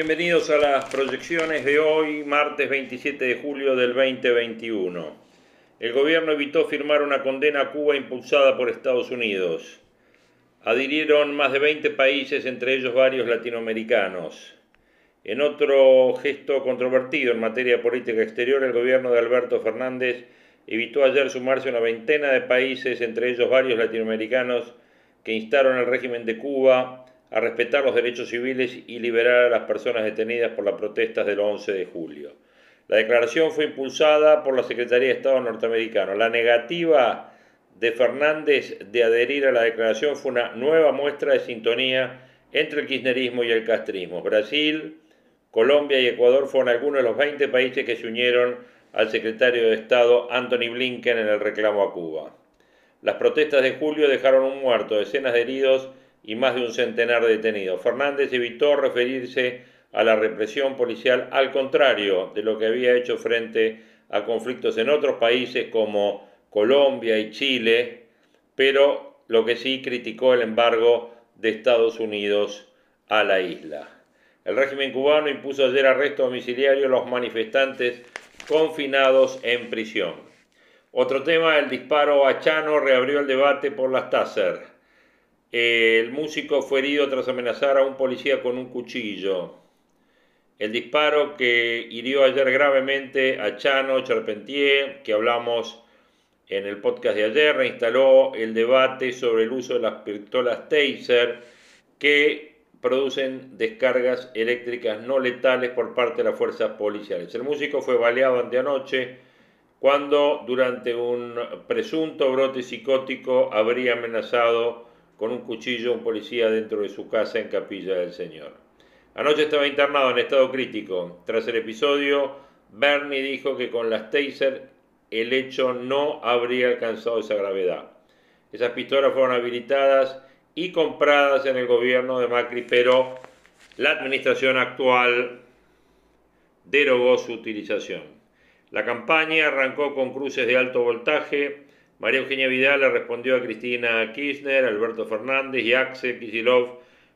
Bienvenidos a las proyecciones de hoy, martes 27 de julio del 2021. El gobierno evitó firmar una condena a Cuba impulsada por Estados Unidos. Adhirieron más de 20 países, entre ellos varios latinoamericanos. En otro gesto controvertido en materia de política exterior, el gobierno de Alberto Fernández evitó ayer sumarse a una veintena de países, entre ellos varios latinoamericanos, que instaron al régimen de Cuba a respetar los derechos civiles y liberar a las personas detenidas por las protestas del 11 de julio. La declaración fue impulsada por la Secretaría de Estado norteamericano. La negativa de Fernández de adherir a la declaración fue una nueva muestra de sintonía entre el kirchnerismo y el castrismo. Brasil, Colombia y Ecuador fueron algunos de los 20 países que se unieron al secretario de Estado Anthony Blinken en el reclamo a Cuba. Las protestas de julio dejaron un muerto, decenas de heridos y más de un centenar de detenidos. Fernández evitó referirse a la represión policial, al contrario de lo que había hecho frente a conflictos en otros países como Colombia y Chile, pero lo que sí criticó el embargo de Estados Unidos a la isla. El régimen cubano impuso ayer arresto domiciliario a los manifestantes confinados en prisión. Otro tema, el disparo a Chano reabrió el debate por las Taser. El músico fue herido tras amenazar a un policía con un cuchillo. El disparo que hirió ayer gravemente a Chano Charpentier, que hablamos en el podcast de ayer, reinstaló el debate sobre el uso de las pistolas Taser que producen descargas eléctricas no letales por parte de las fuerzas policiales. El músico fue baleado anteanoche cuando durante un presunto brote psicótico habría amenazado con un cuchillo un policía dentro de su casa en Capilla del Señor. Anoche estaba internado en estado crítico. Tras el episodio, Bernie dijo que con las taser el hecho no habría alcanzado esa gravedad. Esas pistolas fueron habilitadas y compradas en el gobierno de Macri, pero la administración actual derogó su utilización. La campaña arrancó con cruces de alto voltaje, María Eugenia Vidal le respondió a Cristina Kirchner, Alberto Fernández y Axel Kicillof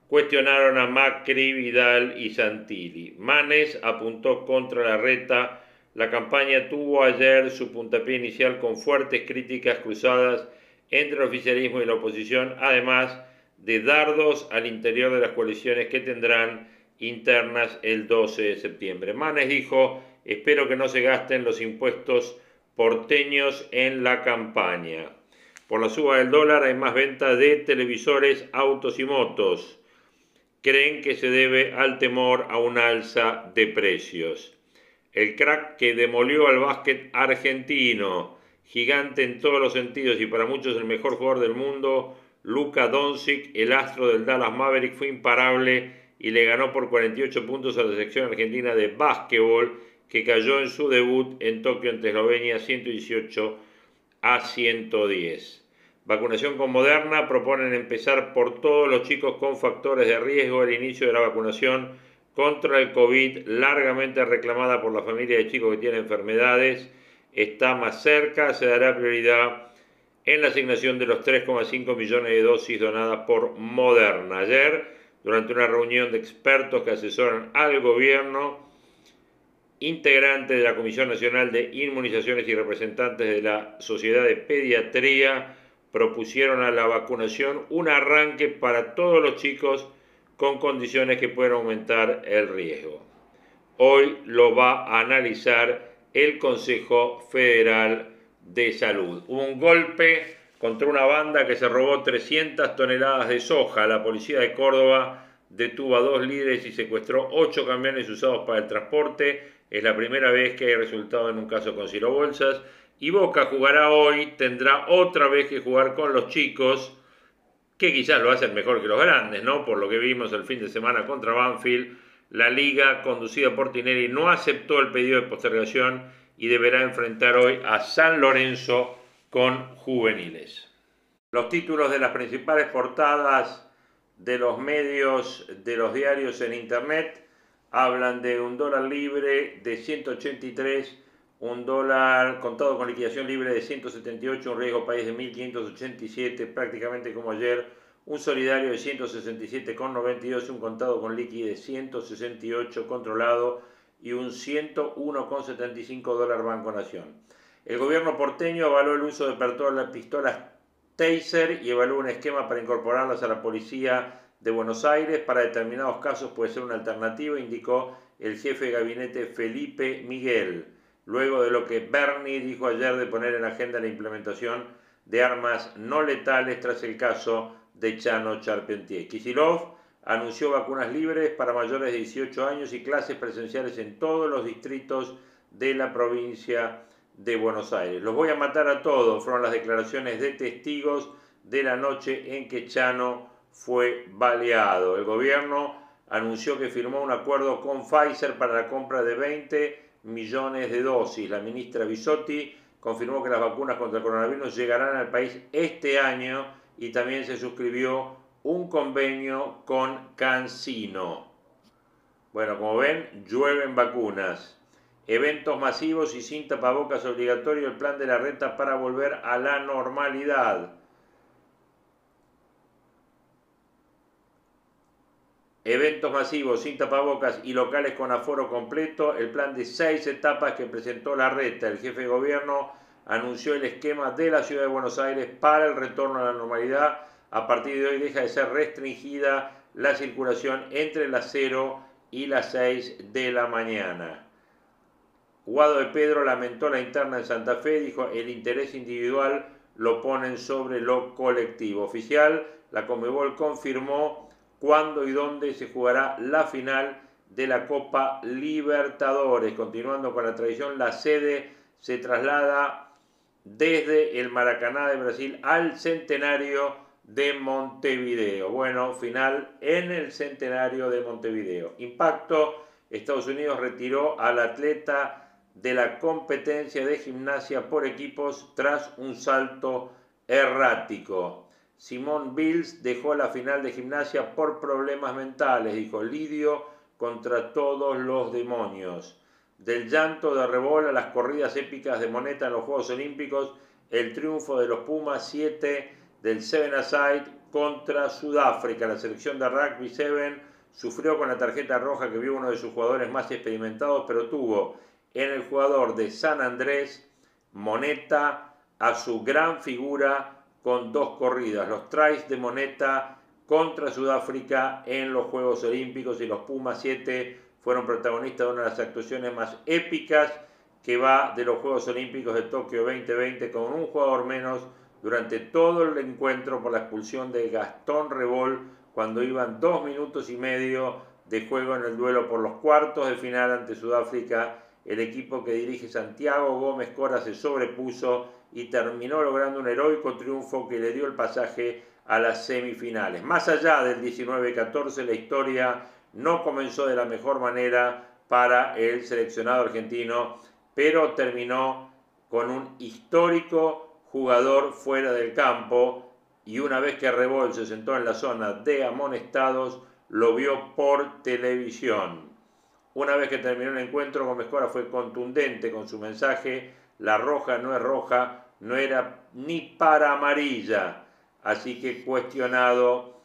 cuestionaron a Macri, Vidal y Santilli. Manes apuntó contra la reta. La campaña tuvo ayer su puntapié inicial con fuertes críticas cruzadas entre el oficialismo y la oposición, además de dardos al interior de las coaliciones que tendrán internas el 12 de septiembre. Manes dijo, espero que no se gasten los impuestos porteños en la campaña. Por la suba del dólar hay más venta de televisores, autos y motos. Creen que se debe al temor a un alza de precios. El crack que demolió al básquet argentino, gigante en todos los sentidos y para muchos el mejor jugador del mundo, Luka Doncic, el astro del Dallas Maverick, fue imparable y le ganó por 48 puntos a la selección argentina de básquetbol que cayó en su debut en Tokio ante Eslovenia 118 a 110. Vacunación con Moderna proponen empezar por todos los chicos con factores de riesgo el inicio de la vacunación contra el COVID, largamente reclamada por la familia de chicos que tienen enfermedades, está más cerca, se dará prioridad en la asignación de los 3,5 millones de dosis donadas por Moderna. Ayer, durante una reunión de expertos que asesoran al gobierno, integrantes de la Comisión Nacional de Inmunizaciones y representantes de la Sociedad de Pediatría propusieron a la vacunación un arranque para todos los chicos con condiciones que puedan aumentar el riesgo. Hoy lo va a analizar el Consejo Federal de Salud. Un golpe contra una banda que se robó 300 toneladas de soja. La policía de Córdoba detuvo a dos líderes y secuestró ocho camiones usados para el transporte. Es la primera vez que hay resultado en un caso con Ciro Bolsas. Y Boca jugará hoy, tendrá otra vez que jugar con los chicos, que quizás lo hacen mejor que los grandes, ¿no? Por lo que vimos el fin de semana contra Banfield, la liga conducida por Tineri no aceptó el pedido de postergación y deberá enfrentar hoy a San Lorenzo con juveniles. Los títulos de las principales portadas de los medios, de los diarios en Internet, hablan de un dólar libre de 183, un dólar contado con liquidación libre de 178, un riesgo país de 1587, prácticamente como ayer, un solidario de 167,92, un contado con liquidez de 168 controlado y un 101,75 dólar Banco Nación. El gobierno porteño avaló el uso de las pistolas Taser y evaluó un esquema para incorporarlas a la policía de Buenos Aires. Para determinados casos puede ser una alternativa, indicó el jefe de gabinete Felipe Miguel, luego de lo que Bernie dijo ayer de poner en agenda la implementación de armas no letales tras el caso de Chano Charpentier. Kisilov anunció vacunas libres para mayores de 18 años y clases presenciales en todos los distritos de la provincia de Buenos Aires. Los voy a matar a todos, fueron las declaraciones de testigos de la noche en que Chano fue baleado. El gobierno anunció que firmó un acuerdo con Pfizer para la compra de 20 millones de dosis. La ministra Bisotti confirmó que las vacunas contra el coronavirus llegarán al país este año y también se suscribió un convenio con Cancino. Bueno, como ven, llueven vacunas. Eventos masivos y sin tapabocas obligatorio, el plan de la reta para volver a la normalidad. Eventos masivos sin tapabocas y locales con aforo completo, el plan de seis etapas que presentó la reta. El jefe de gobierno anunció el esquema de la ciudad de Buenos Aires para el retorno a la normalidad. A partir de hoy deja de ser restringida la circulación entre las 0 y las 6 de la mañana. Guado de Pedro lamentó la interna en Santa Fe, dijo el interés individual lo ponen sobre lo colectivo. Oficial, la Comebol confirmó cuándo y dónde se jugará la final de la Copa Libertadores. Continuando con la tradición, la sede se traslada desde el Maracaná de Brasil al centenario de Montevideo. Bueno, final en el centenario de Montevideo. Impacto, Estados Unidos retiró al atleta de la competencia de gimnasia por equipos tras un salto errático. Simón Bills dejó la final de gimnasia por problemas mentales, dijo Lidio, contra todos los demonios. Del llanto de Rebola a las corridas épicas de Moneta en los Juegos Olímpicos, el triunfo de los Pumas 7 del Seven Aside contra Sudáfrica. La selección de rugby 7 sufrió con la tarjeta roja que vio uno de sus jugadores más experimentados, pero tuvo en el jugador de San Andrés, Moneta, a su gran figura con dos corridas. Los tries de Moneta contra Sudáfrica en los Juegos Olímpicos y los Pumas 7 fueron protagonistas de una de las actuaciones más épicas que va de los Juegos Olímpicos de Tokio 2020 con un jugador menos durante todo el encuentro por la expulsión de Gastón Rebol cuando iban dos minutos y medio de juego en el duelo por los cuartos de final ante Sudáfrica el equipo que dirige Santiago Gómez Cora se sobrepuso y terminó logrando un heroico triunfo que le dio el pasaje a las semifinales. Más allá del 19-14, la historia no comenzó de la mejor manera para el seleccionado argentino, pero terminó con un histórico jugador fuera del campo y una vez que Rebol se sentó en la zona de amonestados, lo vio por televisión. Una vez que terminó el encuentro, Gómez Cora fue contundente con su mensaje, la roja no es roja, no era ni para amarilla, así que cuestionado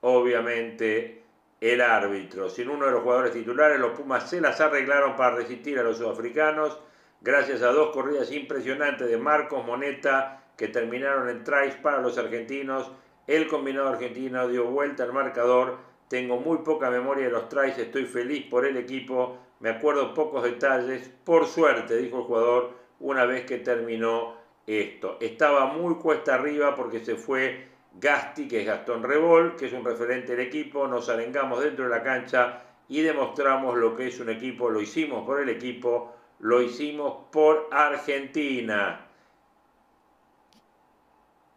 obviamente el árbitro. Sin uno de los jugadores titulares, los Pumas se las arreglaron para resistir a los sudafricanos, gracias a dos corridas impresionantes de Marcos Moneta que terminaron en tries para los argentinos. El combinado argentino dio vuelta al marcador tengo muy poca memoria de los tries, estoy feliz por el equipo, me acuerdo pocos detalles, por suerte, dijo el jugador una vez que terminó esto. Estaba muy cuesta arriba porque se fue Gasti, que es Gastón Rebol, que es un referente del equipo, nos arengamos dentro de la cancha y demostramos lo que es un equipo, lo hicimos por el equipo, lo hicimos por Argentina.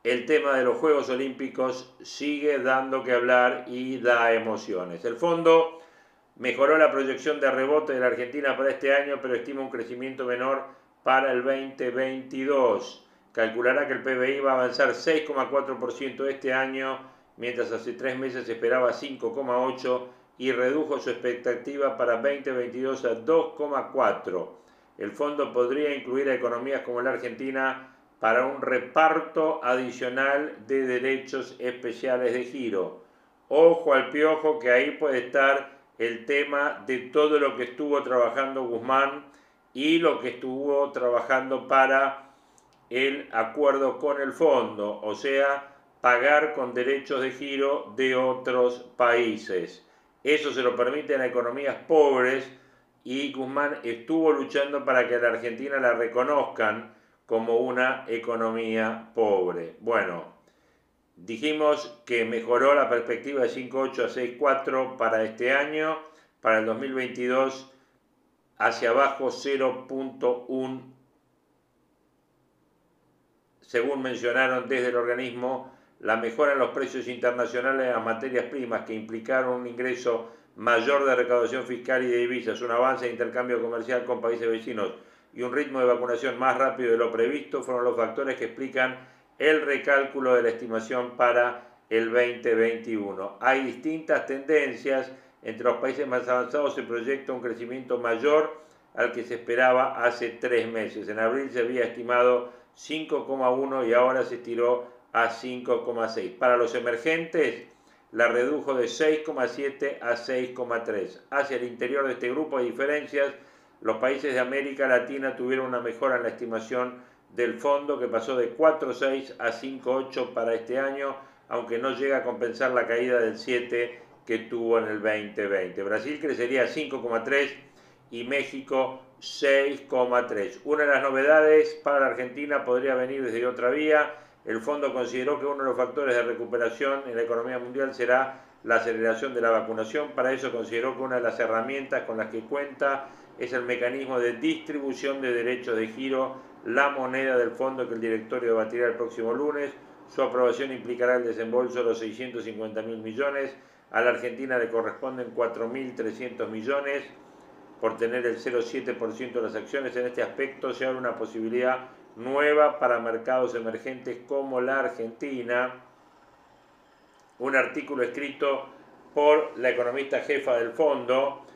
El tema de los Juegos Olímpicos sigue dando que hablar y da emociones. El fondo mejoró la proyección de rebote de la Argentina para este año, pero estima un crecimiento menor para el 2022. Calculará que el PBI va a avanzar 6,4% este año, mientras hace tres meses esperaba 5,8% y redujo su expectativa para 2022 a 2,4%. El fondo podría incluir a economías como la Argentina para un reparto adicional de derechos especiales de giro. Ojo al piojo que ahí puede estar el tema de todo lo que estuvo trabajando Guzmán y lo que estuvo trabajando para el acuerdo con el fondo, o sea, pagar con derechos de giro de otros países. Eso se lo permiten a economías pobres y Guzmán estuvo luchando para que la Argentina la reconozcan como una economía pobre. Bueno, dijimos que mejoró la perspectiva de 5.8 a 6.4 para este año, para el 2022 hacia abajo 0.1 según mencionaron desde el organismo, la mejora en los precios internacionales de las materias primas que implicaron un ingreso mayor de recaudación fiscal y de divisas, un avance de intercambio comercial con países vecinos y un ritmo de vacunación más rápido de lo previsto fueron los factores que explican el recálculo de la estimación para el 2021. Hay distintas tendencias. Entre los países más avanzados se proyecta un crecimiento mayor al que se esperaba hace tres meses. En abril se había estimado 5,1 y ahora se estiró a 5,6. Para los emergentes, la redujo de 6,7 a 6,3. Hacia el interior de este grupo hay diferencias los países de América Latina tuvieron una mejora en la estimación del fondo que pasó de 4,6 a 5,8 para este año, aunque no llega a compensar la caída del 7 que tuvo en el 2020. Brasil crecería 5,3 y México 6,3. Una de las novedades para la Argentina podría venir desde otra vía. El fondo consideró que uno de los factores de recuperación en la economía mundial será la aceleración de la vacunación. Para eso consideró que una de las herramientas con las que cuenta es el mecanismo de distribución de derechos de giro, la moneda del fondo que el directorio debatirá el próximo lunes. Su aprobación implicará el desembolso de los 650 mil millones. A la Argentina le corresponden 4.300 millones por tener el 0,7% de las acciones. En este aspecto se abre una posibilidad nueva para mercados emergentes como la Argentina. Un artículo escrito por la economista jefa del fondo,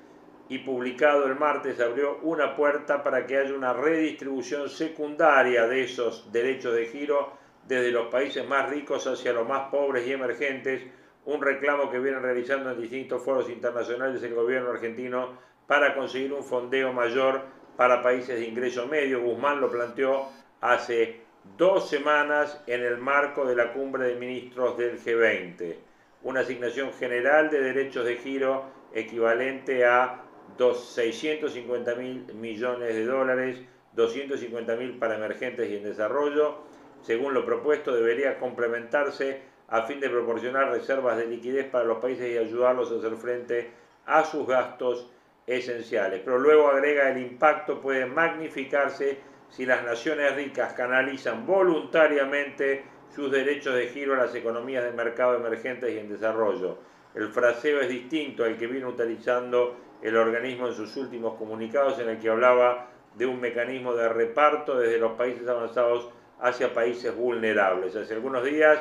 y publicado el martes abrió una puerta para que haya una redistribución secundaria de esos derechos de giro desde los países más ricos hacia los más pobres y emergentes, un reclamo que vienen realizando en distintos foros internacionales el gobierno argentino para conseguir un fondeo mayor para países de ingreso medio. Guzmán lo planteó hace dos semanas en el marco de la cumbre de ministros del G20. Una asignación general de derechos de giro equivalente a 650 mil millones de dólares, 250 mil para emergentes y en desarrollo. Según lo propuesto, debería complementarse a fin de proporcionar reservas de liquidez para los países y ayudarlos a hacer frente a sus gastos esenciales. Pero luego agrega el impacto puede magnificarse si las naciones ricas canalizan voluntariamente sus derechos de giro a las economías de mercado emergentes y en desarrollo. El fraseo es distinto al que vino utilizando el organismo en sus últimos comunicados en el que hablaba de un mecanismo de reparto desde los países avanzados hacia países vulnerables. Hace algunos días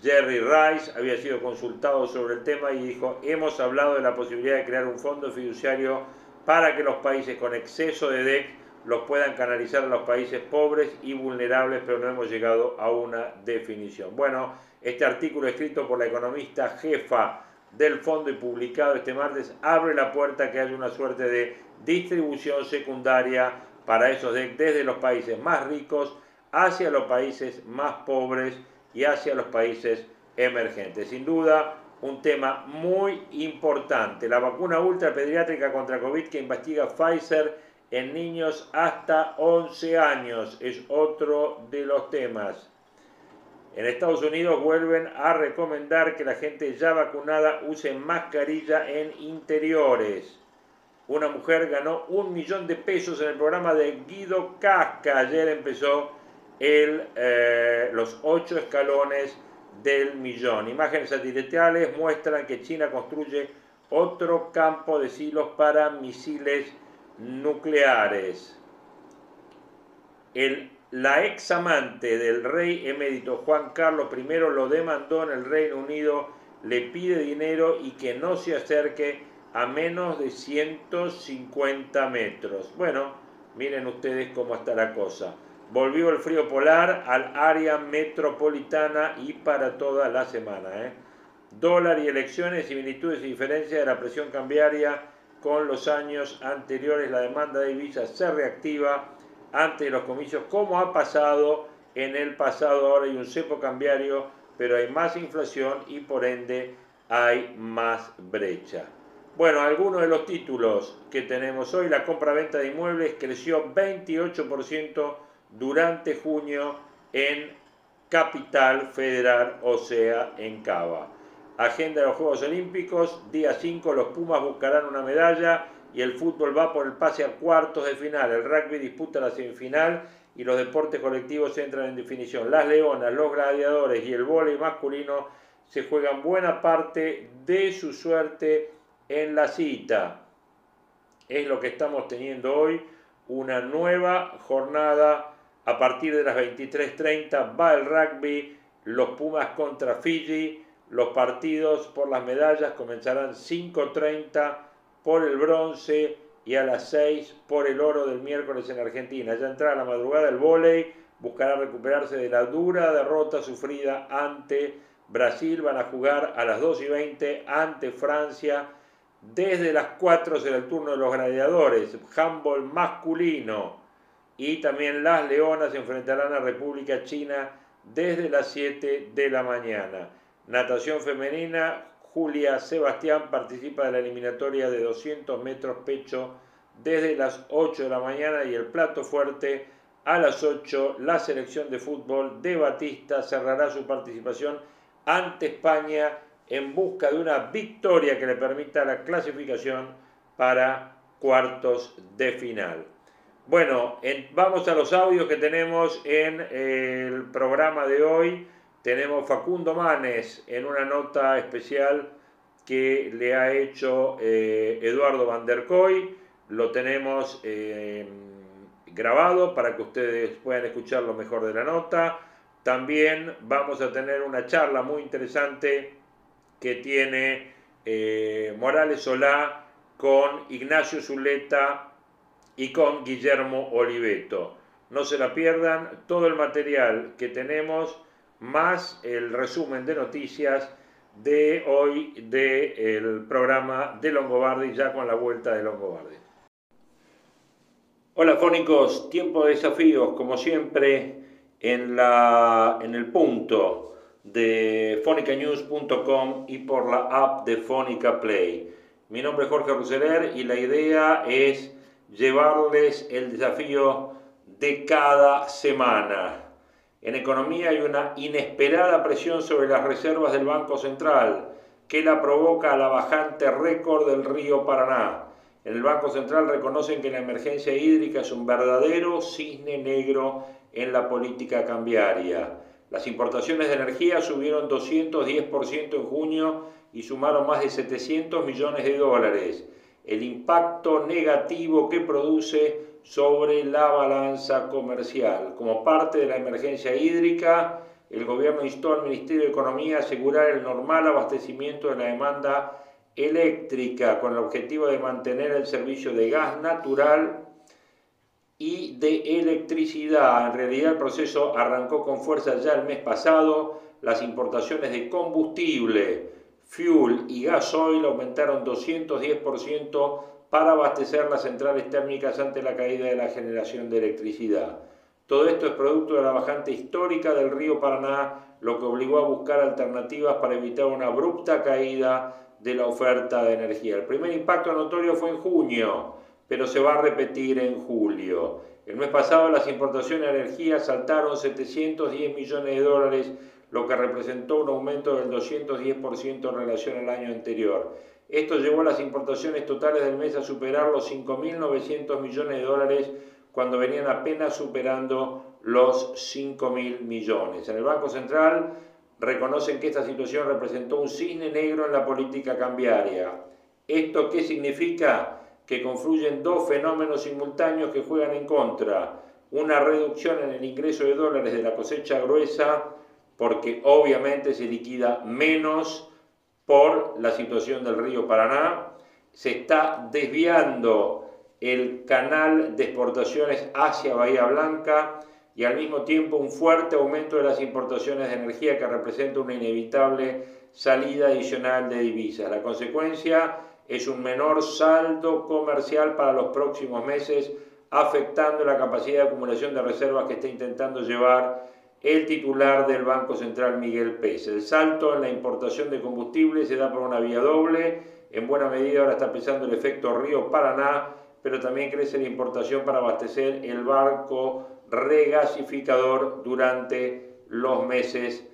Jerry Rice había sido consultado sobre el tema y dijo, hemos hablado de la posibilidad de crear un fondo fiduciario para que los países con exceso de DEC los puedan canalizar a los países pobres y vulnerables, pero no hemos llegado a una definición. Bueno, este artículo escrito por la economista jefa del fondo y publicado este martes abre la puerta a que haya una suerte de distribución secundaria para esos desde los países más ricos hacia los países más pobres y hacia los países emergentes. Sin duda, un tema muy importante. La vacuna ultrapediátrica contra COVID que investiga Pfizer en niños hasta 11 años es otro de los temas. En Estados Unidos vuelven a recomendar que la gente ya vacunada use mascarilla en interiores. Una mujer ganó un millón de pesos en el programa de Guido Casca. Ayer empezó eh, los ocho escalones del millón. Imágenes satelitales muestran que China construye otro campo de silos para misiles nucleares. La ex amante del rey emérito Juan Carlos I lo demandó en el Reino Unido, le pide dinero y que no se acerque a menos de 150 metros. Bueno, miren ustedes cómo está la cosa. Volvió el frío polar al área metropolitana y para toda la semana. ¿eh? Dólar y elecciones, similitudes y diferencias de la presión cambiaria con los años anteriores. La demanda de divisas se reactiva ante los comicios, como ha pasado en el pasado. Ahora hay un cepo cambiario, pero hay más inflación y por ende hay más brecha. Bueno, algunos de los títulos que tenemos hoy, la compra-venta de inmuebles creció 28% durante junio en Capital Federal, o sea, en Cava. Agenda de los Juegos Olímpicos, día 5 los Pumas buscarán una medalla y el fútbol va por el pase a cuartos de final. El rugby disputa la semifinal y los deportes colectivos entran en definición. Las Leonas, los Gladiadores y el vóley masculino se juegan buena parte de su suerte en la cita. Es lo que estamos teniendo hoy, una nueva jornada a partir de las 23.30 va el rugby, los Pumas contra Fiji, los partidos por las medallas comenzarán 5.30 por el bronce y a las 6 por el oro del miércoles en Argentina. Ya entrará la madrugada el vóley, buscará recuperarse de la dura derrota sufrida ante Brasil. Van a jugar a las 2 y 20 ante Francia. Desde las 4 será el turno de los gladiadores. Handball masculino. Y también las Leonas se enfrentarán a República China desde las 7 de la mañana. Natación femenina, Julia Sebastián participa de la eliminatoria de 200 metros pecho desde las 8 de la mañana y el plato fuerte a las 8 la selección de fútbol de Batista cerrará su participación ante España en busca de una victoria que le permita la clasificación para cuartos de final. Bueno, vamos a los audios que tenemos en el programa de hoy tenemos Facundo Manes en una nota especial que le ha hecho eh, Eduardo Van der Koy. Lo tenemos eh, grabado para que ustedes puedan escuchar lo mejor de la nota. También vamos a tener una charla muy interesante que tiene eh, Morales Solá con Ignacio Zuleta y con Guillermo Oliveto. No se la pierdan, todo el material que tenemos más el resumen de noticias de hoy del programa de Longobardi, ya con la vuelta de Longobardi. Hola fónicos, tiempo de desafíos, como siempre, en, la, en el punto de fonicanews.com y por la app de Fónica Play. Mi nombre es Jorge Roseler y la idea es llevarles el desafío de cada semana. En economía hay una inesperada presión sobre las reservas del Banco Central que la provoca a la bajante récord del río Paraná. En el Banco Central reconocen que la emergencia hídrica es un verdadero cisne negro en la política cambiaria. Las importaciones de energía subieron 210% en junio y sumaron más de 700 millones de dólares. El impacto negativo que produce sobre la balanza comercial. Como parte de la emergencia hídrica, el gobierno instó al Ministerio de Economía a asegurar el normal abastecimiento de la demanda eléctrica con el objetivo de mantener el servicio de gas natural y de electricidad. En realidad el proceso arrancó con fuerza ya el mes pasado. Las importaciones de combustible, fuel y gasoil aumentaron 210% para abastecer las centrales térmicas ante la caída de la generación de electricidad. Todo esto es producto de la bajante histórica del río Paraná, lo que obligó a buscar alternativas para evitar una abrupta caída de la oferta de energía. El primer impacto notorio fue en junio, pero se va a repetir en julio. El mes pasado las importaciones de energía saltaron 710 millones de dólares, lo que representó un aumento del 210% en relación al año anterior. Esto llevó a las importaciones totales del mes a superar los 5.900 millones de dólares cuando venían apenas superando los 5.000 millones. En el Banco Central reconocen que esta situación representó un cisne negro en la política cambiaria. ¿Esto qué significa? Que confluyen dos fenómenos simultáneos que juegan en contra. Una reducción en el ingreso de dólares de la cosecha gruesa, porque obviamente se liquida menos por la situación del río Paraná. Se está desviando el canal de exportaciones hacia Bahía Blanca y al mismo tiempo un fuerte aumento de las importaciones de energía que representa una inevitable salida adicional de divisas. La consecuencia es un menor saldo comercial para los próximos meses, afectando la capacidad de acumulación de reservas que está intentando llevar el titular del Banco Central Miguel Pérez. El salto en la importación de combustible se da por una vía doble, en buena medida ahora está pesando el efecto Río Paraná, pero también crece la importación para abastecer el barco regasificador durante los meses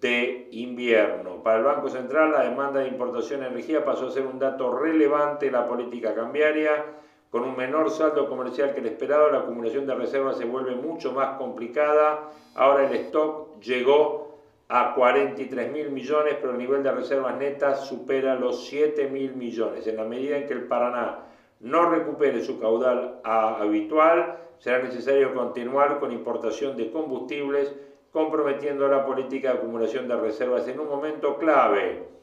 de invierno. Para el Banco Central, la demanda de importación de energía pasó a ser un dato relevante en la política cambiaria. Con un menor saldo comercial que el esperado, la acumulación de reservas se vuelve mucho más complicada. Ahora el stock llegó a 43 mil millones, pero el nivel de reservas netas supera los 7 mil millones. En la medida en que el Paraná no recupere su caudal habitual, será necesario continuar con importación de combustibles, comprometiendo la política de acumulación de reservas en un momento clave.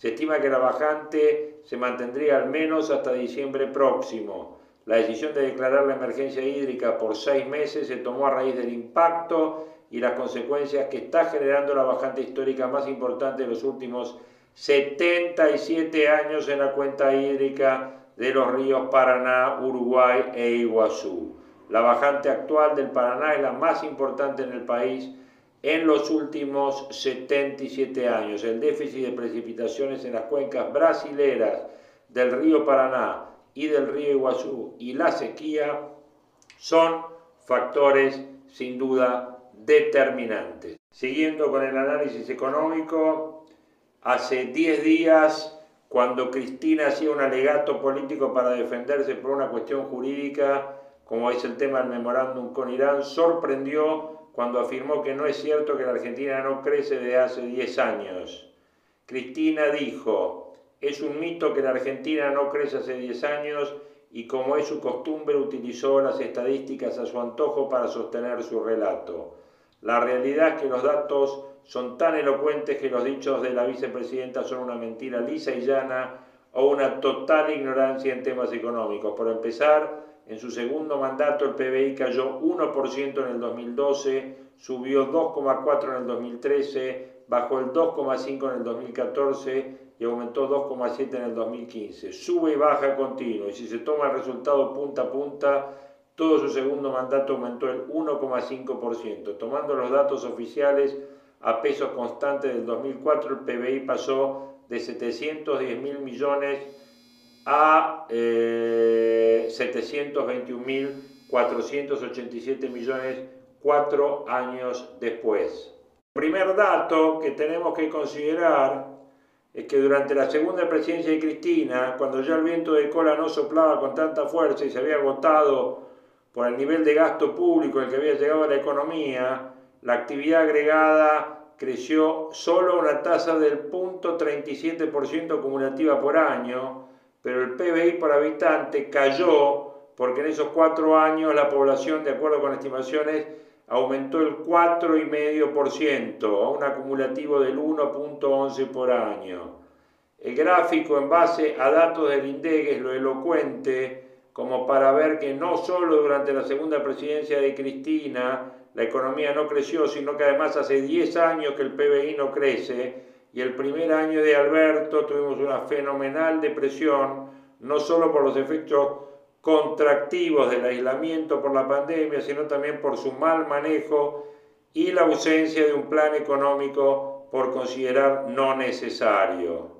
Se estima que la bajante se mantendría al menos hasta diciembre próximo. La decisión de declarar la emergencia hídrica por seis meses se tomó a raíz del impacto y las consecuencias que está generando la bajante histórica más importante de los últimos 77 años en la cuenta hídrica de los ríos Paraná, Uruguay e Iguazú. La bajante actual del Paraná es la más importante en el país en los últimos 77 años. El déficit de precipitaciones en las cuencas brasileras del río Paraná y del río Iguazú y la sequía son factores sin duda determinantes. Siguiendo con el análisis económico, hace 10 días cuando Cristina hacía un alegato político para defenderse por una cuestión jurídica, como es el tema del memorándum con Irán, sorprendió cuando afirmó que no es cierto que la Argentina no crece desde hace 10 años. Cristina dijo, es un mito que la Argentina no crece hace 10 años y como es su costumbre utilizó las estadísticas a su antojo para sostener su relato. La realidad es que los datos son tan elocuentes que los dichos de la vicepresidenta son una mentira lisa y llana o una total ignorancia en temas económicos. Por empezar, en su segundo mandato el PBI cayó 1% en el 2012, subió 2,4% en el 2013, bajó el 2,5% en el 2014 y aumentó 2,7% en el 2015. Sube y baja continuo y si se toma el resultado punta a punta, todo su segundo mandato aumentó el 1,5%. Tomando los datos oficiales, a pesos constantes del 2004, el PBI pasó de 710 mil millones a eh, 721.487 millones cuatro años después. El primer dato que tenemos que considerar es que durante la segunda presidencia de Cristina, cuando ya el viento de cola no soplaba con tanta fuerza y se había agotado por el nivel de gasto público el que había llegado la economía, la actividad agregada creció solo a una tasa del 0.37% acumulativa por año, pero el PBI por habitante cayó porque en esos cuatro años la población, de acuerdo con estimaciones, aumentó el 4,5% a un acumulativo del 1.11 por año. El gráfico en base a datos del INDEC es lo elocuente como para ver que no solo durante la segunda presidencia de Cristina la economía no creció, sino que además hace 10 años que el PBI no crece y el primer año de Alberto tuvimos una fenomenal depresión, no solo por los efectos contractivos del aislamiento por la pandemia, sino también por su mal manejo y la ausencia de un plan económico por considerar no necesario.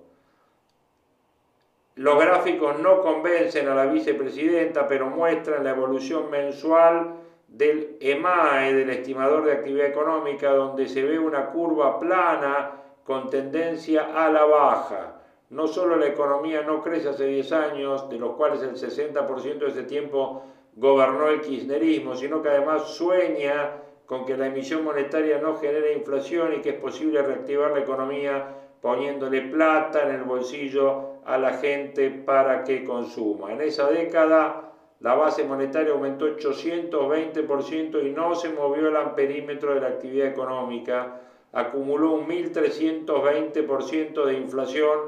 Los gráficos no convencen a la vicepresidenta, pero muestran la evolución mensual del EMAE, del estimador de actividad económica, donde se ve una curva plana con tendencia a la baja. No solo la economía no crece hace 10 años, de los cuales el 60% de ese tiempo gobernó el kirchnerismo, sino que además sueña con que la emisión monetaria no genere inflación y que es posible reactivar la economía poniéndole plata en el bolsillo a la gente para que consuma. En esa década la base monetaria aumentó 820% y no se movió el amperímetro de la actividad económica, acumuló un 1.320% de inflación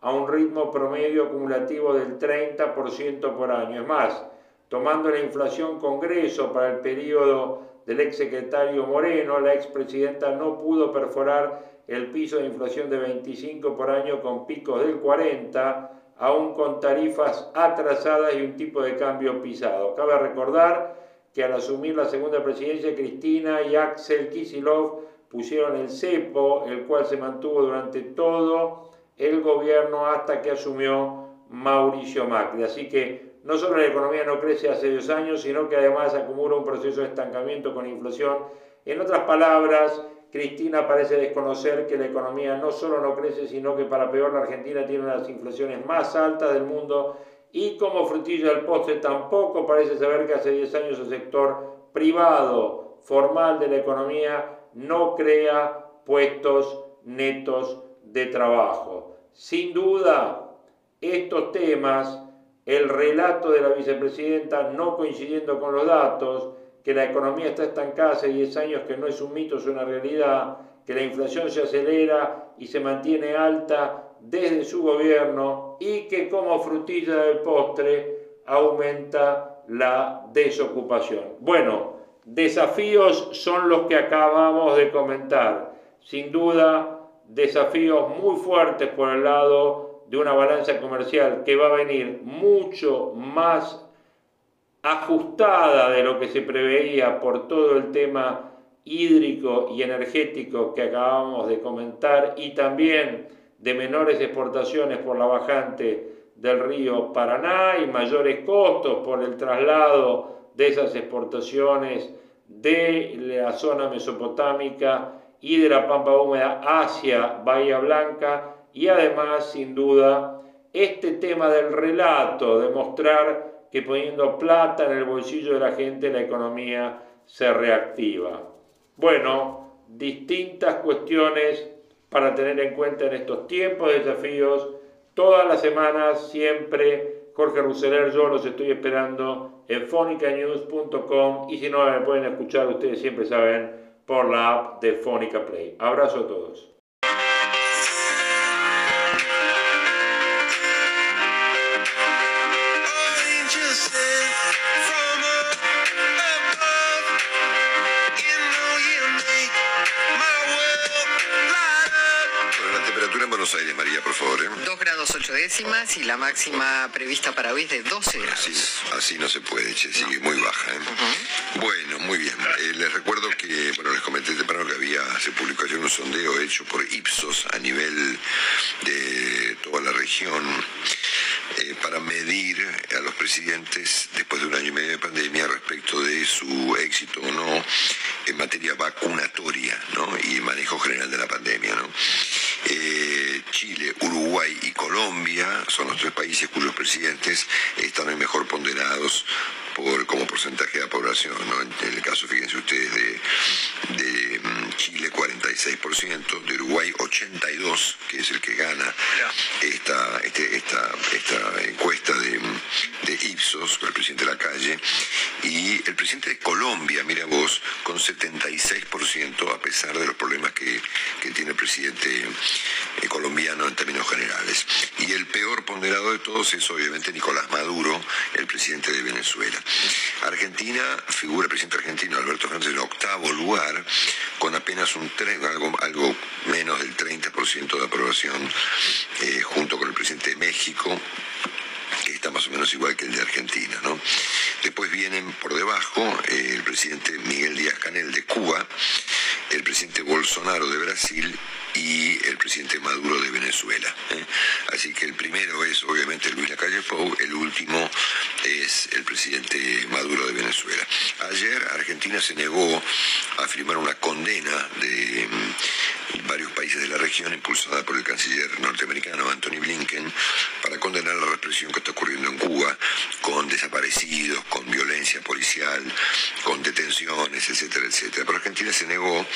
a un ritmo promedio acumulativo del 30% por año. Es más, tomando la inflación Congreso para el periodo del exsecretario Moreno, la expresidenta no pudo perforar el piso de inflación de 25 por año con picos del 40, aún con tarifas atrasadas y un tipo de cambio pisado. Cabe recordar que al asumir la segunda presidencia, Cristina y Axel Kisilov pusieron el cepo, el cual se mantuvo durante todo el gobierno hasta que asumió Mauricio Macri. Así que no solo la economía no crece hace dos años, sino que además acumula un proceso de estancamiento con inflación. En otras palabras, Cristina parece desconocer que la economía no solo no crece, sino que para peor la Argentina tiene una de las inflaciones más altas del mundo y como frutilla del postre tampoco parece saber que hace 10 años el sector privado formal de la economía no crea puestos netos de trabajo. Sin duda, estos temas, el relato de la vicepresidenta no coincidiendo con los datos, que la economía está estancada hace 10 años, que no es un mito, es una realidad, que la inflación se acelera y se mantiene alta desde su gobierno y que como frutilla del postre aumenta la desocupación. Bueno, desafíos son los que acabamos de comentar. Sin duda, desafíos muy fuertes por el lado de una balanza comercial que va a venir mucho más ajustada de lo que se preveía por todo el tema hídrico y energético que acabamos de comentar y también de menores exportaciones por la bajante del río Paraná y mayores costos por el traslado de esas exportaciones de la zona mesopotámica y de la pampa húmeda hacia Bahía Blanca y además sin duda este tema del relato, de mostrar que poniendo plata en el bolsillo de la gente la economía se reactiva. Bueno, distintas cuestiones para tener en cuenta en estos tiempos de desafíos. Todas las semanas, siempre, Jorge Ruseler, yo los estoy esperando en fonicanews.com y si no me pueden escuchar, ustedes siempre saben, por la app de Fónica Play. Abrazo a todos. Aires, María, por favor. ¿eh? 2 grados 8 décimas y la máxima prevista para hoy es de 12 grados. Así, así no se puede, che, sigue muy baja. ¿eh? Bueno, muy bien. Eh, les recuerdo que, bueno, les comenté temprano que había, se publicó ayer un sondeo hecho por Ipsos a nivel de toda la región. Eh, para medir a los presidentes después de un año y medio de pandemia respecto de su éxito o no en materia vacunatoria ¿no? y manejo general de la pandemia. ¿no? Eh, Chile, Uruguay y Colombia son los tres países cuyos presidentes están mejor ponderados por, como porcentaje de la población. En el caso, fíjense ustedes, de, mm, Chile 46%, de Uruguay 82%, que es el que gana esta, este, esta, esta encuesta de, de Ipsos, con el presidente de la calle, y el presidente de Colombia, mira vos, con 76%, a pesar de los problemas que, que tiene el presidente eh, colombiano en términos generales. Y el peor ponderado de todos es obviamente Nicolás Maduro, el presidente de Venezuela. Argentina, figura presidente argentino Alberto Fernández en octavo lugar, con apenas un algo, algo menos del 30% de aprobación, eh, junto con el presidente de México, que está más o menos igual que el de Argentina. ¿no? Después vienen por debajo eh, el presidente Miguel Díaz Canel de Cuba, el presidente Bolsonaro de Brasil y el presidente Maduro de Venezuela. ¿eh? Así que el primero es obviamente Luis Lacalle Pou, el último es el presidente Maduro de Venezuela. Ayer Argentina se negó a firmar una condena de mm, varios países de la región impulsada por el canciller norteamericano Anthony Blinken para condenar la represión que ocurriendo en Cuba con desaparecidos, con violencia policial, con detenciones, etcétera, etcétera. Pero Argentina se negó,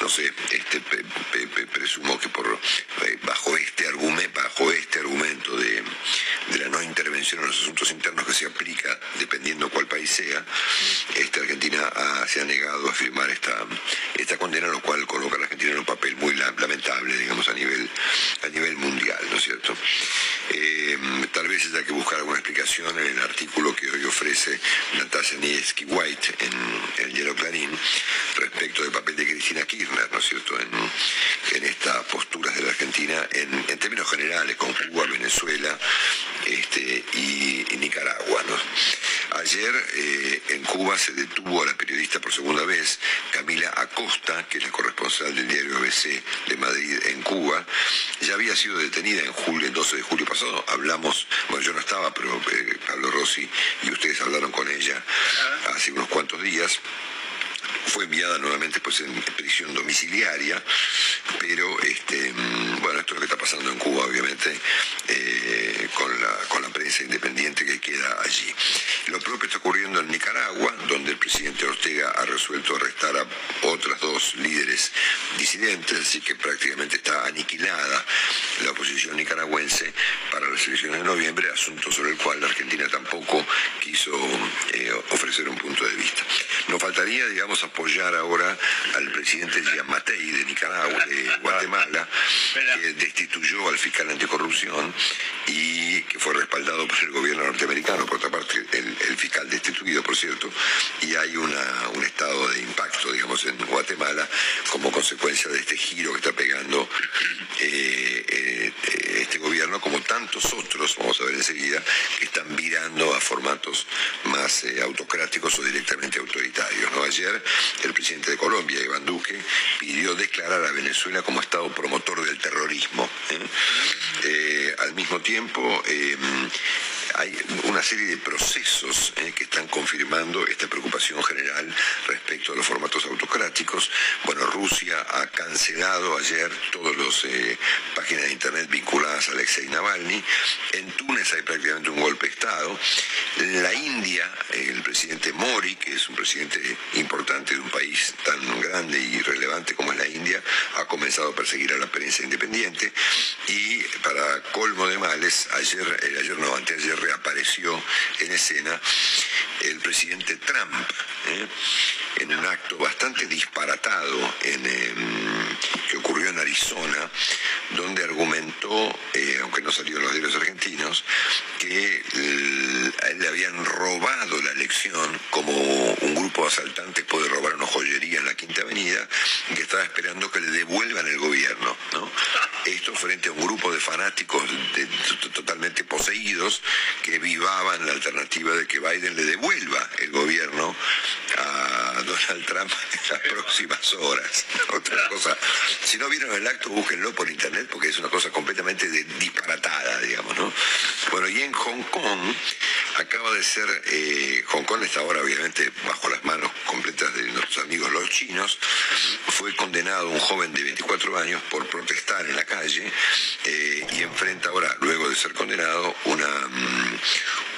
no sé, este, presumo que por eh, bajo este argumento, bajo este argumento de, la no intervención en los asuntos internos que se aplica dependiendo cuál país sea, este, Argentina se ha negado a firmar esta, esta condena, lo cual coloca a la Argentina en un papel muy lamentable, digamos, a nivel, a nivel mundial, ¿no es cierto? Eh, tal vez haya que buscar alguna explicación en el artículo que hoy ofrece Natasha Niesky White en, el Hielo Clarín respecto del papel de Cristina Kirchner, ¿no es cierto?, en, en estas posturas de la Argentina en, términos generales, con Cuba, Venezuela este, y, Nicaragua. Ayer eh, en Cuba se detuvo a la periodista por segunda vez, Camila Acosta, que es la corresponsal del diario ABC de Madrid en Cuba. Ya había sido detenida en julio, el 12 de julio pasado. Hablamos, bueno, yo no estaba, pero eh, Pablo Rossi y ustedes hablaron con ella hace unos cuantos días fue enviada nuevamente pues en prisión domiciliaria, pero este, mm, bueno, esto es lo que está pasando en Cuba, obviamente, eh, con, la, con la prensa independiente que queda allí. Lo propio está ocurriendo en Nicaragua, donde el presidente Ortega ha resuelto arrestar a otras dos líderes disidentes, así que prácticamente está aniquilada la oposición nicaragüense para las elecciones de noviembre, asunto sobre el cual la Argentina tampoco quiso eh, ofrecer un punto de vista. Nos faltaría, digamos, apoyar ahora al presidente Gianmatei de Nicaragua, de Guatemala, que destituyó al fiscal anticorrupción y que fue respaldado por el gobierno norteamericano, por otra parte el, fiscal destituido, por cierto, y hay una, un estado de impacto, digamos, en Guatemala como consecuencia de este giro que está pegando eh, eh, este gobierno, como tantos otros, vamos a ver enseguida, que están virando a formatos más eh, autocráticos o directamente autoritarios. ¿no? Ayer el presidente de Colombia, Iván Duque, pidió declarar a Venezuela como Estado promotor del terrorismo. al mismo tiempo, hay una serie de procesos eh, que están confirmando esta preocupación general respecto a los formatos autocráticos. Bueno, Rusia ha cancelado ayer todas las eh, páginas de internet vinculadas a Alexei Navalny. En Túnez hay prácticamente un golpe de Estado. En la India, el presidente Mori, que es un presidente importante de un país tan grande y relevante como es la India, ha comenzado a perseguir a la prensa independiente. Y para colmo de males, ayer, eh, ayer no, anteayer reapareció en escena el presidente Trump, ¿eh? en un acto bastante disparatado en, em, ocurrió en Arizona, donde argumentó, eh, aunque no salió en los diarios argentinos, que le habían robado la elección como un grupo de asaltantes puede robar una joyería en la Quinta Avenida y que estaba esperando que le devuelvan el gobierno. Esto frente a un grupo de fanáticos totalmente poseídos que vivaban la alternativa de que Biden le devuelva el gobierno a Donald Trump en las próximas horas. Otra cosa, si no vieron el acto, búsquenlo por internet porque es una cosa completamente disparatada, digamos, ¿no? Bueno, y en Hong Kong acaba de ser, eh, Hong Kong está ahora obviamente bajo las manos completas de nuestros amigos los chinos, fue condenado un joven de 24 años por protestar en la calle eh, y enfrenta ahora, luego de ser condenado, una, mm,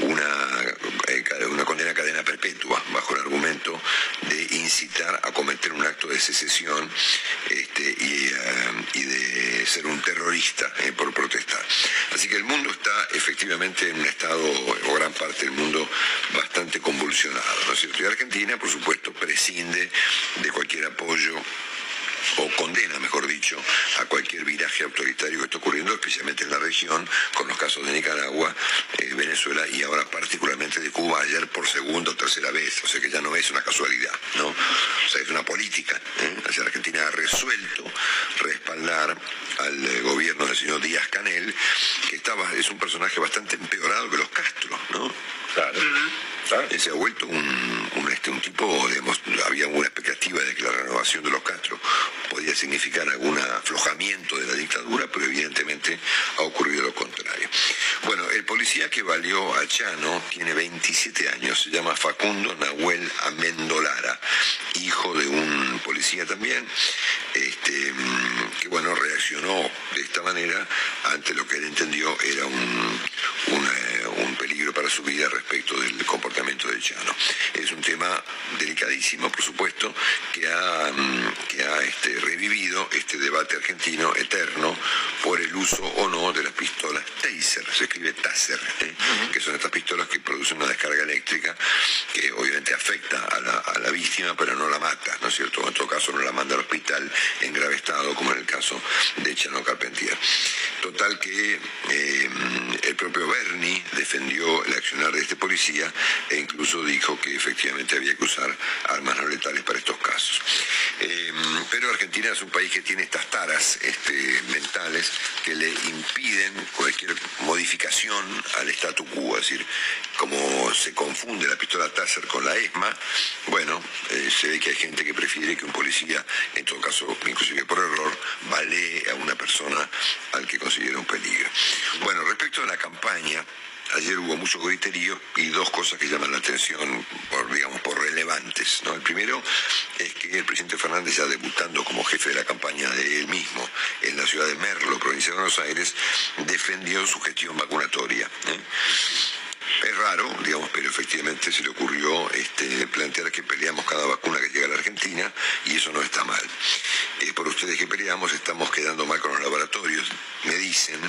una, eh, una condena a cadena perpetua bajo el argumento de incitar a cometer un acto de secesión este, y, y, de ser un terrorista por protestar. Así que el mundo está efectivamente en un estado, o gran parte del mundo, bastante convulsionado, ¿no es cierto? Y Argentina, por supuesto, prescinde de cualquier apoyo o condena, mejor dicho, a cualquier viraje autoritario que está ocurriendo, especialmente en la región, con los casos de Nicaragua, eh, Venezuela y ahora particularmente de Cuba, ayer por segunda o tercera vez, o sea que ya no es una casualidad, ¿no? O sea, es una política. ¿eh? Argentina ha resuelto respaldar al eh, gobierno del señor Díaz Canel, que estaba, es un personaje bastante empeorado que los Castro, ¿no? Claro. Se ha vuelto un, un este, un tipo, digamos, había una expectativa de que la renovación de los Castro podía significar algún aflojamiento de la dictadura, pero evidentemente ha ocurrido lo contrario. Bueno, el policía que valió a Chano tiene 27 años, se llama Facundo Nahuel Amendolara, hijo de un policía también, este, que bueno, reaccionó de esta manera ante lo que él entendió era un, eh, un peligro para su vida respecto del comportamiento de Chano. Es un tema delicadísimo, por supuesto, que ha, mm, que ha este, revivido este debate argentino eterno por el uso o no de las pistolas Taser, se escribe Taser, ¿eh? que son estas pistolas que producen una descarga eléctrica que obviamente afecta a la, a la víctima, pero no la mata, ¿no es cierto? En todo caso no la manda al hospital en grave estado, como en el caso de Chano Carpentier. Total que eh, el propio Bernie defendió el accionar de este policía e incluso dijo que efectivamente había que usar armas no letales para estos casos. Eh, pero Argentina es un país que tiene estas taras este, mentales que le impiden cualquier modificación al statu quo, es decir, como se confunde la pistola Taser con la ESMA, bueno, eh, se ve que hay gente que prefiere que un policía, en todo caso, inclusive por error, vale a una persona al que considera un peligro. Bueno, respecto a la campaña, ayer hubo mucho griterío y dos cosas que llaman la atención por, digamos, por relevantes. ¿no? El primero es que el presidente Fernández, ya debutando como jefe de la campaña de él mismo en la ciudad de Merlo, provincia de Buenos Aires, defendió su gestión vacunatoria. ¿eh? Es raro, digamos, pero efectivamente se le ocurrió este, plantear que peleamos cada vacuna que llega a la Argentina y eso no está mal. Eh, por ustedes que peleamos estamos quedando mal con los laboratorios, me dicen,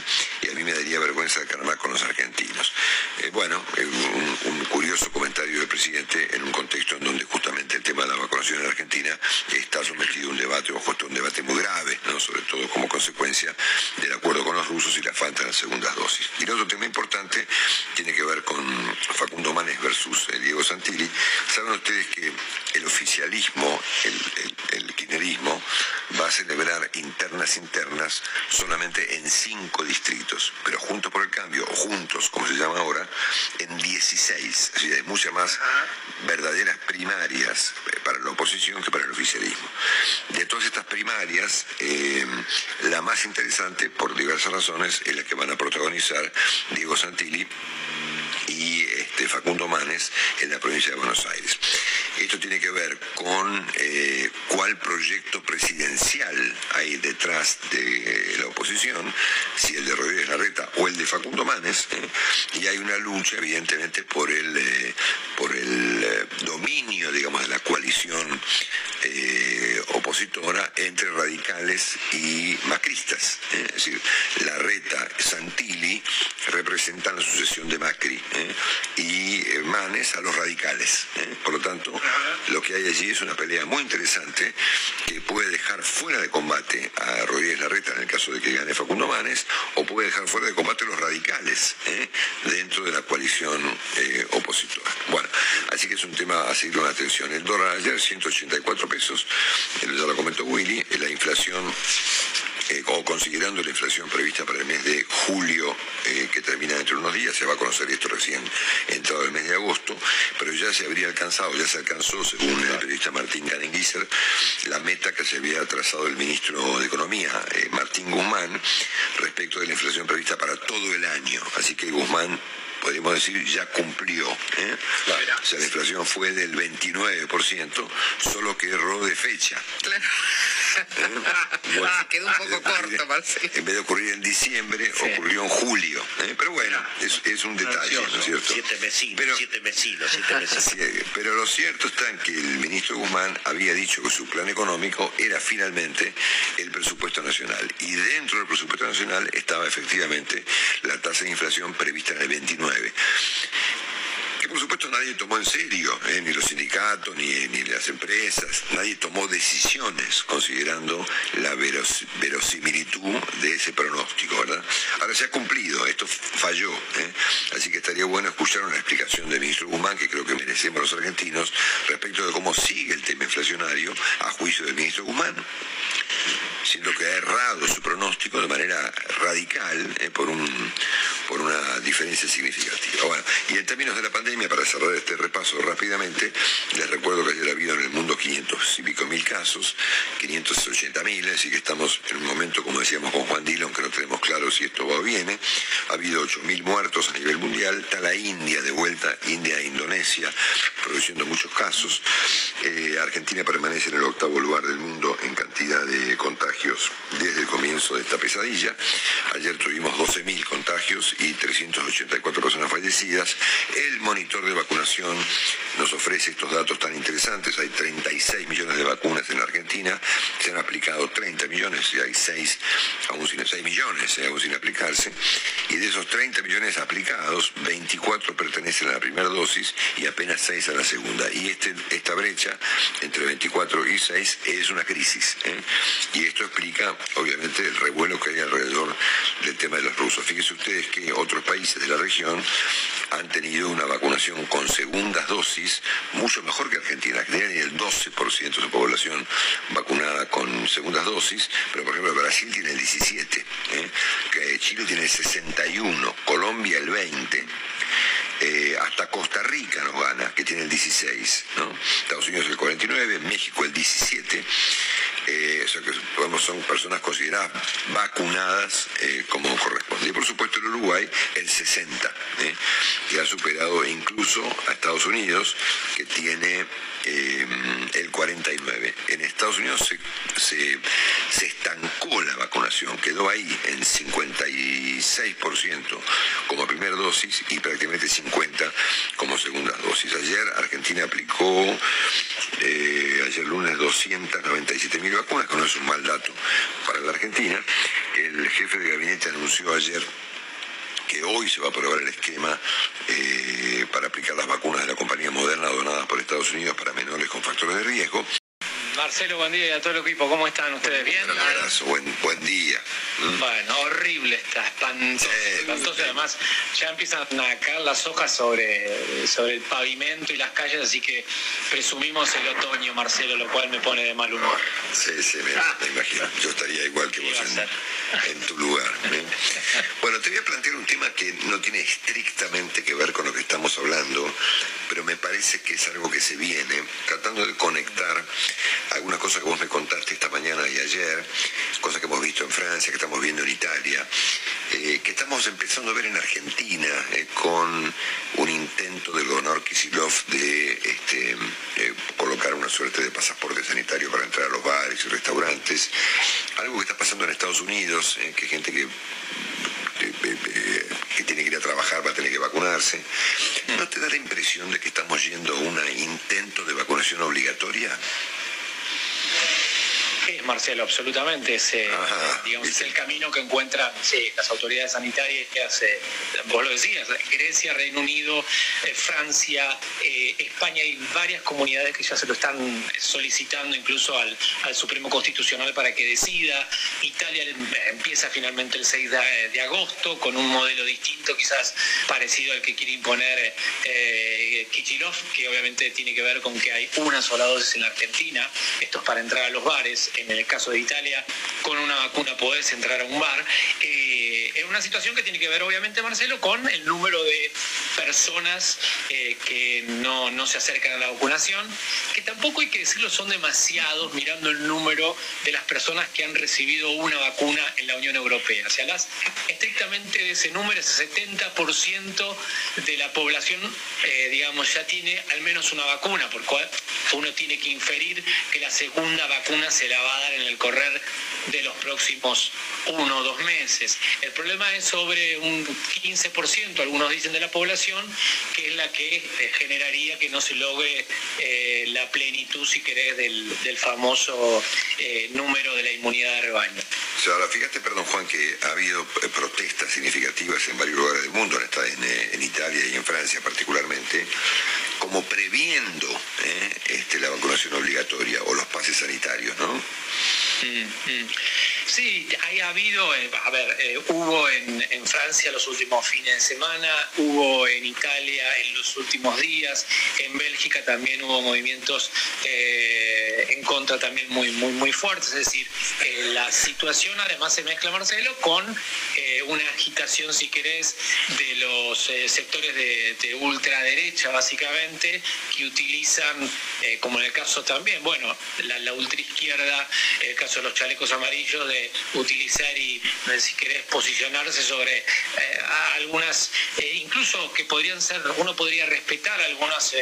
y a mí me daría vergüenza quedar mal con los argentinos. Eh, bueno, eh, un, curioso comentario del presidente en un contexto en donde justamente el tema de la vacunación en Argentina está sometido a un debate, o justo un debate muy grave, ¿no? sobre todo como consecuencia del acuerdo con los rusos y la falta de las segundas dosis. Y el otro tema importante tiene que ver con Facundo Manes versus Diego Santilli. Saben ustedes que el oficialismo, el, el, kirchnerismo, va a celebrar internas internas solamente en cinco distritos, pero juntos por el cambio, o juntos, como se llama ahora, en 16. Así hay muchas más verdaderas primarias eh, para la oposición que para el oficialismo. De todas estas primarias, eh, la más interesante, por diversas razones, es la que van a protagonizar Diego Santilli y este, Facundo Manes en la provincia de Buenos Aires. Esto tiene que ver con eh, cuál proyecto presidencial hay detrás de la oposición, si el de Rodríguez Larreta o el de Facundo Manes, ¿eh? y hay una lucha evidentemente por el, eh, por el dominio, digamos, de la coalición opositora entre radicales y macristas. Es decir, Larreta, Santilli representan la sucesión de Macri y Manes a los radicales. Por lo tanto, lo que hay allí es una pelea muy interesante que puede dejar fuera de combate a Rodríguez Larreta en el caso de que gane Facundo Manes, o puede dejar fuera de combate a los radicales ¿eh? dentro de la coalición eh, opositora. Bueno, así que es un tema a seguir con atención. El dólar ayer 184 pesos, ya lo comentó Willy, la inflación eh, o considerando la inflación prevista para el mes de julio, eh, que termina dentro de unos días, se va a conocer esto recién entrado el mes de agosto, pero ya se habría alcanzado, ya se alcanzó, según el periodista Martín Ganenguiser, la meta que se había trazado el ministro de Economía, eh, Martín Guzmán, respecto de la inflación prevista para todo el año. Así que Guzmán podríamos decir, ya cumplió. O sea, la inflación fue del 29%, solo que erró de fecha. Claro. quedó un poco corto, Marcelo. En vez de ocurrir en diciembre, ocurrió en julio. ¿eh? Pero bueno, es, un detalle, ¿no es cierto? Siete vecinos, pero, siete vecinos, siete vecinos. pero lo cierto está en que el ministro Guzmán había dicho que su plan económico era finalmente el presupuesto nacional. Y dentro del presupuesto nacional estaba efectivamente la tasa de inflación prevista en el 29 que por supuesto nadie tomó en serio, ¿eh? ni los sindicatos, ni, ni, las empresas, nadie tomó decisiones considerando la verosimilitud de ese pronóstico, ¿verdad? Ahora se ha cumplido, esto falló, ¿eh? así que estaría bueno escuchar una explicación del ministro Guzmán, que creo que merecemos los argentinos, respecto de cómo sigue el tema inflacionario a juicio del ministro Guzmán siendo que ha errado su pronóstico de manera radical ¿eh? por un por una diferencia significativa. Y en términos de la pandemia, para cerrar este repaso rápidamente, les recuerdo que ayer ha habido en el mundo 500 y pico mil casos, 580 mil, así que estamos en un momento, como decíamos con Juan Dillon, que no tenemos claro si esto va o viene. Ha habido 8 mil muertos a nivel mundial, está la India de vuelta, India e Indonesia, produciendo muchos casos. Eh, Argentina permanece en el octavo lugar del mundo en cantidad de contagios desde el comienzo de esta pesadilla. Ayer tuvimos 12.000 contagios y 384 personas fallecidas. El monitor de vacunación nos ofrece estos datos tan interesantes. Hay 36 millones de vacunas en la Argentina, se han aplicado 30 millones y hay 6, aún sin, 6 millones eh, aún sin aplicarse. Y de esos 30 millones aplicados, 24 pertenecen a la primera dosis y apenas 6 a la segunda. Y este, esta brecha entre 24 y 6 es una crisis. ¿eh? Y esto explica, obviamente, el revuelo que hay alrededor del tema de los rusos. Fíjense ustedes que otros países de la región han tenido una vacunación con segundas dosis mucho mejor que Argentina. Argentina tiene el 12% de su población vacunada con segundas dosis, pero por ejemplo Brasil tiene el 17%, ¿eh? Chile tiene el 61%, Colombia el 20%. Eh, hasta Costa Rica nos gana, que tiene el 16, ¿no? Estados Unidos el 49, México el 17. Eh, o sea que son personas consideradas vacunadas eh, como corresponde. Y por supuesto el Uruguay el 60, que ha superado incluso a Estados Unidos, que tiene el 49. En Estados Unidos se, se, estancó la vacunación, quedó ahí en 56% como primera dosis y prácticamente 50% como segunda dosis. Ayer Argentina aplicó, eh, ayer lunes, 297 mil vacunas, que no es un mal dato para la Argentina. El jefe de gabinete anunció ayer que hoy se va a aprobar el esquema eh, para aplicar las vacunas de la compañía Moderna donadas por Estados Unidos para menores con factores de riesgo. Marcelo, buen día y a todo el equipo. ¿Cómo están ustedes? ¿Bien? Buen, buen día. Bueno, horrible está, espantoso. espantoso. Además, ya empiezan a caer las hojas sobre, sobre el pavimento y las calles, así que presumimos el otoño, Marcelo, lo cual me pone de mal humor. Sí, sí, me, me imagino. Yo estaría igual que vos en, en, tu lugar. ¿eh? Bueno, te voy a plantear un tema que no tiene estrictamente que ver con lo que estamos hablando, pero me parece que es algo que se viene, tratando de conectar algunas cosas que vos me contaste esta mañana y ayer, cosas que hemos visto en Francia, que estamos viendo en Italia, eh, que estamos empezando a ver en Argentina eh, con un intento del gobernador Kisilov de este, eh, colocar una suerte de pasaporte sanitario para entrar a los bares y restaurantes, algo que está pasando en Estados Unidos, que gente que que tiene que ir a trabajar va a tener que vacunarse. ¿No te da la impresión de que estamos yendo a un intento de vacunación obligatoria? Sí, Marcelo, absolutamente. Ese, digamos, es el camino que encuentran las autoridades sanitarias que hace, vos lo decías, Grecia, Reino Unido, eh, Francia, eh, España y varias comunidades que ya se lo están solicitando incluso al, Supremo Constitucional para que decida. Italia eh, empieza finalmente el 6 de, agosto con un modelo distinto, quizás parecido al que quiere imponer eh, Kichilov, que obviamente tiene que ver con que hay una sola dosis en la Argentina. Esto es para entrar a los bares en el caso de Italia, con una vacuna podés entrar a un bar. Eh, una situación que tiene que ver, obviamente, Marcelo, con el número de personas eh, que no, no, se acercan a la vacunación, que tampoco hay que decirlo, son demasiados mirando el número de las personas que han recibido una vacuna en la Unión Europea. Si hablas estrictamente de ese número, ese 70% de la población, eh, digamos, ya tiene al menos una vacuna, por cual uno tiene que inferir que la segunda vacuna se la va a dar en el correr de los próximos uno o dos meses. El problema es sobre un 15%, algunos dicen, de la población, que es la que eh, generaría que no se logre eh, la plenitud, si querés, del, famoso eh, número de la inmunidad de rebaño. ahora fíjate, perdón Juan, que ha habido protestas significativas en varios lugares del mundo, en, en Italia y en Francia particularmente, como previendo este, la vacunación obligatoria o los pases sanitarios, ¿no? Mm, mm. Sí, ha habido, eh, a ver, eh, hubo en, Francia los últimos fines de semana, hubo en Italia en los últimos días, en Bélgica también hubo movimientos eh, en contra también muy, muy, muy fuertes, es decir, la situación además se mezcla, Marcelo, con una agitación, si querés, de los sectores de, ultraderecha, básicamente, que utilizan, como en el caso también, bueno, la, la ultraizquierda, el caso los chalecos amarillos, de utilizar y, eh, si querés, posicionarse sobre eh, algunas, eh, incluso que podrían ser, uno podría respetar algunas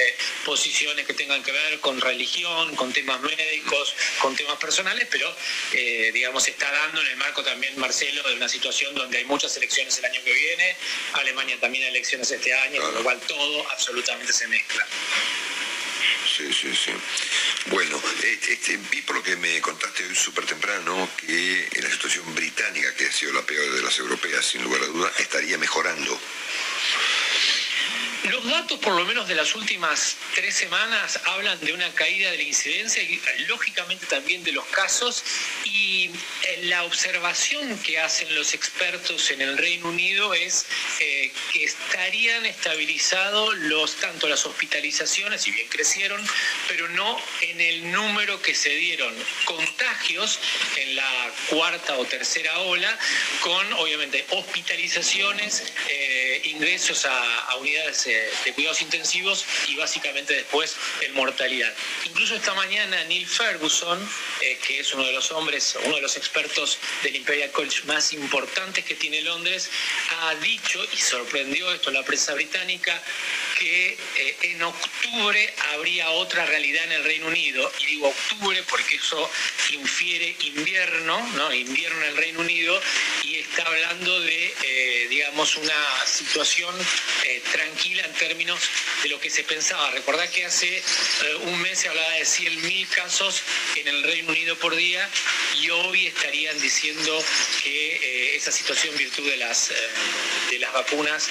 posiciones que tengan que ver con religión, con temas médicos, con temas personales, pero, digamos, está dando en el marco también, Marcelo, de una situación donde hay muchas elecciones el año que viene, Alemania también elecciones este año, con lo cual todo absolutamente se mezcla. Sí, sí, sí. Bueno, este, vi por lo que me contaste hoy súper temprano que la situación británica, que ha sido la peor de las europeas, sin lugar a duda, estaría mejorando. Los datos, por lo menos de las últimas tres semanas, hablan de una caída de la incidencia y lógicamente también de los casos. Y eh, la observación que hacen los expertos en el Reino Unido es eh, que estarían estabilizados los, tanto las hospitalizaciones, si bien crecieron, pero no en el número que se dieron. Contagios en la cuarta o tercera ola, con obviamente hospitalizaciones, eh, ingresos a unidades de cuidados intensivos y básicamente después en mortalidad. Incluso esta mañana Neil Ferguson, eh, que es uno de los hombres, uno de los expertos del Imperial College más importantes que tiene Londres, ha dicho, y sorprendió esto la prensa británica, que eh, en octubre habría otra realidad en el Reino Unido. Y digo octubre porque eso infiere invierno, ¿no? Invierno en el Reino Unido y está hablando de, eh, digamos, una situación tranquila en términos de lo que se pensaba. Recordad que hace eh, un mes se hablaba de 100.000 casos en el Reino Unido por día y hoy estarían diciendo que eh, esa situación, virtud de las, eh, de las vacunas,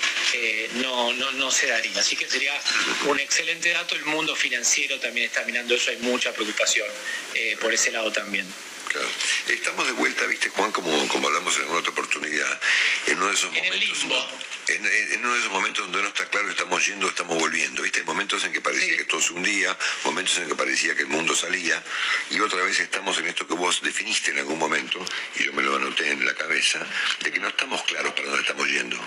no, no, no se daría. Así que sería un excelente dato. El mundo financiero también está mirando eso, hay mucha preocupación por ese lado también. Estamos de vuelta, viste, Juan, como, como hablamos en alguna otra oportunidad, en uno de esos en momentos. El limbo. En, uno de esos momentos donde no está claro estamos yendo, estamos volviendo, ¿viste? Momentos en que parecía que todo se hundía, momentos en que parecía que el mundo salía, y otra vez estamos en esto que vos definiste en algún momento, y yo me lo anoté en la cabeza, de que no estamos claros para dónde estamos yendo.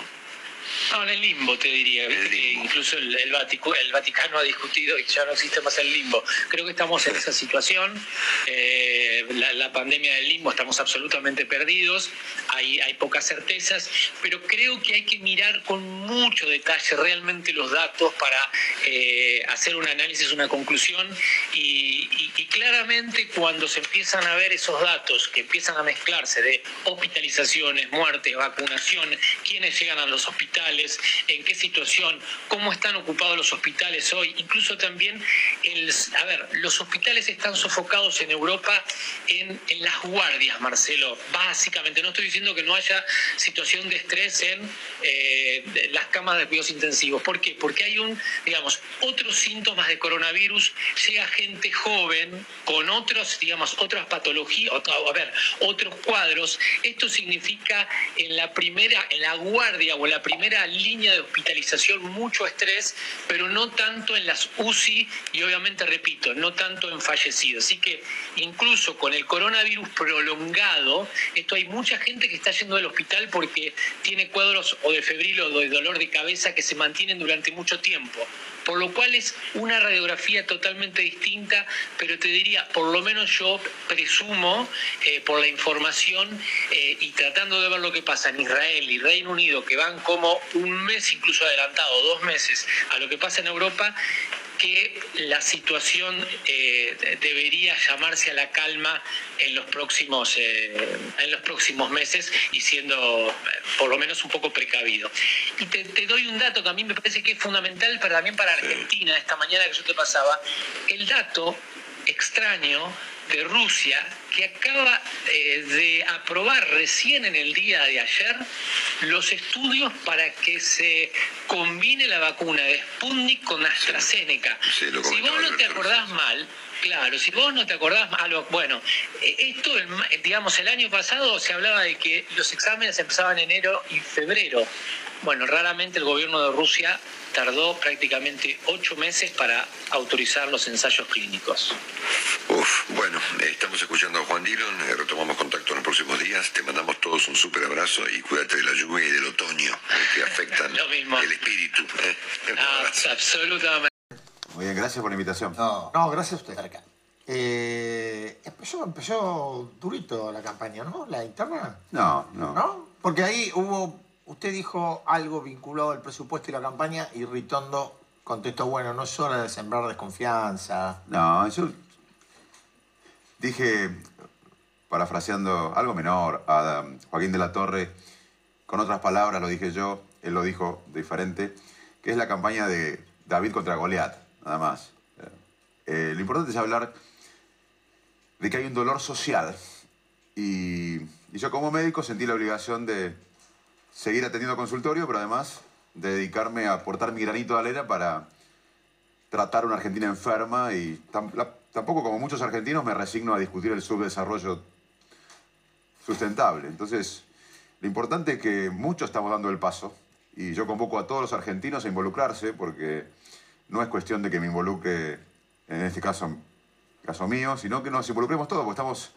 No, en el limbo te diría. incluso el, el, Vaticano ha discutido y ya no existe más el limbo. Creo que estamos en esa situación. Eh, la, pandemia del limbo, estamos absolutamente perdidos. Hay, hay pocas certezas, pero creo que hay que mirar con mucho detalle realmente los datos para eh, hacer un análisis, una conclusión. Y, y claramente cuando se empiezan a ver esos datos que empiezan a mezclarse de hospitalizaciones, muertes, vacunaciones, quiénes llegan a los en qué situación, cómo están ocupados los hospitales hoy, incluso también, a ver, los hospitales están sofocados en Europa en, las guardias, Marcelo, básicamente, no estoy diciendo que no haya situación de estrés en eh, las camas de cuidados intensivos, ¿por qué? Porque hay un, digamos, otros síntomas de coronavirus, llega gente joven con otros, digamos, otras patologías, a ver, otros cuadros, esto significa en la primera, en la guardia o en la primera línea de hospitalización mucho estrés, pero no tanto en las UCI y obviamente, repito, no tanto en fallecidos. Así que incluso con el coronavirus prolongado, esto hay mucha gente que está yendo al hospital porque tiene cuadros o de febril o de dolor de cabeza que se mantienen durante mucho tiempo por lo cual es una radiografía totalmente distinta, pero te diría, por lo menos yo presumo, eh, por la información eh, y tratando de ver lo que pasa en Israel y Reino Unido, que van como un mes incluso adelantado, dos meses a lo que pasa en Europa, que la situación eh, debería llamarse a la calma en los próximos eh, en los próximos meses y siendo eh, por lo menos un poco precavido. Y te, doy un dato que a mí me parece que es fundamental para, también para Argentina esta mañana que yo te pasaba. El dato extraño de Rusia que acaba eh, de aprobar recién en el día de ayer los estudios para que se combine la vacuna de Sputnik con AstraZeneca. si vos no te acordás mal, Claro, si vos no te acordás malo, bueno, eh, esto, digamos, el año pasado se hablaba de que los exámenes empezaban en enero y febrero. Bueno, raramente el gobierno de Rusia tardó prácticamente ocho meses para autorizar los ensayos clínicos. Uf, bueno, estamos escuchando a Juan Dillon, eh, retomamos contacto en los próximos días, te mandamos todos un súper abrazo y cuídate de la lluvia y del otoño eh, que afectan el espíritu. Eh. Ah, absolutamente. Muy bien, gracias por la invitación. No, no gracias a usted. Eh, empezó, empezó durito la campaña, ¿no? La interna. No, no. ¿No? Porque ahí hubo Usted dijo algo vinculado al presupuesto y la campaña y Ritondo contestó, bueno, no es hora de sembrar desconfianza. No, yo dije, parafraseando algo menor a Joaquín de la Torre, con otras palabras lo dije yo, él lo dijo diferente, que es la campaña de David contra Goliat, nada más. Eh, lo importante es hablar de que hay un dolor social y yo como médico sentí la obligación de seguir atendiendo consultorio, pero además dedicarme a aportar mi granito de arena para tratar a una Argentina enferma y tampoco como muchos argentinos me resigno a discutir el subdesarrollo sustentable. Entonces, lo importante es que muchos estamos dando el paso y yo convoco a todos los argentinos a involucrarse porque no es cuestión de que me involucre, en este caso, caso mío, sino que nos involucremos todos, porque estamos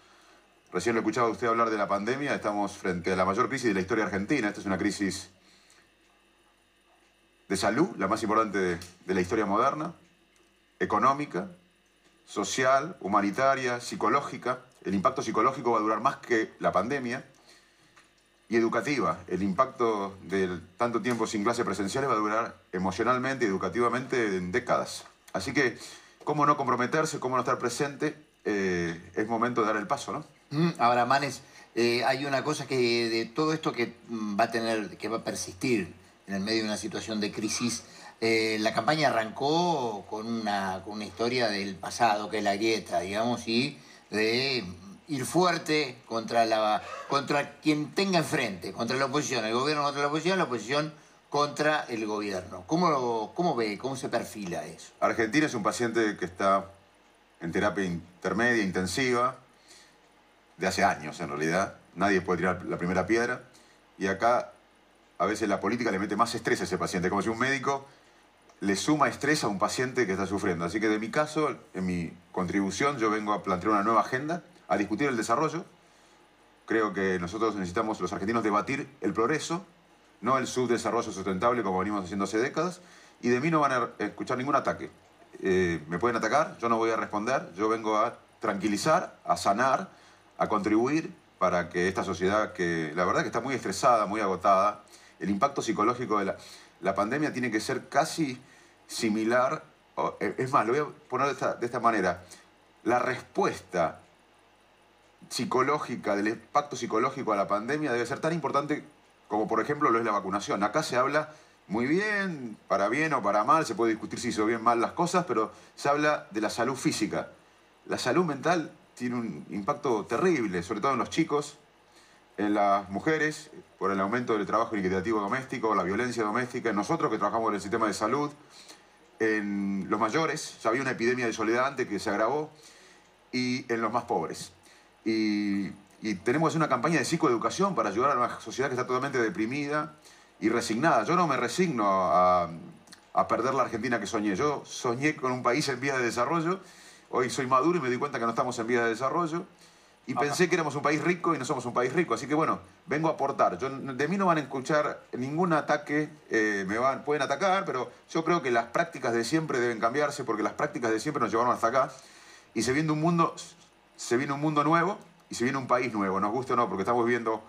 Recién lo he escuchado a usted hablar de la pandemia. Estamos frente a la mayor crisis de la historia argentina. Esta es una crisis de salud, la más importante de, la historia moderna, económica, social, humanitaria, psicológica. El impacto psicológico va a durar más que la pandemia. Y educativa. El impacto de tanto tiempo sin clases presenciales va a durar emocionalmente y educativamente en décadas. Así que, ¿cómo no comprometerse? ¿Cómo no estar presente? Eh, es momento de dar el paso, ¿no? Mm, ahora, Manes, eh, hay una cosa que de todo esto que mm, va a tener, que va a persistir en el medio de una situación de crisis, eh, la campaña arrancó con una, con una historia del pasado, que es la grieta, digamos, y de ir fuerte contra, la, contra quien tenga enfrente, contra la oposición, el gobierno contra la oposición, la oposición contra el gobierno. ¿Cómo, cómo ve, cómo se perfila eso? Argentina es un paciente que está en terapia intermedia, intensiva, de hace años en realidad. Nadie puede tirar la primera piedra. Y acá a veces la política le mete más estrés a ese paciente, como si un médico le suma estrés a un paciente que está sufriendo. Así que de mi caso, en mi contribución, yo vengo a plantear una nueva agenda, a discutir el desarrollo. Creo que nosotros necesitamos, los argentinos, debatir el progreso, no el subdesarrollo sustentable como venimos haciendo hace décadas. Y de mí no van a escuchar ningún ataque. Eh, me pueden atacar, yo no voy a responder, yo vengo a tranquilizar, a sanar, a contribuir para que esta sociedad que la verdad que está muy estresada, muy agotada, el impacto psicológico de la, pandemia tiene que ser casi similar, eh, es más, lo voy a poner de esta, manera, la respuesta psicológica, del impacto psicológico a la pandemia debe ser tan importante como por ejemplo lo es la vacunación. Acá se habla muy bien, para bien o para mal, se puede discutir si hizo bien o mal las cosas, pero se habla de la salud física. La salud mental tiene un impacto terrible, sobre todo en los chicos, en las mujeres, por el aumento del trabajo equitativo doméstico, la violencia doméstica, en nosotros que trabajamos en el sistema de salud, en los mayores, ya había una epidemia de soledad antes que se agravó, y en los más pobres. Y, tenemos una campaña de psicoeducación para ayudar a una sociedad que está totalmente deprimida y resignada. Yo no me resigno a, a perder la Argentina que soñé. Yo soñé con un país en vía de desarrollo Hoy soy maduro y me di cuenta que no estamos en vía de desarrollo. Y pensé que éramos un país rico y no somos un país rico. Así que bueno, vengo a aportar. Yo, de mí no van a escuchar ningún ataque, eh, me van, pueden atacar, pero yo creo que las prácticas de siempre deben cambiarse porque las prácticas de siempre nos llevaron hasta acá. Y se viene un mundo, se viene un mundo nuevo y se viene un país nuevo, nos gusta o no, porque estamos viviendo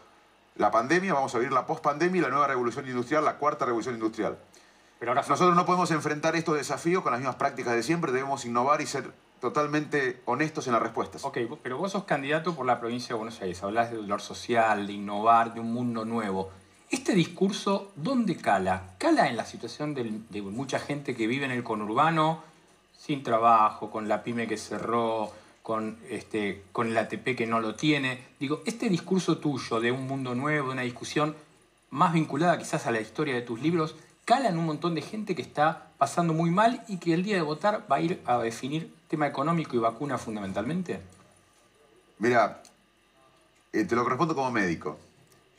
la pandemia, vamos a vivir la post-pandemia y la nueva revolución industrial, la cuarta revolución industrial. Pero Nosotros no podemos enfrentar estos desafíos con las mismas prácticas de siempre, debemos innovar y ser totalmente honestos en las respuestas. Ok, pero vos sos candidato por la provincia de Buenos Aires, hablas de dolor social, de innovar, de un mundo nuevo. ¿Este discurso dónde cala? ¿Cala en la situación de, mucha gente que vive en el conurbano, sin trabajo, con la pyme que cerró, con, este, con el ATP que no lo tiene. Digo, este discurso tuyo de un mundo nuevo, de una discusión más vinculada quizás a la historia de tus libros, cala en un montón de gente que está pasando muy mal y que el día de votar va a ir a definir tema económico y vacuna fundamentalmente? Mira, eh, te lo respondo como médico.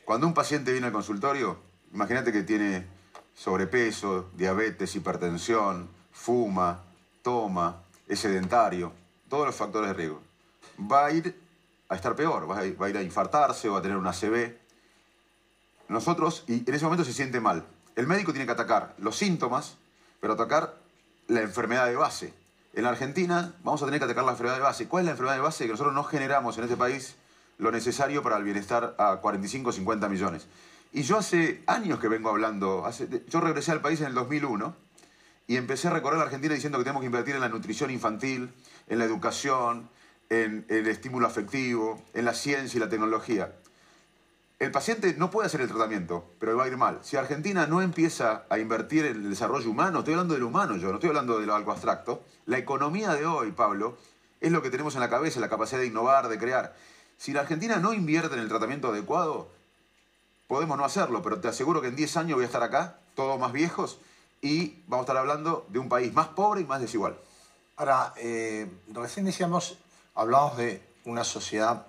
Cuando un paciente viene al consultorio, imagínate que tiene sobrepeso, diabetes, hipertensión, fuma, toma, es sedentario, todos los factores de riesgo. Va a ir a estar peor, va a ir, a, infartarse o a tener una ACV. Nosotros, y en ese momento se siente mal. El médico tiene que atacar los síntomas, pero atacar la enfermedad de base. En Argentina vamos a tener que atacar la enfermedad de base. ¿Cuál es la enfermedad de base? Que nosotros no generamos en este país lo necesario para el bienestar a 45 o 50 millones. Y yo hace años que vengo hablando, yo regresé al país en el 2001 y empecé a recorrer la Argentina diciendo que tenemos que invertir en la nutrición infantil, en la educación, en el estímulo afectivo, en la ciencia y la tecnología. El paciente no puede hacer el tratamiento, pero va a ir mal. Si Argentina no empieza a invertir en el desarrollo humano, estoy hablando del humano yo, no estoy hablando de algo abstracto, la economía de hoy, Pablo, es lo que tenemos en la cabeza, la capacidad de innovar, de crear. Si la Argentina no invierte en el tratamiento adecuado, podemos no hacerlo, pero te aseguro que en 10 años voy a estar acá, todos más viejos, y vamos a estar hablando de un país más pobre y más desigual. Ahora, eh, recién decíamos, hablamos de una sociedad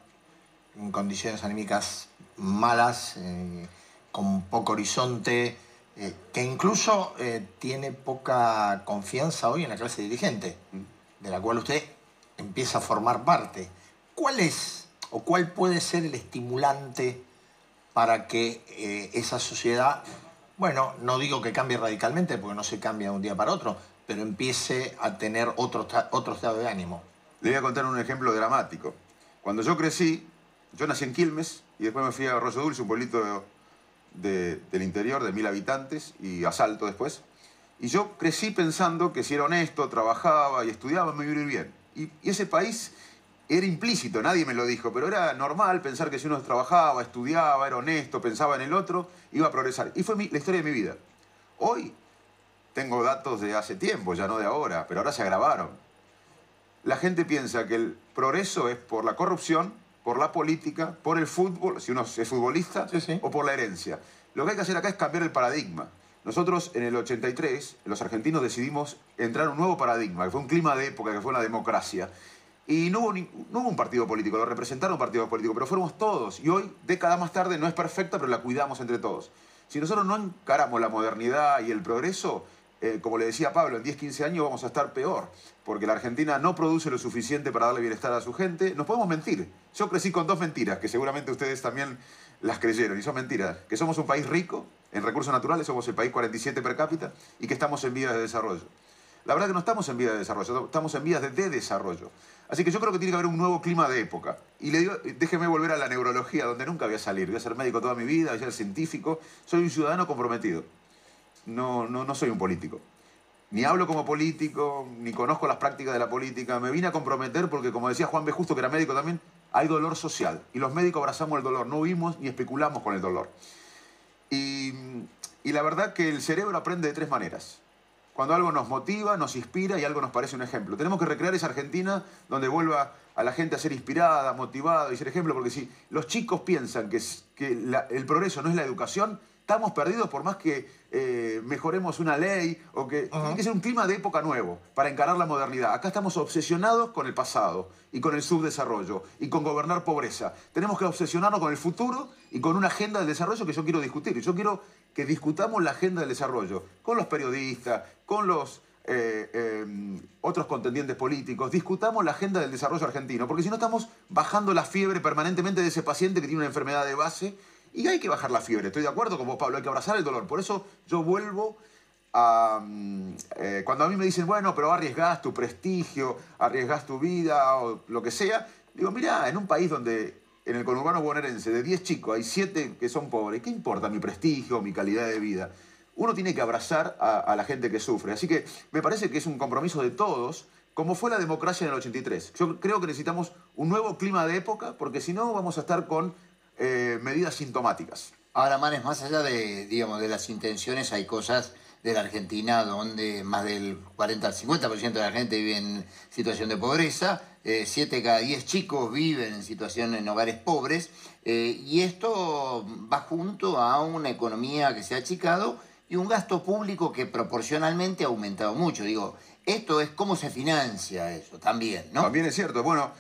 en condiciones anímicas malas, eh, con poco horizonte, eh, que incluso eh, tiene poca confianza hoy en la clase dirigente, de la cual usted empieza a formar parte. ¿Cuál es o cuál puede ser el estimulante para que esa sociedad, bueno, no digo que cambie radicalmente, porque no se cambia de un día para otro, pero empiece a tener otro, otro estado de ánimo? Le voy a contar un ejemplo dramático. Cuando yo crecí, yo nací en Quilmes y después me fui a Arroyo Dulce, un pueblito del interior de mil habitantes y asalto después. Y yo crecí pensando que si era honesto, trabajaba y estudiaba, me iba a ir bien. Y, ese país era implícito, nadie me lo dijo, pero era normal pensar que si uno trabajaba, estudiaba, era honesto, pensaba en el otro, iba a progresar. Y fue la historia de mi vida. Hoy tengo datos de hace tiempo, ya no de ahora, pero ahora se agravaron. La gente piensa que el progreso es por la corrupción, por la política, por el fútbol, si uno es futbolista, o por la herencia. Lo que hay que hacer acá es cambiar el paradigma. Nosotros en el 83, los argentinos decidimos entrar a un nuevo paradigma, que fue un clima de época, que fue la democracia. Y no hubo, no hubo un partido político, lo representaron partidos políticos, pero fuimos todos. Y hoy, década más tarde, no es perfecta, pero la cuidamos entre todos. Si nosotros no encaramos la modernidad y el progreso, eh, como le decía Pablo, en 10, 15 años vamos a estar peor, porque la Argentina no produce lo suficiente para darle bienestar a su gente. Nos podemos mentir. Yo crecí con dos mentiras, que seguramente ustedes también las creyeron, y son mentiras. Que somos un país rico en recursos naturales, somos el país 47 per cápita, y que estamos en vías de desarrollo. La verdad que no estamos en vías de desarrollo, estamos en vías de, de desarrollo. Así que yo creo que tiene que haber un nuevo clima de época. Y le digo, déjeme volver a la neurología, donde nunca voy a salir. Voy a ser médico toda mi vida, voy a ser científico. Soy un ciudadano comprometido. No, no, no soy un político ni hablo como político, ni conozco las prácticas de la política. Me vine a comprometer porque, como decía Juan B. Justo, que era médico también, hay dolor social. Y los médicos abrazamos el dolor, no vimos ni especulamos con el dolor. Y, la verdad que el cerebro aprende de tres maneras. Cuando algo nos motiva, nos inspira y algo nos parece un ejemplo. Tenemos que recrear esa Argentina donde vuelva a la gente a ser inspirada, motivada y ser ejemplo, porque si los chicos piensan que el progreso no es la educación, estamos perdidos por más que eh, mejoremos una ley o que tiene que ser un clima de época nuevo para encarar la modernidad. Acá estamos obsesionados con el pasado y con el subdesarrollo y con gobernar pobreza. Tenemos que obsesionarnos con el futuro y con una agenda del desarrollo que yo quiero discutir. Yo quiero que discutamos la agenda del desarrollo con los periodistas, con los eh, eh, otros contendientes políticos, discutamos la agenda del desarrollo argentino, porque si no estamos bajando la fiebre permanentemente de ese paciente que tiene una enfermedad de base y hay que bajar la fiebre, estoy de acuerdo con vos, Pablo, hay que abrazar el dolor. Por eso yo vuelvo a... Mm, eh, cuando a mí me dicen, bueno, pero arriesgás tu prestigio, arriesgás tu vida o lo que sea, digo, mira, en un país donde en el conurbano bonaerense de 10 chicos hay 7 que son pobres, ¿qué importa mi prestigio, mi calidad de vida? Uno tiene que abrazar a, a la gente que sufre. Así que me parece que es un compromiso de todos como fue la democracia en el 83. Yo creo que necesitamos un nuevo clima de época, porque si no vamos a estar con eh, medidas sintomáticas. Ahora, Manes, más allá de, digamos, de las intenciones, hay cosas de la Argentina, donde más del 40 al 50% de la gente vive en situación de pobreza, 7 de cada 10 chicos viven en situación en hogares pobres, y esto va junto a una economía que se ha achicado y un gasto público que proporcionalmente ha aumentado mucho. Digo, esto es cómo se financia eso también, ¿no? También es cierto. Bueno,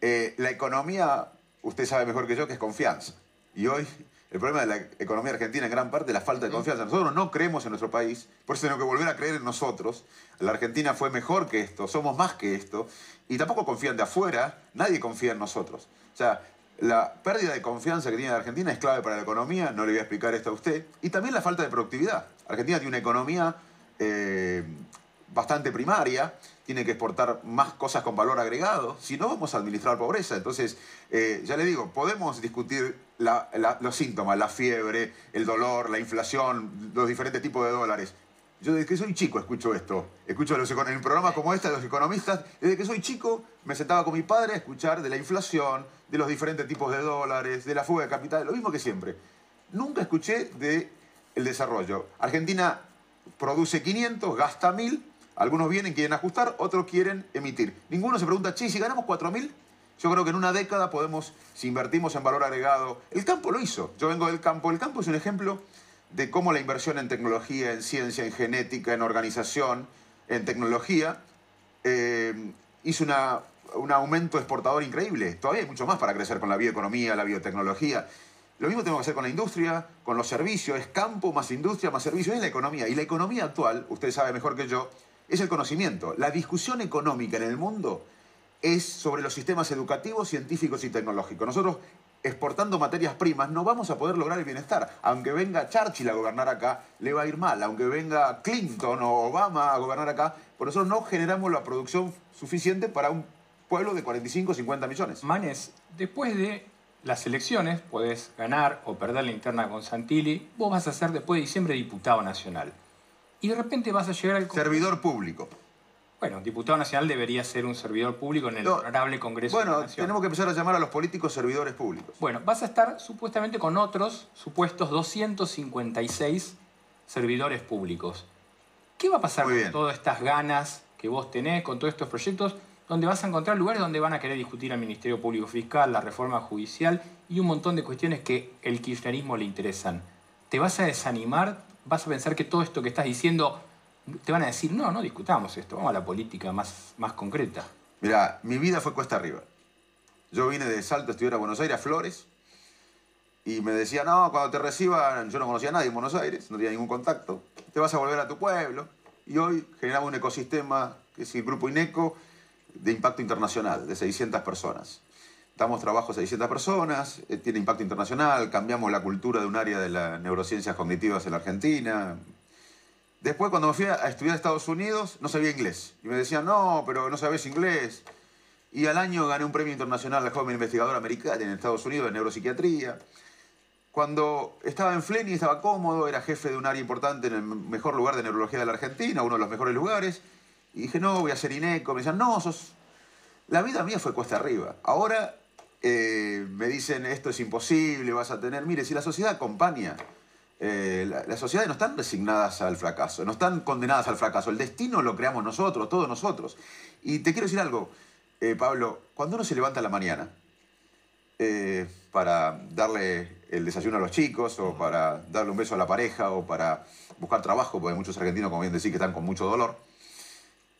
eh, la economía, usted sabe mejor que yo que es confianza. Y hoy el problema de la economía argentina en gran parte es la falta de confianza. Nosotros no creemos en nuestro país, por eso tenemos que volver a creer en nosotros. La Argentina fue mejor que esto, somos más que esto. Y tampoco confían de afuera, nadie confía en nosotros. O sea, la pérdida de confianza que tiene la Argentina es clave para la economía, no le voy a explicar esto a usted. Y también la falta de productividad. Argentina tiene una economía eh, bastante primaria, tiene que exportar más cosas con valor agregado, si no vamos a administrar pobreza. Entonces, eh, ya le digo, podemos discutir los síntomas, la fiebre, el dolor, la inflación, los diferentes tipos de dólares. Yo desde que soy chico escucho esto. Escucho los, en programas como este de los economistas. Desde que soy chico me sentaba con mi padre a escuchar de la inflación, de los diferentes tipos de dólares, de la fuga de capital, lo mismo que siempre. Nunca escuché de el desarrollo. Argentina produce 500, gasta 1000, algunos vienen, quieren ajustar, otros quieren emitir. Ninguno se pregunta, che, si ganamos 4000, yo creo que en una década podemos, si invertimos en valor agregado, el campo lo hizo. Yo vengo del campo, el campo es un ejemplo de cómo la inversión en tecnología, en ciencia, en genética, en organización, en tecnología, eh, hizo un aumento exportador increíble. Todavía hay mucho más para crecer con la bioeconomía, la biotecnología. Lo mismo tenemos que hacer con la industria, con los servicios, es campo más industria más servicios, es la economía. Y la economía actual, usted sabe mejor que yo, es el conocimiento. La discusión económica en el mundo es sobre los sistemas educativos, científicos y tecnológicos. Nosotros, exportando materias primas, no vamos a poder lograr el bienestar. Aunque venga Churchill a gobernar acá, le va a ir mal. Aunque venga Clinton o Obama a gobernar acá, por nosotros no generamos la producción suficiente para un pueblo de 45 o 50 millones. Manes, después de las elecciones, podés ganar o perder la interna con Santilli, vos vas a ser después de diciembre diputado nacional. Y de repente vas a llegar al... Servidor público. Bueno, diputado nacional debería ser un servidor público en el honorable Congreso bueno, de la tenemos que empezar a llamar a los políticos servidores públicos. Bueno, vas a estar supuestamente con otros supuestos 256 servidores públicos. ¿Qué va a pasar con todas estas ganas que vos tenés, con todos estos proyectos? donde vas a encontrar lugares donde van a querer discutir al Ministerio Público Fiscal, la reforma judicial y un montón de cuestiones que el kirchnerismo le interesan. ¿Te vas a desanimar? ¿Vas a pensar que todo esto que estás diciendo te van a decir, no, no discutamos esto, vamos a la política más, más concreta? Mira, mi vida fue cuesta arriba. Yo vine de Salto a estudiar a Buenos Aires, a Flores, y me decía, no, cuando te reciban, yo no conocía a nadie en Buenos Aires, no tenía ningún contacto, te vas a volver a tu pueblo. Y hoy generamos un ecosistema que es el Grupo INECO, de impacto internacional, de 600 personas. Damos trabajo a 600 personas, eh, tiene impacto internacional, cambiamos la cultura de un área de las neurociencias cognitivas en la Argentina. Después, cuando me fui a estudiar a Estados Unidos, no sabía inglés. Y me decían, no, pero no sabes inglés. Y al año gané un premio internacional al joven investigador americano en Estados Unidos de neuropsiquiatría. Cuando estaba en Fleni estaba cómodo, era jefe de un área importante en el mejor lugar de neurología de la Argentina, uno de los mejores lugares. Y dije, no, voy a ser INECO. Me decían, no, sos... La vida mía fue cuesta arriba. Ahora eh, me dicen, esto es imposible, vas a tener... Mire, si la sociedad acompaña, eh, las sociedades no están resignadas al fracaso, no están condenadas al fracaso. El destino lo creamos nosotros, todos nosotros. Y te quiero decir algo, eh, Pablo, cuando uno se levanta a la mañana para darle el desayuno a los chicos, o para darle un beso a la pareja, o para buscar trabajo, porque hay muchos argentinos, como bien decís, que están con mucho dolor,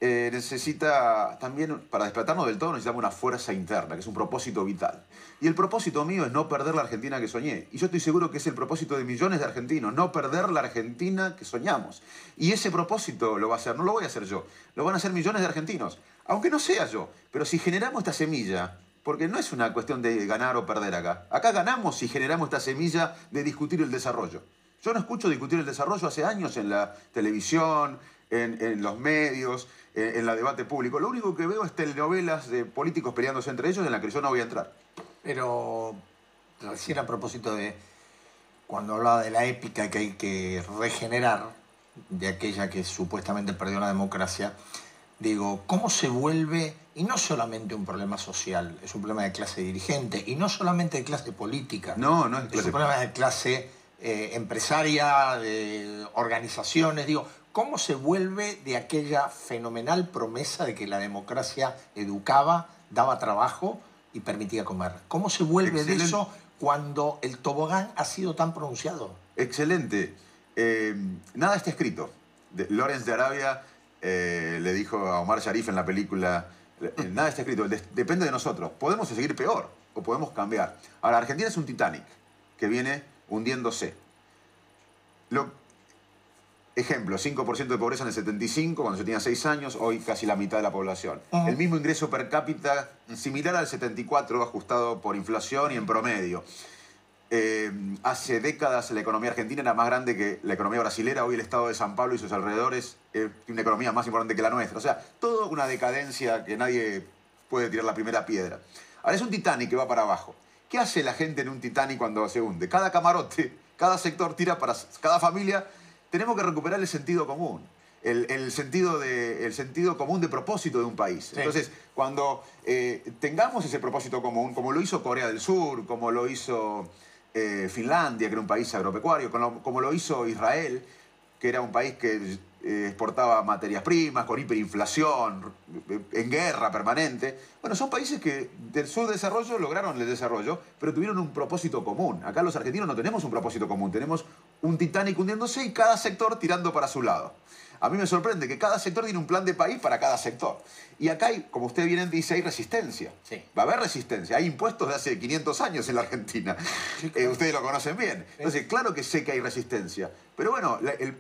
eh, necesita también, para despertarnos del todo, necesitamos una fuerza interna, que es un propósito vital. Y el propósito mío es no perder la Argentina que soñé. Y yo estoy seguro que es el propósito de millones de argentinos, no perder la Argentina que soñamos. Y ese propósito lo va a hacer, no lo voy a hacer yo, lo van a hacer millones de argentinos, aunque no sea yo. Pero si generamos esta semilla, porque no es una cuestión de ganar o perder acá, acá ganamos si generamos esta semilla de discutir el desarrollo. Yo no escucho discutir el desarrollo hace años en la televisión, en, en los medios, en, en, la debate público. Lo único que veo es telenovelas de políticos peleándose entre ellos en la que yo no voy a entrar. Pero recién a propósito de cuando hablaba de la épica que hay que regenerar, de aquella que supuestamente perdió la democracia, digo, ¿cómo se vuelve, y no solamente un problema social, es un problema de clase dirigente, y no solamente de clase política, no, no es, es un problema de clase eh, empresaria, de organizaciones, digo, ¿Cómo se vuelve de aquella fenomenal promesa de que la democracia educaba, daba trabajo y permitía comer? ¿Cómo se vuelve de eso cuando el tobogán ha sido tan pronunciado? Excelente. Eh, nada está escrito. De, Lawrence de Arabia eh, le dijo a Omar Sharif en la película, eh, nada está escrito, depende de nosotros. Podemos seguir peor o podemos cambiar. Ahora, Argentina es un Titanic que viene hundiéndose. Lo, ejemplo, 5% de pobreza en el 75, cuando se tenía 6 años, hoy casi la mitad de la población. El mismo ingreso per cápita similar al 74, ajustado por inflación y en promedio. Eh, hace décadas la economía argentina era más grande que la economía brasilera. Hoy el estado de San Pablo y sus alrededores eh, tiene una economía más importante que la nuestra. O sea, toda una decadencia que nadie puede tirar la primera piedra. Ahora es un Titanic que va para abajo. ¿Qué hace la gente en un Titanic cuando se hunde? Cada camarote, cada sector tira para cada familia. Tenemos que recuperar el sentido común. El, sentido, de, el sentido común de propósito de un país. Entonces, cuando eh, tengamos ese propósito común, como lo hizo Corea del Sur, como lo hizo eh, Finlandia, que era un país agropecuario, como lo, hizo Israel, que era un país que eh, exportaba materias primas, con hiperinflación, eh, en guerra permanente. Bueno, son países que del subdesarrollo lograron el desarrollo, pero tuvieron un propósito común. Acá los argentinos no tenemos un propósito común, tenemos un Titanic hundiéndose y cada sector tirando para su lado. A mí me sorprende que cada sector tiene un plan de país para cada sector. Y acá, hay, como usted bien dice, hay resistencia. Va a haber resistencia. Hay impuestos de hace 500 años en la Argentina. Eh, ustedes lo conocen bien. Entonces, claro que sé que hay resistencia. Pero bueno, el,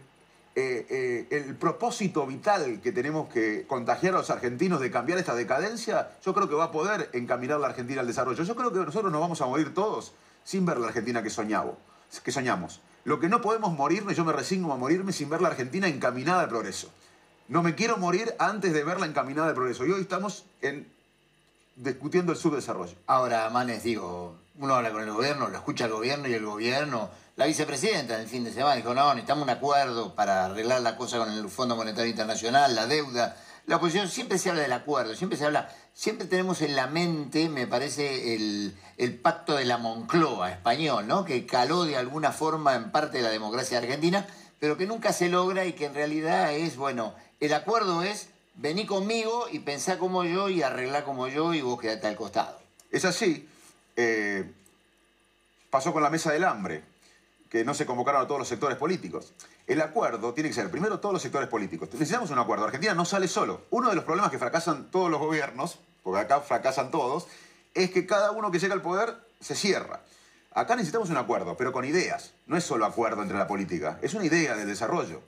eh, eh, el propósito vital que tenemos que contagiar a los argentinos de cambiar esta decadencia, yo creo que va a poder encaminar la Argentina al desarrollo. Yo creo que nosotros nos vamos a morir todos sin ver la Argentina que soñamos. Que soñamos. Lo que no podemos morirme, yo me resigno a morirme sin ver la Argentina encaminada al progreso. No me quiero morir antes de verla encaminada al progreso. Y hoy estamos en, discutiendo el subdesarrollo. Ahora, Manes, digo, uno habla con el gobierno, lo escucha el gobierno y el gobierno, la vicepresidenta en el fin de semana dijo, no, necesitamos un acuerdo para arreglar la cosa con el Fondo Monetario Internacional, la deuda. La oposición siempre se habla del acuerdo, siempre se habla, siempre tenemos en la mente, me parece, el, pacto de la Moncloa español, ¿no? Que caló de alguna forma en parte de la democracia argentina, pero que nunca se logra y que en realidad es, bueno, el acuerdo es vení conmigo y pensá como yo y arreglá como yo y vos quedate al costado. Es así. Eh, pasó con la mesa del hambre, que no se convocaron a todos los sectores políticos. El acuerdo tiene que ser, primero, todos los sectores políticos. Necesitamos un acuerdo. Argentina no sale solo. Uno de los problemas que fracasan todos los gobiernos, porque acá fracasan todos, es que cada uno que llega al poder se cierra. Acá necesitamos un acuerdo, pero con ideas. No es solo acuerdo entre la política, es una idea de desarrollo.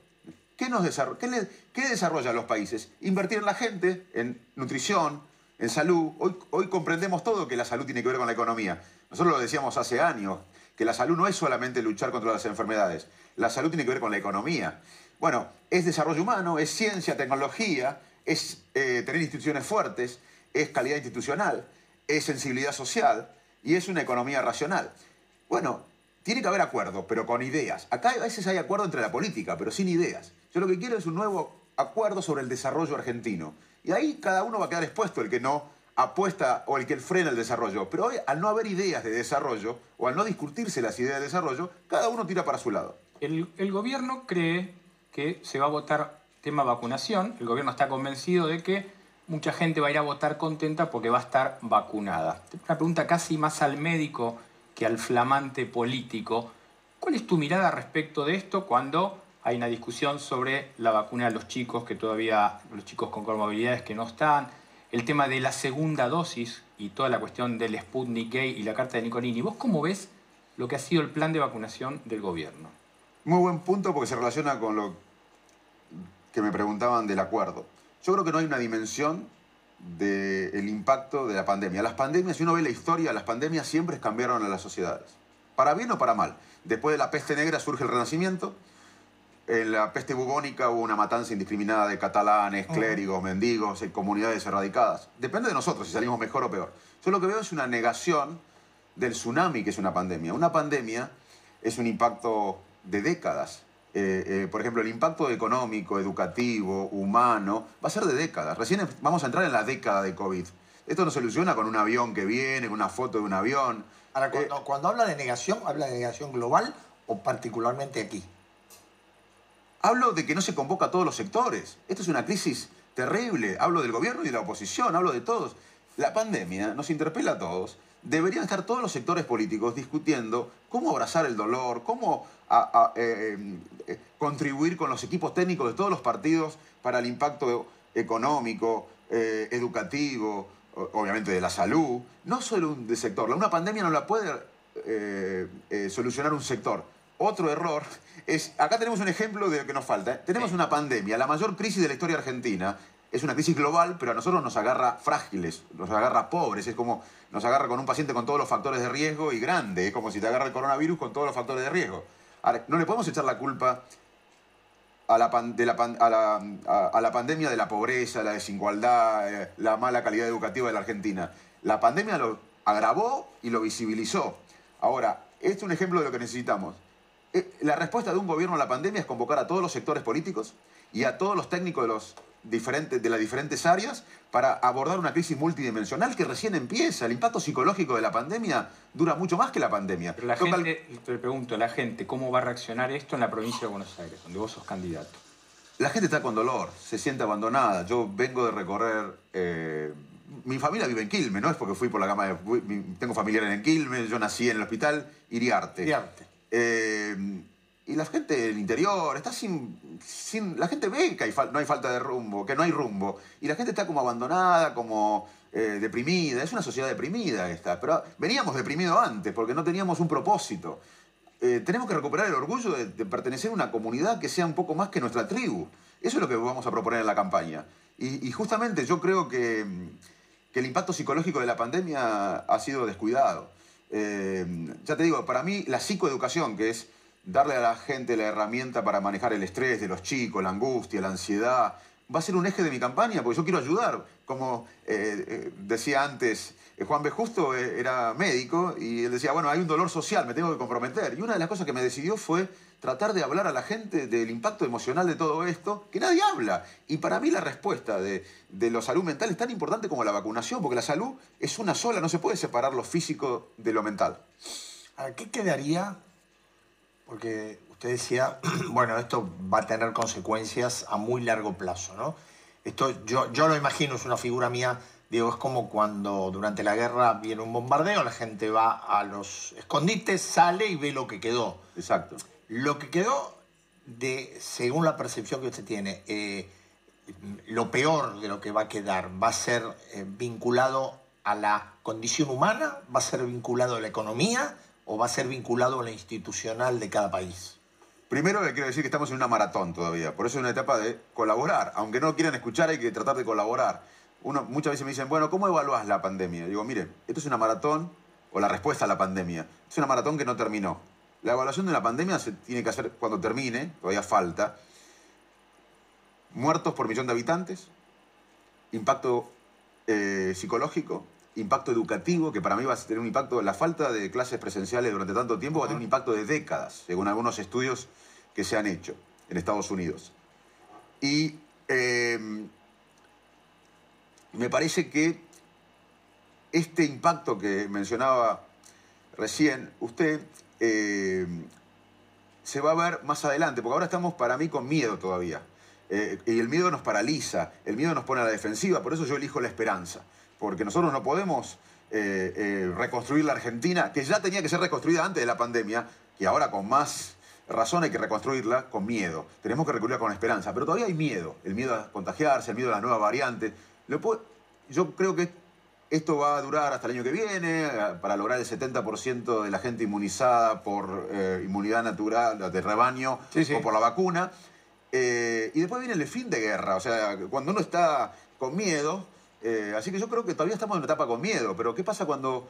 ¿Qué, nos desarrollan los países? Invertir en la gente, en nutrición, en salud. Hoy, hoy comprendemos todo que la salud tiene que ver con la economía. Nosotros lo decíamos hace años, que la salud no es solamente luchar contra las enfermedades, la salud tiene que ver con la economía. Bueno, es desarrollo humano, es ciencia, tecnología, es eh, tener instituciones fuertes, es calidad institucional, es sensibilidad social y es una economía racional. Bueno, tiene que haber acuerdo, pero con ideas. Acá a veces hay acuerdo entre la política, pero sin ideas. Yo lo que quiero es un nuevo acuerdo sobre el desarrollo argentino. Y ahí cada uno va a quedar expuesto, el que no apuesta o el que frena el desarrollo. Pero hoy, al no haber ideas de desarrollo o al no discutirse las ideas de desarrollo, cada uno tira para su lado. El, gobierno cree que se va a votar tema vacunación. El gobierno está convencido de que mucha gente va a ir a votar contenta porque va a estar vacunada. Una pregunta casi más al médico que al flamante político. ¿Cuál es tu mirada respecto de esto cuando hay una discusión sobre la vacuna de los chicos, que todavía los chicos con comorbilidades que no están, el tema de la segunda dosis y toda la cuestión del Sputnik Gay y la carta de Nicolini. ¿Vos cómo ves lo que ha sido el plan de vacunación del gobierno? Muy buen punto porque se relaciona con lo que me preguntaban del acuerdo. Yo creo que no hay una dimensión del impacto de la pandemia. Las pandemias, si uno ve la historia, las pandemias siempre cambiaron a las sociedades. Para bien o para mal. Después de la peste negra surge el renacimiento, en la peste bubónica hubo una matanza indiscriminada de catalanes, clérigos, mendigos, en comunidades erradicadas. Depende de nosotros si salimos mejor o peor. Yo lo que veo es una negación del tsunami que es una pandemia. Una pandemia es un impacto de décadas. Eh, eh, por ejemplo, el impacto económico, educativo, humano, va a ser de décadas. Recién vamos a entrar en la década de COVID. Esto no se soluciona con un avión que viene, con una foto de un avión. Ahora, cuando, eh, habla de negación, ¿habla de negación global o particularmente aquí? Hablo de que no se convoca a todos los sectores. Esto es una crisis terrible. Hablo del gobierno y de la oposición, hablo de todos. La pandemia nos interpela a todos. Deberían estar todos los sectores políticos discutiendo cómo abrazar el dolor, cómo eh, eh, contribuir con los equipos técnicos de todos los partidos para el impacto económico, eh, educativo, obviamente de la salud, no solo un sector. Una pandemia no la puede solucionar un sector. Otro error es, acá tenemos un ejemplo de lo que nos falta. Tenemos una pandemia, la mayor crisis de la historia argentina. Es una crisis global, pero a nosotros nos agarra frágiles, nos agarra pobres. Es como nos agarra con un paciente con todos los factores de riesgo y grande. Es como si te agarra el coronavirus con todos los factores de riesgo. Ahora, no le podemos echar la culpa a la, de la, a, la, pandemia de la pobreza, la desigualdad, eh, la mala calidad educativa de la Argentina. La pandemia lo agravó y lo visibilizó. Ahora, este es un ejemplo de lo que necesitamos. Eh, la respuesta de un gobierno a la pandemia es convocar a todos los sectores políticos y a todos los técnicos de, los diferentes, de las diferentes áreas para abordar una crisis multidimensional que recién empieza. El impacto psicológico de la pandemia dura mucho más que la pandemia. Pero la gente, te pregunto, la gente, ¿cómo va a reaccionar esto en la provincia de Buenos Aires, donde vos sos candidato? La gente está con dolor, se siente abandonada. Yo vengo de recorrer... Eh, mi familia vive en Quilmes, no es porque fui por la gama de... Tengo familiares en Quilmes, yo nací en el hospital Iriarte. Iriarte. Eh, y la gente del interior está sin, sin la gente ve que no hay falta de rumbo, que no hay rumbo. Y la gente está como abandonada, como eh, deprimida. Es una sociedad deprimida esta. Pero veníamos deprimidos antes porque no teníamos un propósito. Eh, tenemos que recuperar el orgullo de, pertenecer a una comunidad que sea un poco más que nuestra tribu. Eso es lo que vamos a proponer en la campaña. Y, justamente yo creo que, que el impacto psicológico de la pandemia ha sido descuidado. Eh, ya te digo, para mí la psicoeducación, que es darle a la gente la herramienta para manejar el estrés de los chicos, la angustia, la ansiedad, va a ser un eje de mi campaña, porque yo quiero ayudar. Como eh, eh, decía antes, Juan B. Justo era médico y él decía, bueno, hay un dolor social, me tengo que comprometer. Y una de las cosas que me decidió fue tratar de hablar a la gente del impacto emocional de todo esto, que nadie habla. Y para mí la respuesta de, de la salud mental es tan importante como la vacunación, porque la salud es una sola, no se puede separar lo físico de lo mental. ¿A qué quedaría? Porque usted decía, bueno, esto va a tener consecuencias a muy largo plazo, ¿no? Esto yo, yo lo imagino, es una figura mía, digo, es como cuando durante la guerra viene un bombardeo, la gente va a los escondites, sale y ve lo que quedó. Exacto. Lo que quedó de, según la percepción que usted tiene, eh, lo peor de lo que va a quedar va a ser eh, vinculado a la condición humana, va a ser vinculado a la economía o va a ser vinculado a la institucional de cada país. Primero le quiero decir que estamos en una maratón todavía, por eso es una etapa de colaborar. Aunque no quieran escuchar, hay que tratar de colaborar. Muchas veces me dicen, bueno, ¿cómo evaluás la pandemia? Digo, mire, esto es una maratón, o la respuesta a la pandemia. Es una maratón que no terminó. La evaluación de la pandemia se tiene que hacer cuando termine, todavía falta. Muertos por millón de habitantes, impacto eh, psicológico, impacto educativo, que para mí va a tener un impacto, la falta de clases presenciales durante tanto tiempo va a tener un impacto de décadas, según algunos estudios que se han hecho en Estados Unidos. Y em, me parece que este impacto que mencionaba recién usted eh, se va a ver más adelante, porque ahora estamos para mí con miedo todavía. Eh, y el miedo nos paraliza, el miedo nos pone a la defensiva, por eso yo elijo la esperanza, porque nosotros no podemos eh, reconstruir la Argentina, que ya tenía que ser reconstruida antes de la pandemia, y ahora con más razón hay que reconstruirla con miedo. Tenemos que reconstruirla con esperanza, pero todavía hay miedo, el miedo a contagiarse, el miedo a la nueva variante. yo creo que esto va a durar hasta el año que viene, eh, para lograr el 70% de la gente inmunizada por eh, inmunidad natural de rebaño o por la vacuna. Eh, y después viene el fin de guerra, o sea, cuando uno está con miedo, así que yo creo que todavía estamos en una etapa con miedo, pero ¿qué pasa cuando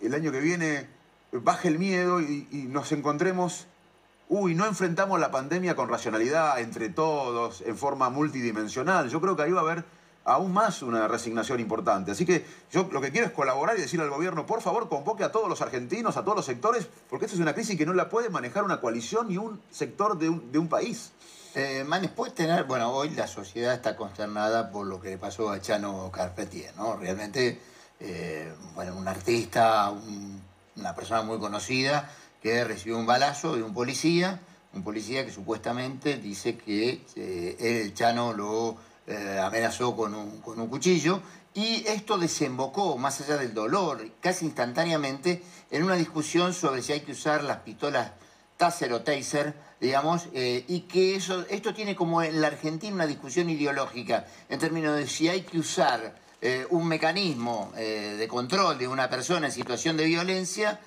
el año que viene baje el miedo y, nos encontremos uy, no enfrentamos la pandemia con racionalidad entre todos, en forma multidimensional. Yo creo que ahí va a haber aún más una resignación importante. Así que yo lo que quiero es colaborar y decir al gobierno, por favor, convoque a todos los argentinos, a todos los sectores, porque esta es una crisis que no la puede manejar una coalición ni un sector de un, país. Eh, Manes, puede tener, bueno, hoy la sociedad está consternada por lo que le pasó a Chano Carpentier, ¿no? Realmente, eh, bueno, un artista, una persona muy conocida que recibió un balazo de un policía, un policía que supuestamente dice que eh, el Chano lo eh, amenazó con un, con un cuchillo y esto desembocó, más allá del dolor, casi instantáneamente, en una discusión sobre si hay que usar las pistolas Taser o Taser, digamos, eh, y que eso, esto tiene como en la Argentina una discusión ideológica en términos de si hay que usar un mecanismo de control de una persona en situación de violencia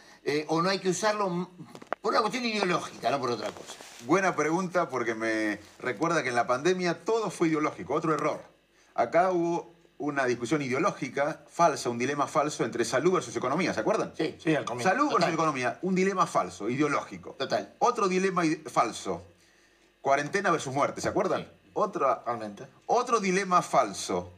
o no hay que usarlo por una cuestión ideológica, no por otra cosa. Buena pregunta porque me recuerda que en la pandemia todo fue ideológico, otro error. Acá hubo una discusión ideológica falsa, un dilema falso entre salud versus economía, ¿se acuerdan? Sí, sí, al comienzo. Salud versus economía, un dilema falso, ideológico. Total. Otro dilema falso, cuarentena versus muerte, ¿se acuerdan? Sí. Otra, Realmente. otro dilema falso,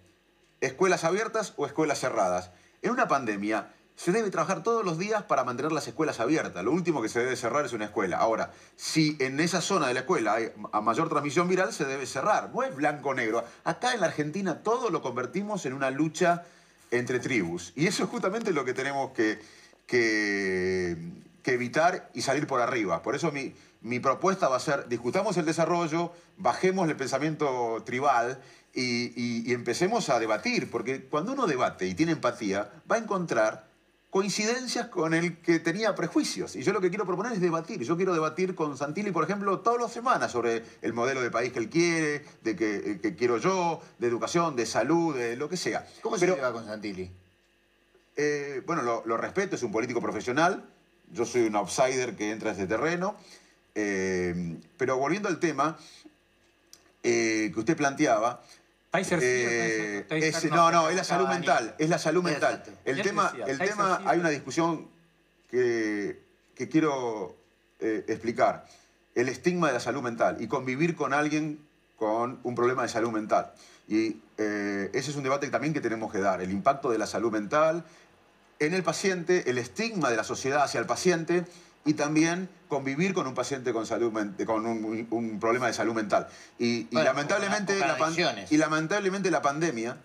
escuelas abiertas o escuelas cerradas. En una pandemia se debe trabajar todos los días para mantener las escuelas abiertas. Lo último que se debe cerrar es una escuela. Ahora, si en esa zona de la escuela hay mayor transmisión viral, se debe cerrar. No es blanco-negro. Acá en la Argentina todo lo convertimos en una lucha entre tribus. Y eso es justamente lo que tenemos que, que, que evitar y salir por arriba. Por eso mi, mi propuesta va a ser, discutamos el desarrollo, bajemos el pensamiento tribal y, y- y empecemos a debatir, porque cuando uno debate y tiene empatía, va a encontrar coincidencias con el que tenía prejuicios. Y yo lo que quiero proponer es debatir. Yo quiero debatir con Santilli, por ejemplo, todas las semanas sobre el modelo de país que él quiere, de que, eh, que quiero yo, de educación, de salud, de lo que sea. ¿Cómo se lleva con Santilli? eh, bueno, lo, lo respeto, es un político profesional. Yo soy un outsider que entra a ese terreno. Eh, pero volviendo al tema eh, que usted planteaba. Eh, no, no, es la salud mental. año. Es la salud mental. Exacto. El tema, decía, el tema sí, hay una discusión que, que quiero eh, explicar. El estigma de la salud mental y convivir con alguien con un problema de salud mental. Y eh, ese es un debate también que tenemos que dar. El impacto de la salud mental en el paciente, el estigma de la sociedad hacia el paciente y también convivir con un paciente con, salud, con un, un problema de salud mental. Y, y Bueno, lamentablemente, la pan- y lamentablemente la pandemia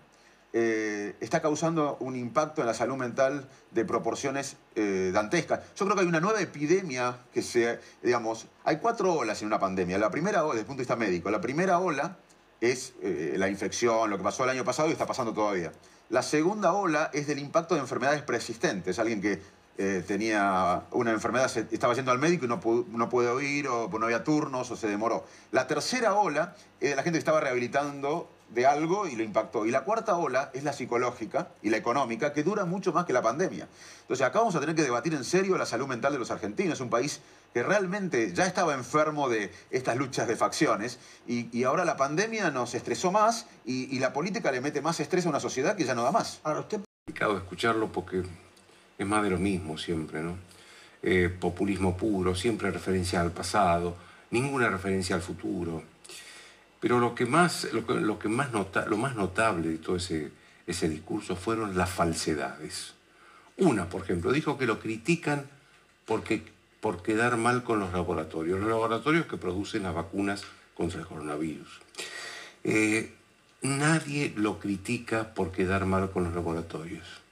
eh, está causando un impacto en la salud mental de proporciones eh, dantescas. Yo creo que hay una nueva epidemia que se, digamos, hay cuatro olas en una pandemia. La primera ola, desde el punto de vista médico, la primera ola es eh, la infección, lo que pasó el año pasado y está pasando todavía. La segunda ola es del impacto de enfermedades persistentes. Alguien que eh, tenía una enfermedad, se- estaba yendo al médico y no, pudo- no puede oír, o no había turnos, o se demoró. La tercera ola es de la gente que estaba rehabilitando de algo y lo impactó. Y la cuarta ola es la psicológica y la económica, que dura mucho más que la pandemia. Entonces acá vamos a tener que debatir en serio la salud mental de los argentinos. Es un país que realmente ya estaba enfermo de estas luchas de facciones y, y ahora la pandemia nos estresó más y, y la política le mete más estrés a una sociedad que ya no da más. Ahora, usted complicado escucharlo porque es más de lo mismo siempre, ¿no? Eh, populismo puro, siempre referencia al pasado, ninguna referencia al futuro. Pero lo que más, lo que, lo que más, nota, lo más notable de todo ese, ese discurso fueron las falsedades. Una, por ejemplo, dijo que lo critican porque, por quedar mal con los laboratorios, los laboratorios que producen las vacunas contra el coronavirus. Eh, nadie lo critica por quedar mal con los laboratorios.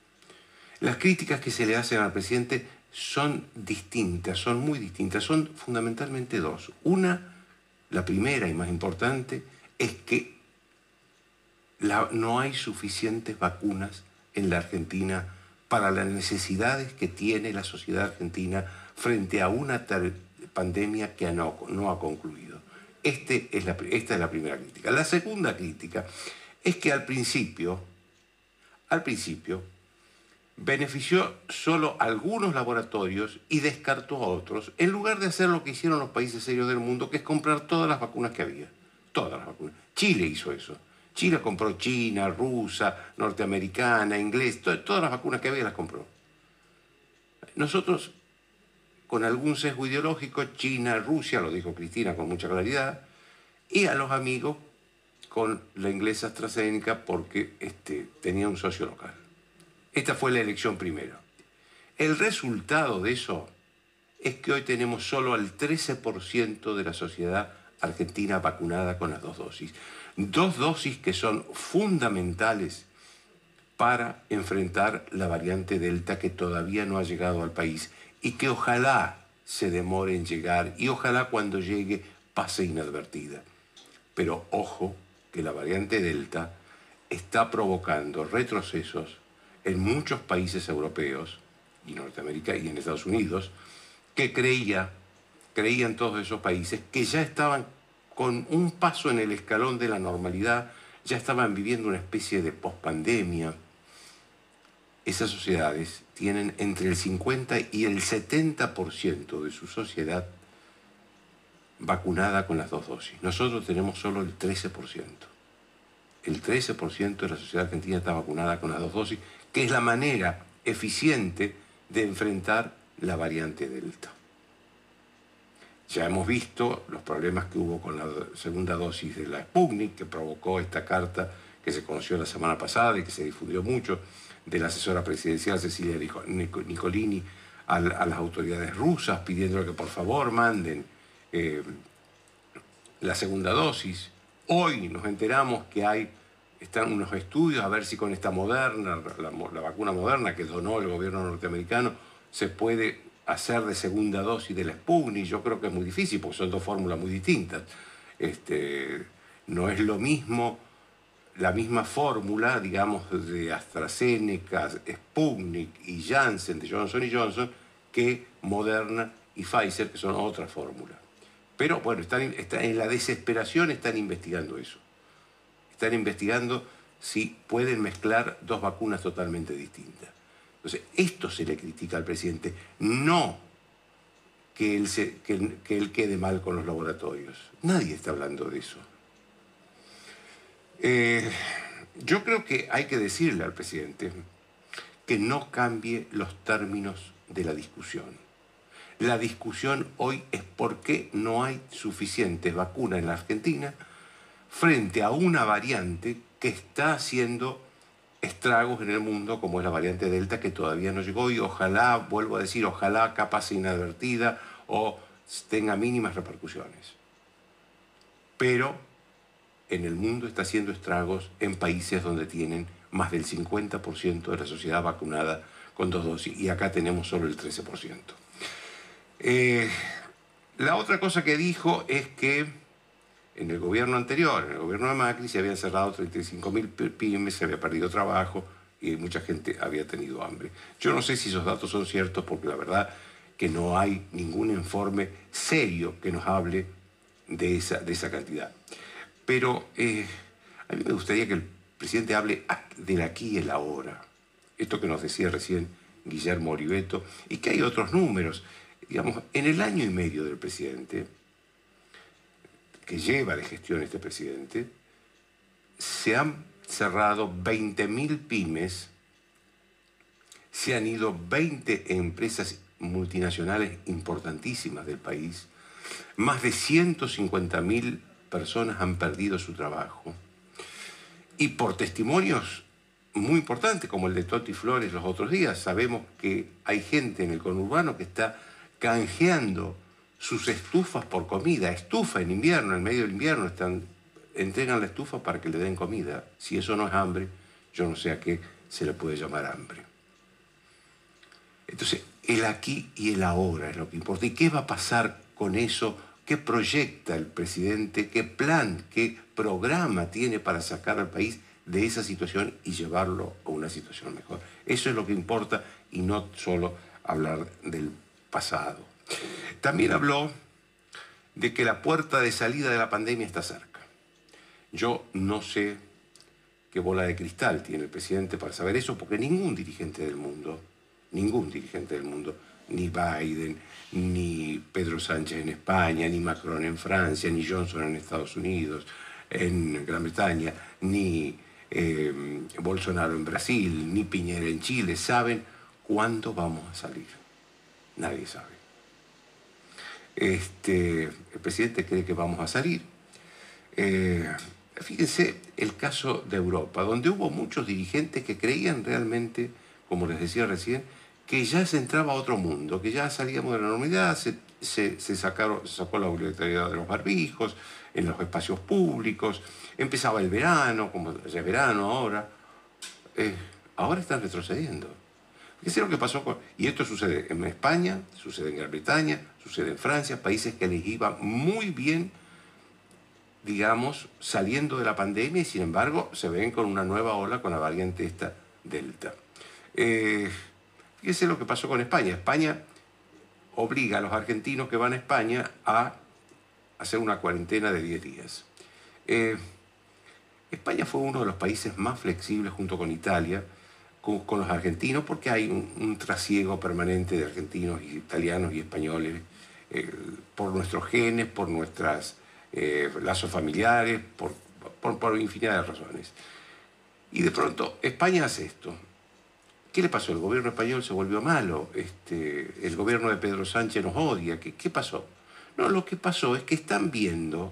Las críticas que se le hacen al presidente son distintas, son muy distintas, son fundamentalmente dos. Una, la primera y más importante, es que no hay suficientes vacunas en la Argentina para las necesidades que tiene la sociedad argentina frente a una pandemia que no, ha concluido. Este esta es la primera crítica. La segunda crítica es que al principio, al principio, benefició solo algunos laboratorios y descartó a otros, en lugar de hacer lo que hicieron los países serios del mundo, que es comprar todas las vacunas que había. Todas las vacunas. Chile hizo eso. Chile compró china, rusa, norteamericana, inglés, to- todas las vacunas que había las compró. Nosotros, con algún sesgo ideológico, China, Rusia, lo dijo Cristina con mucha claridad, y a los amigos con la inglesa AstraZeneca porque este, tenía un socio local. Esta fue la elección primero. El resultado de eso es que hoy tenemos solo al 13% de la sociedad argentina vacunada con las dos dosis. Dos dosis que son fundamentales para enfrentar la variante Delta que todavía no ha llegado al país y que ojalá se demore en llegar y ojalá cuando llegue pase inadvertida. Pero ojo que la variante Delta está provocando retrocesos en muchos países europeos y Norteamérica y en Estados Unidos que creía, creían todos esos países que ya estaban con un paso en el escalón de la normalidad, ya estaban viviendo una especie de pospandemia. Esas sociedades tienen entre el 50 y el 70% de su sociedad vacunada con las dos dosis. Nosotros tenemos solo el 13%. El 13% de la sociedad argentina está vacunada con las dos dosis, que es la manera eficiente de enfrentar la variante Delta. Ya hemos visto los problemas que hubo con la segunda dosis de la Sputnik, que provocó esta carta que se conoció la semana pasada y que se difundió mucho de la asesora presidencial Cecilia Nicolini a, las autoridades rusas pidiéndole que por favor manden eh, la segunda dosis. Hoy nos enteramos que hay están unos estudios a ver si con esta moderna, la, vacuna moderna que donó el gobierno norteamericano, se puede hacer de segunda dosis de la Sputnik, yo creo que es muy difícil porque son dos fórmulas muy distintas. Este, no es lo mismo, la misma fórmula, digamos, de AstraZeneca, Sputnik y Janssen, de Johnson Johnson, que Moderna y Pfizer, que son otra fórmula. Pero bueno, están, en la desesperación están investigando eso. Están investigando si pueden mezclar dos vacunas totalmente distintas. Entonces, esto se le critica al presidente, no que él, que, él quede mal con los laboratorios. Nadie está hablando de eso. Eh, yo creo que hay que decirle al presidente que no cambie los términos de la discusión. La discusión hoy es por qué no hay suficientes vacunas en la Argentina frente a una variante que está haciendo estragos en el mundo, como es la variante Delta, que todavía no llegó y ojalá, vuelvo a decir, ojalá capaz inadvertida o tenga mínimas repercusiones. Pero en el mundo está haciendo estragos en países donde tienen más del 50% de la sociedad vacunada con dos dosis y acá tenemos solo el 13%. Eh, la otra cosa que dijo es que en el gobierno anterior, en el gobierno de Macri, se habían cerrado 35.000 pymes, se había perdido trabajo y mucha gente había tenido hambre. Yo no sé si esos datos son ciertos porque la verdad que no hay ningún informe serio que nos hable de esa, de esa cantidad. Pero eh, a mí me gustaría que el presidente hable del aquí y el ahora. Esto que nos decía recién Guillermo Oliveto, y que hay otros números. Digamos, en el año y medio del presidente, que lleva de gestión este presidente, se han cerrado 20.000 pymes, se han ido 20 empresas multinacionales importantísimas del país, más de 150.000 personas han perdido su trabajo. Y por testimonios muy importantes, como el de Toti Flores los otros días, sabemos que hay gente en el conurbano que está canjeando sus estufas por comida, estufa en invierno, en medio del invierno, están, entregan la estufa para que le den comida. Si eso no es hambre, yo no sé a qué se le puede llamar hambre. Entonces, el aquí y el ahora es lo que importa. ¿Y qué va a pasar con eso? ¿Qué proyecta el presidente? ¿Qué plan, qué programa tiene para sacar al país de esa situación y llevarlo a una situación mejor? Eso es lo que importa y no solo hablar del pasado. También habló de que la puerta de salida de la pandemia está cerca. Yo no sé qué bola de cristal tiene el presidente para saber eso, porque ningún dirigente del mundo, ningún dirigente del mundo, ni Biden, ni Pedro Sánchez en España, ni Macron en Francia, ni Johnson en Estados Unidos, en Gran Bretaña, ni eh, Bolsonaro en Brasil, ni Piñera en Chile, saben cuándo vamos a salir. Nadie sabe. Este, el presidente cree que vamos a salir. Eh, fíjense el caso de Europa, donde hubo muchos dirigentes que creían realmente, como les decía recién, que ya se entraba a otro mundo, que ya salíamos de la normalidad, se, sacaron, sacó la obligatoriedad de los barbijos en los espacios públicos, empezaba el verano, como ya verano ahora. Eh, ahora están retrocediendo. Fíjese lo que pasó. Y esto sucede en España, sucede en Gran Bretaña, sucede en Francia, países que les iba muy bien, digamos, saliendo de la pandemia y sin embargo se ven con una nueva ola con la variante esta Delta. Eh, fíjese lo que pasó con España. España obliga a los argentinos que van a España a hacer una cuarentena de 10 días. Eh, España fue uno de los países más flexibles junto con Italia con, los argentinos porque hay un, trasiego permanente de argentinos italianos y españoles eh, por nuestros genes, por nuestros eh, lazos familiares, por, por, infinidad de razones. Y de pronto España hace esto. ¿Qué le pasó? El gobierno español se volvió malo, este, el gobierno de Pedro Sánchez nos odia. ¿Qué, ¿Qué pasó? No, lo que pasó es que están viendo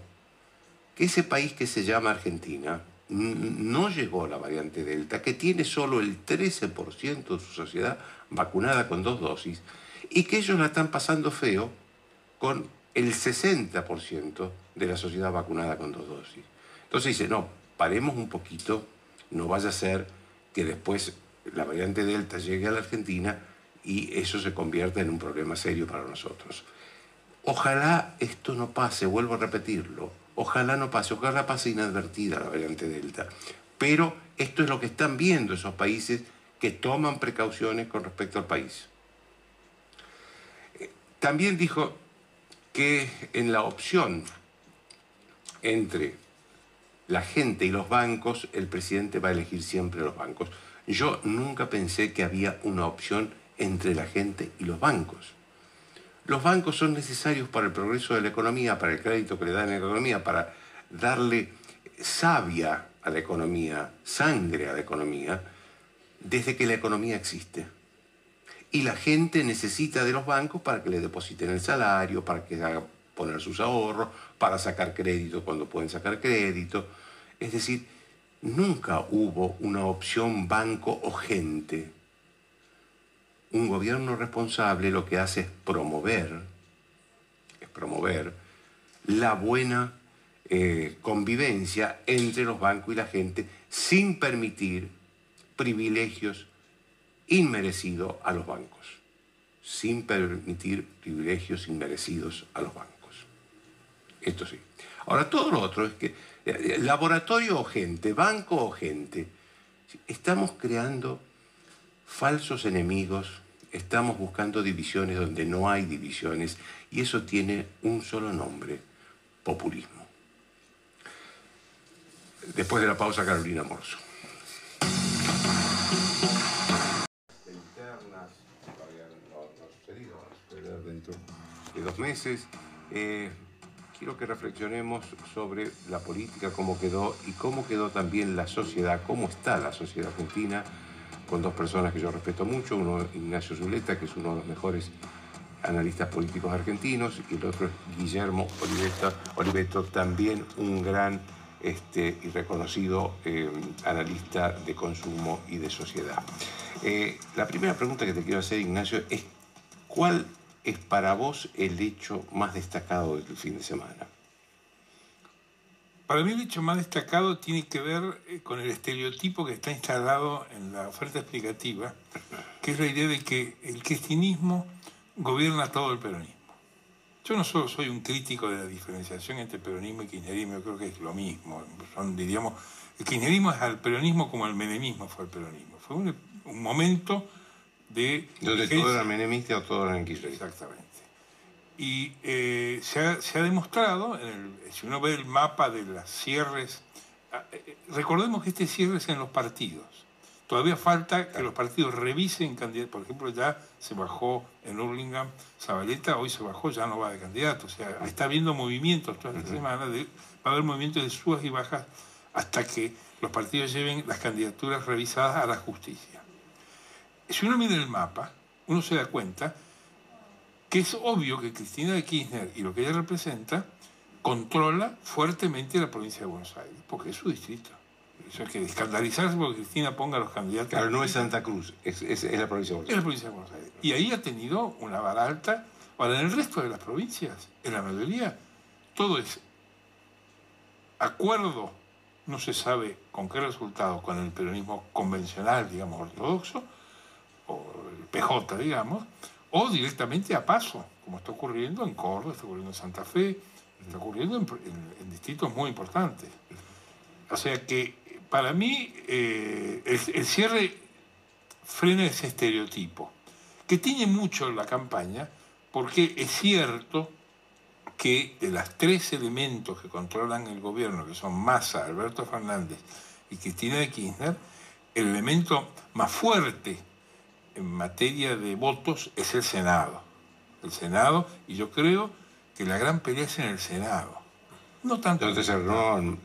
que ese país que se llama Argentina, no llegó la variante Delta, que tiene solo el 13% de su sociedad vacunada con dos dosis, y que ellos la están pasando feo con el 60% de la sociedad vacunada con dos dosis. Entonces dice, no, paremos un poquito, no vaya a ser que después la variante Delta llegue a la Argentina y eso se convierta en un problema serio para nosotros. Ojalá esto no pase, vuelvo a repetirlo, Ojalá no pase, ojalá pase inadvertida la variante Delta. Pero esto es lo que están viendo esos países que toman precauciones con respecto al país. También dijo que en la opción entre la gente y los bancos, el presidente va a elegir siempre los bancos. Yo nunca pensé que había una opción entre la gente y los bancos. Los bancos son necesarios para el progreso de la economía, para el crédito que le dan a la economía, para darle savia a la economía, sangre a la economía, desde que la economía existe. Y la gente necesita de los bancos para que le depositen el salario, para que haga poner sus ahorros, para sacar crédito cuando pueden sacar crédito. Es decir, nunca hubo una opción banco o gente un gobierno responsable lo que hace es promover, es promover la buena eh, convivencia entre los bancos y la gente sin permitir privilegios inmerecidos a los bancos, sin permitir privilegios inmerecidos a los bancos. Esto sí. Ahora, todo lo otro es que eh, laboratorio o gente, banco o gente, estamos creando falsos enemigos, estamos buscando divisiones donde no hay divisiones y eso tiene un solo nombre, populismo. Después de la pausa, Carolina Morso. Dos meses. Eh, quiero que reflexionemos sobre la política, cómo quedó y cómo quedó también la sociedad, cómo está la sociedad argentina con dos personas que yo respeto mucho, uno Ignacio Zuleta, que es uno de los mejores analistas políticos argentinos, y el otro es Guillermo Oliveto, también un gran este, y reconocido eh, analista de consumo y de sociedad. Eh, la primera pregunta que te quiero hacer, Ignacio, es ¿cuál es para vos el hecho más destacado del fin de semana? Para mí el hecho más destacado tiene que ver eh, con el estereotipo que está instalado en la oferta explicativa, que es la idea de que el cristianismo gobierna todo el peronismo. Yo no solo soy un crítico de la diferenciación entre peronismo y kirchnerismo, yo creo que es lo mismo. Son, diríamos, el kirchnerismo es al peronismo como el menemismo fue al peronismo. Fue un, momento de... Donde todo era menemista o todo era kirchnerista. Exactamente. Y eh, se, ha, demostrado, si uno ve el mapa de las cierres, ah, eh, recordemos que este cierre es en los partidos. Todavía falta que los partidos revisen candidatos. Por ejemplo, ya se bajó en Hurlingham Zabaleta, hoy se bajó, ya no va de candidato. O sea, está habiendo movimientos toda esta semana, va a haber movimientos de subas y bajas hasta que los partidos lleven las candidaturas revisadas a la justicia. Si uno mira el mapa, uno se da cuenta que es obvio que Cristina de Kirchner y lo que ella representa controla fuertemente la provincia de Buenos Aires, porque es su distrito. Eso hay que escandalizarse porque Cristina ponga a los candidatos. Claro, no es Santa Cruz, es, la provincia de Buenos Aires. Es la provincia de Buenos Aires. Y ahí ha tenido una vara alta. Ahora, en el resto de las provincias, en la mayoría, todo es acuerdo, no se sabe con qué resultado, con el peronismo convencional, digamos, ortodoxo, el PJ, digamos, o directamente a paso, como está ocurriendo en Córdoba, está ocurriendo en Santa Fe, está ocurriendo en, distritos muy importantes. O sea que para mí eh, el, cierre frena ese estereotipo, que tiene mucho la campaña, porque es cierto que de los tres elementos que controlan el gobierno, que son Massa, Alberto Fernández y Cristina de Kirchner, el elemento más fuerte en materia de votos es el Senado. El Senado, y yo creo que la gran pelea es en el Senado. No tanto. Entonces, no,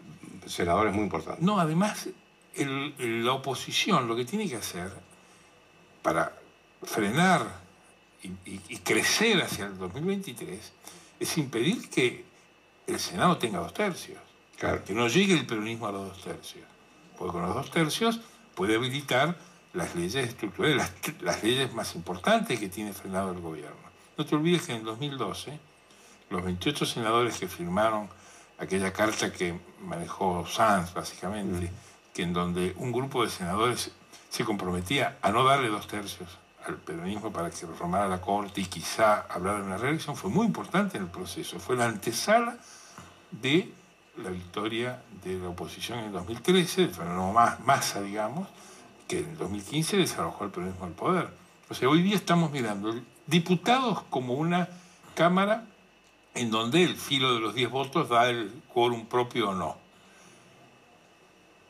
senadores muy importantes. No, además, la oposición lo que tiene que hacer para frenar y, crecer hacia el 2023 es impedir que el Senado tenga dos tercios. Que no llegue el peronismo a los dos tercios. Porque con los dos tercios puede habilitar las leyes estructurales, las, leyes más importantes que tiene frenado el gobierno. No te olvides que en 2012 los 28 senadores que firmaron aquella carta que manejó Sanz, básicamente, que en donde un grupo de senadores se comprometía a no darle dos tercios al peronismo para que reformara la Corte y quizá hablar de una reelección, fue muy importante en el proceso. Fue la antesala de la victoria de la oposición en 2013, del fenómeno Massa, digamos, que en 2015 desalojó el peronismo del poder. O sea, hoy día estamos mirando diputados como una Cámara en donde el filo de los 10 votos da el quórum propio o no.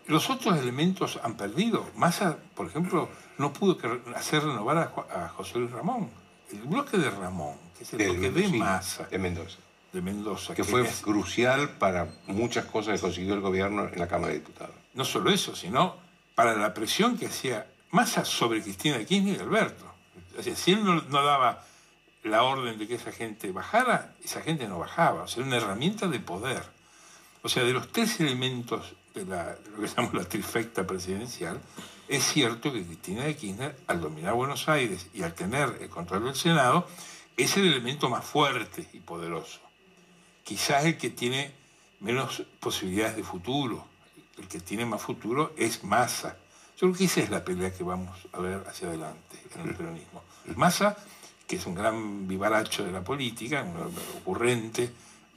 Los otros elementos han perdido. Massa, por ejemplo, no pudo hacer renovar a, José Luis Ramón. El bloque de Ramón, que es el bloque de Massa. De Mendoza. De Mendoza. Que, fue crucial para muchas cosas que consiguió el gobierno en la Cámara de Diputados. No solo eso, sino para la presión que hacía Massa sobre Cristina Kirchner y Alberto. O sea, si él no, daba la orden de que esa gente bajara, esa gente no bajaba. O sea, era una herramienta de poder. O sea, de los tres elementos de la, lo que llamamos la trifecta presidencial, es cierto que Cristina de Kirchner, al dominar Buenos Aires y al tener el control del Senado, es el elemento más fuerte y poderoso. Quizás el que tiene menos posibilidades de futuro. El que tiene más futuro es Massa. Yo creo que esa es la pelea que vamos a ver hacia adelante en el peronismo. Massa, que es un gran vivaracho de la política, un ocurrente,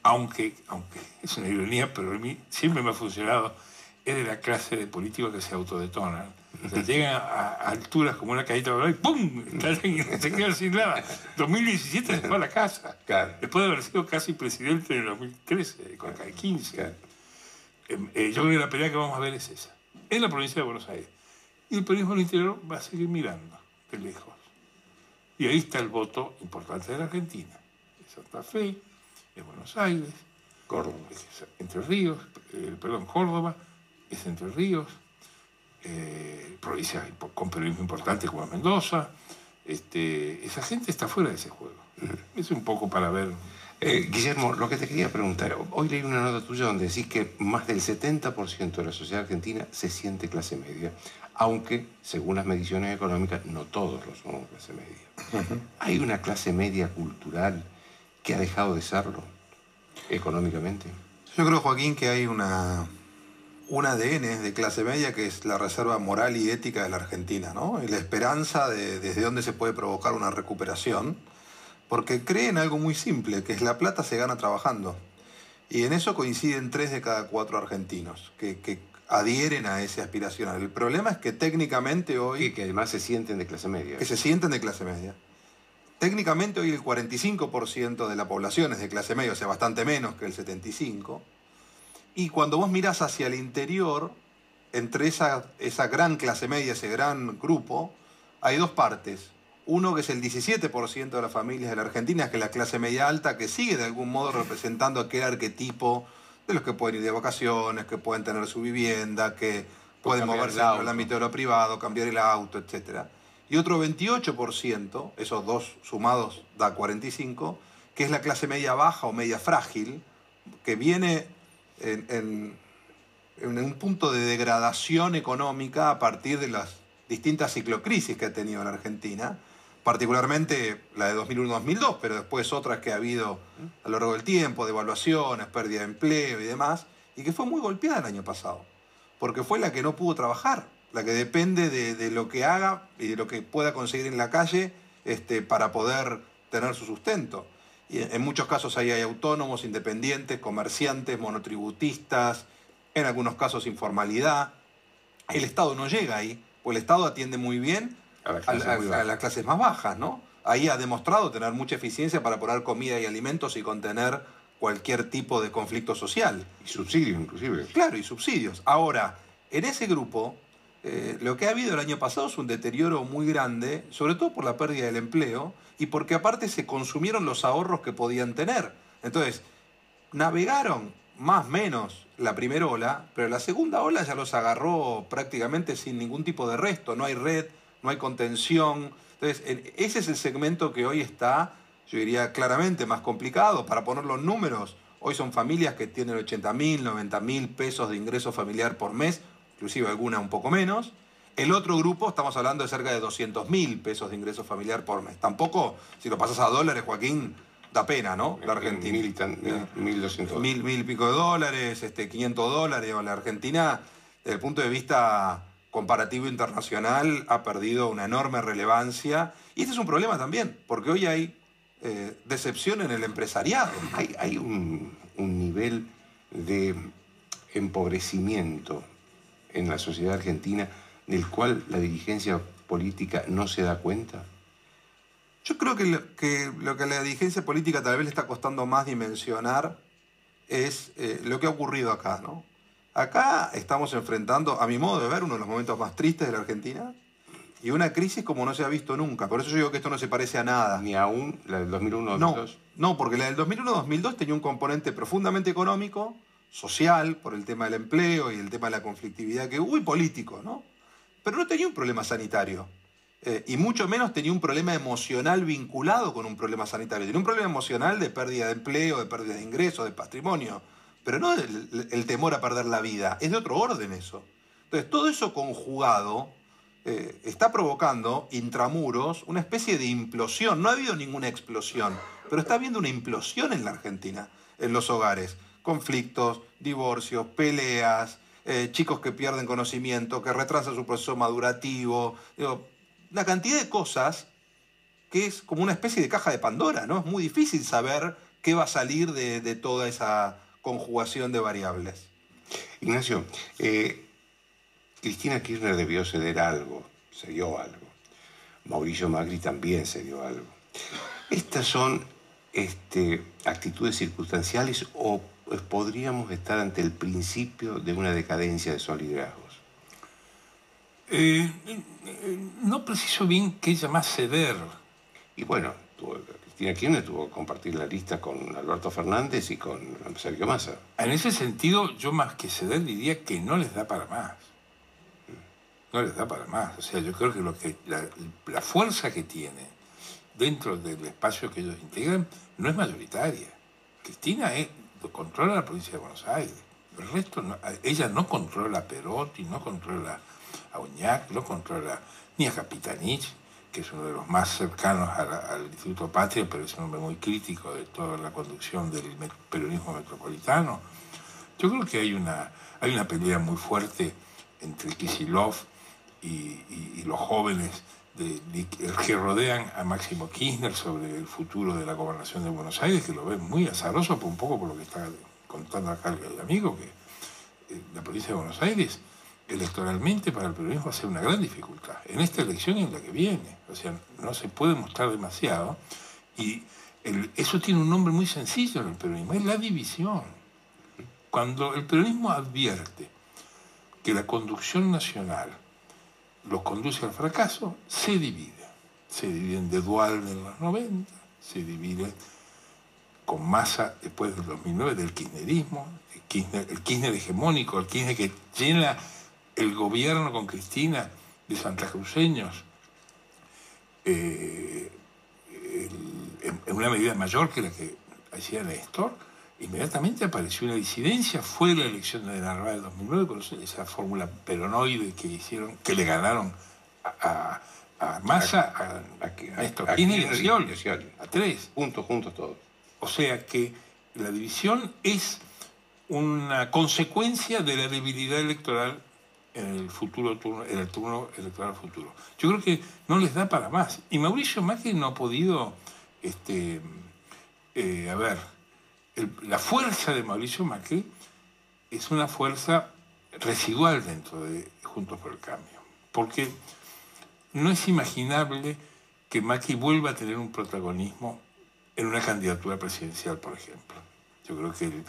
aunque, aunque es una ironía, pero a mí siempre me ha funcionado, es de la clase de políticos que se autodetonan llegan a, alturas como una caída de y ¡pum! se quedan sin nada. 2017 se fue a la casa. Después de haber sido casi presidente en el 2013, con 15. Em, eh, yo creo que la pelea que vamos a ver es esa. En la provincia de Buenos Aires. Y el periodismo del interior va a seguir mirando de lejos. Y ahí está el voto importante de la Argentina. Es Santa Fe, es Buenos Aires, Córdoba. Entre Ríos, eh, perdón, Córdoba, es Entre Ríos, eh, provincias con periodismo importante como Mendoza. Este, esa gente está fuera de ese juego. Es un poco para ver. Eh, Guillermo, lo que te quería preguntar, hoy leí una nota tuya donde decís que más del 70% de la sociedad argentina se siente clase media, aunque, según las mediciones económicas, no todos lo somos clase media. ¿Hay una clase media cultural que ha dejado de serlo económicamente? Yo creo, Joaquín, que hay una, un ADN de clase media que es la reserva moral y ética de la Argentina, ¿no? Y la esperanza de desde dónde se puede provocar una recuperación, porque cree en algo muy simple, que es la plata se gana trabajando. Y en eso coinciden tres de cada cuatro argentinos que, adhieren a esa aspiración. El problema es que técnicamente hoy... Y que además se sienten de clase media. Que se sienten de clase media. Técnicamente hoy el 45% de la población es de clase media, o sea, bastante menos que el 75%. Y cuando vos mirás hacia el interior, entre esa, esa gran clase media, ese gran grupo, hay dos partes. Uno que es el 17% de las familias de la Argentina, que es la clase media alta, que sigue de algún modo representando aquel arquetipo de los que pueden ir de vacaciones, que pueden tener su vivienda, que pueden moverse en el ámbito de lo privado, cambiar el auto, etc. Y otro 28%, esos dos sumados da 45%, que es la clase media baja o media frágil, que viene en, un punto de degradación económica a partir de las distintas ciclocrisis que ha tenido la Argentina, particularmente la de 2001-2002, pero después otras que ha habido a lo largo del tiempo, devaluaciones, pérdida de empleo y demás, y que fue muy golpeada el año pasado, porque fue la que no pudo trabajar. la que depende de, lo que haga y de lo que pueda conseguir en la calle este, para poder tener su sustento. Y en muchos casos ahí hay autónomos, independientes, comerciantes, monotributistas, en algunos casos informalidad. El Estado no llega ahí, pues el Estado atiende muy bien a, las clases más bajas, ¿no? Ahí ha demostrado tener mucha eficiencia para poner comida y alimentos y contener cualquier tipo de conflicto social. Y subsidios, inclusive. Claro, y subsidios. Ahora, en ese grupo, eh, lo que ha habido el año pasado es un deterioro muy grande, sobre todo por la pérdida del empleo y porque aparte se consumieron los ahorros que podían tener. Entonces, navegaron más o menos la primera ola, pero la segunda ola ya los agarró prácticamente sin ningún tipo de resto. No hay red, no hay contención. Entonces, ese es el segmento que hoy está yo diría claramente más complicado. Para poner los números, hoy son familias que tienen 80 mil, 90 mil pesos de ingreso familiar por mes, inclusive alguna un poco menos. El otro grupo, estamos hablando de cerca de 200 mil pesos de ingreso familiar por mes. Tampoco, si lo pasas a dólares, Joaquín, da pena, ¿no? La Argentina. Mil, mil, doscientos. Mil, mil pico de dólares, este, 500 dólares. O la Argentina, desde el punto de vista comparativo internacional, ha perdido una enorme relevancia. Y este es un problema también, porque hoy hay eh, decepción en el empresariado. Hay, un, nivel de empobrecimiento en la sociedad argentina del cual la dirigencia política no se da cuenta? Yo creo que lo que, lo que la dirigencia política tal vez le está costando más dimensionar es eh, lo que ha ocurrido acá, ¿no? Acá estamos enfrentando, a mi modo de ver, uno de los momentos más tristes de la Argentina, y una crisis como no se ha visto nunca. Por eso yo digo que esto no se parece a nada. Ni aún la del 2001-2002. No, no, porque la del 2001-2002 tenía un componente profundamente económico, social, por el tema del empleo y el tema de la conflictividad que hubo, y político, ¿no? Pero no tenía un problema sanitario. Eh, y mucho menos tenía un problema emocional vinculado con un problema sanitario. Tenía un problema emocional de pérdida de empleo, de pérdida de ingresos, de patrimonio. Pero no el, el temor a perder la vida. Es de otro orden eso. Entonces, todo eso conjugado eh, está provocando intramuros una especie de implosión. No ha habido ninguna explosión, pero está habiendo una implosión en la Argentina, en los hogares. Conflictos, divorcios, peleas, eh, chicos que pierden conocimiento, que retrasan su proceso madurativo. una cantidad de cosas que es como una especie de caja de Pandora, ¿no? Es muy difícil saber qué va a salir de, toda esa conjugación de variables. Ignacio, eh, Cristina Kirchner debió ceder algo, se dio algo. Mauricio Macri también se dio algo. ¿Estas son este, actitudes circunstanciales o podríamos estar ante el principio de una decadencia de esos liderazgos? Eh, no preciso bien qué llamar ceder. Y bueno, Cristina Kirchner tuvo que compartir la lista con Alberto Fernández y con Sergio Massa. En ese sentido, yo más que ceder diría que no les da para más no les da para más. O sea, yo creo que, lo que la, fuerza que tiene dentro del espacio que ellos integran no es mayoritaria. Cristina controla la provincia de Buenos Aires. El resto, ella no controla a Perotti, no controla a Uñac, no controla ni a Capitanich, que es uno de los más cercanos al Instituto Patria, pero es un hombre muy crítico de toda la conducción del peronismo metropolitano. Yo creo que hay una, hay una pelea muy fuerte entre Kisilov y, los jóvenes que rodean a Máximo Kirchner sobre el futuro de la gobernación de Buenos Aires, que lo ven muy azaroso, un poco por lo que está contando acá el amigo, que eh, la provincia de Buenos Aires electoralmente para el peronismo va a ser una gran dificultad, en esta elección y en la que viene. O sea, no se puede mostrar demasiado. Y eso tiene un nombre muy sencillo en el peronismo, es la división. Cuando el peronismo advierte que la conducción nacional los conduce al fracaso, se divide. Se dividen de Dual en los 90, se divide con masa después del 2009 del kirchnerismo, el Kirchner, hegemónico, el Kirchner que llena el gobierno con Cristina de Santa Cruceños, eh, en una medida mayor que la que hacía Néstor, inmediatamente apareció una disidencia. Fue la elección de Narváez del 2009 con esa fórmula peronoide que hicieron, que le ganaron a, a, Massa, a, a, esto, a, y a tres. Juntos, juntos todos. O sea que la división es una consecuencia de la debilidad electoral en el futuro turno, en el turno electoral futuro. Yo creo que no les da para más. Y Mauricio Macri no ha podido, este, eh, a ver, la fuerza de Mauricio Macri es una fuerza residual dentro de Juntos por el Cambio. Porque no es imaginable que Macri vuelva a tener un protagonismo en una candidatura presidencial, por ejemplo. Yo creo que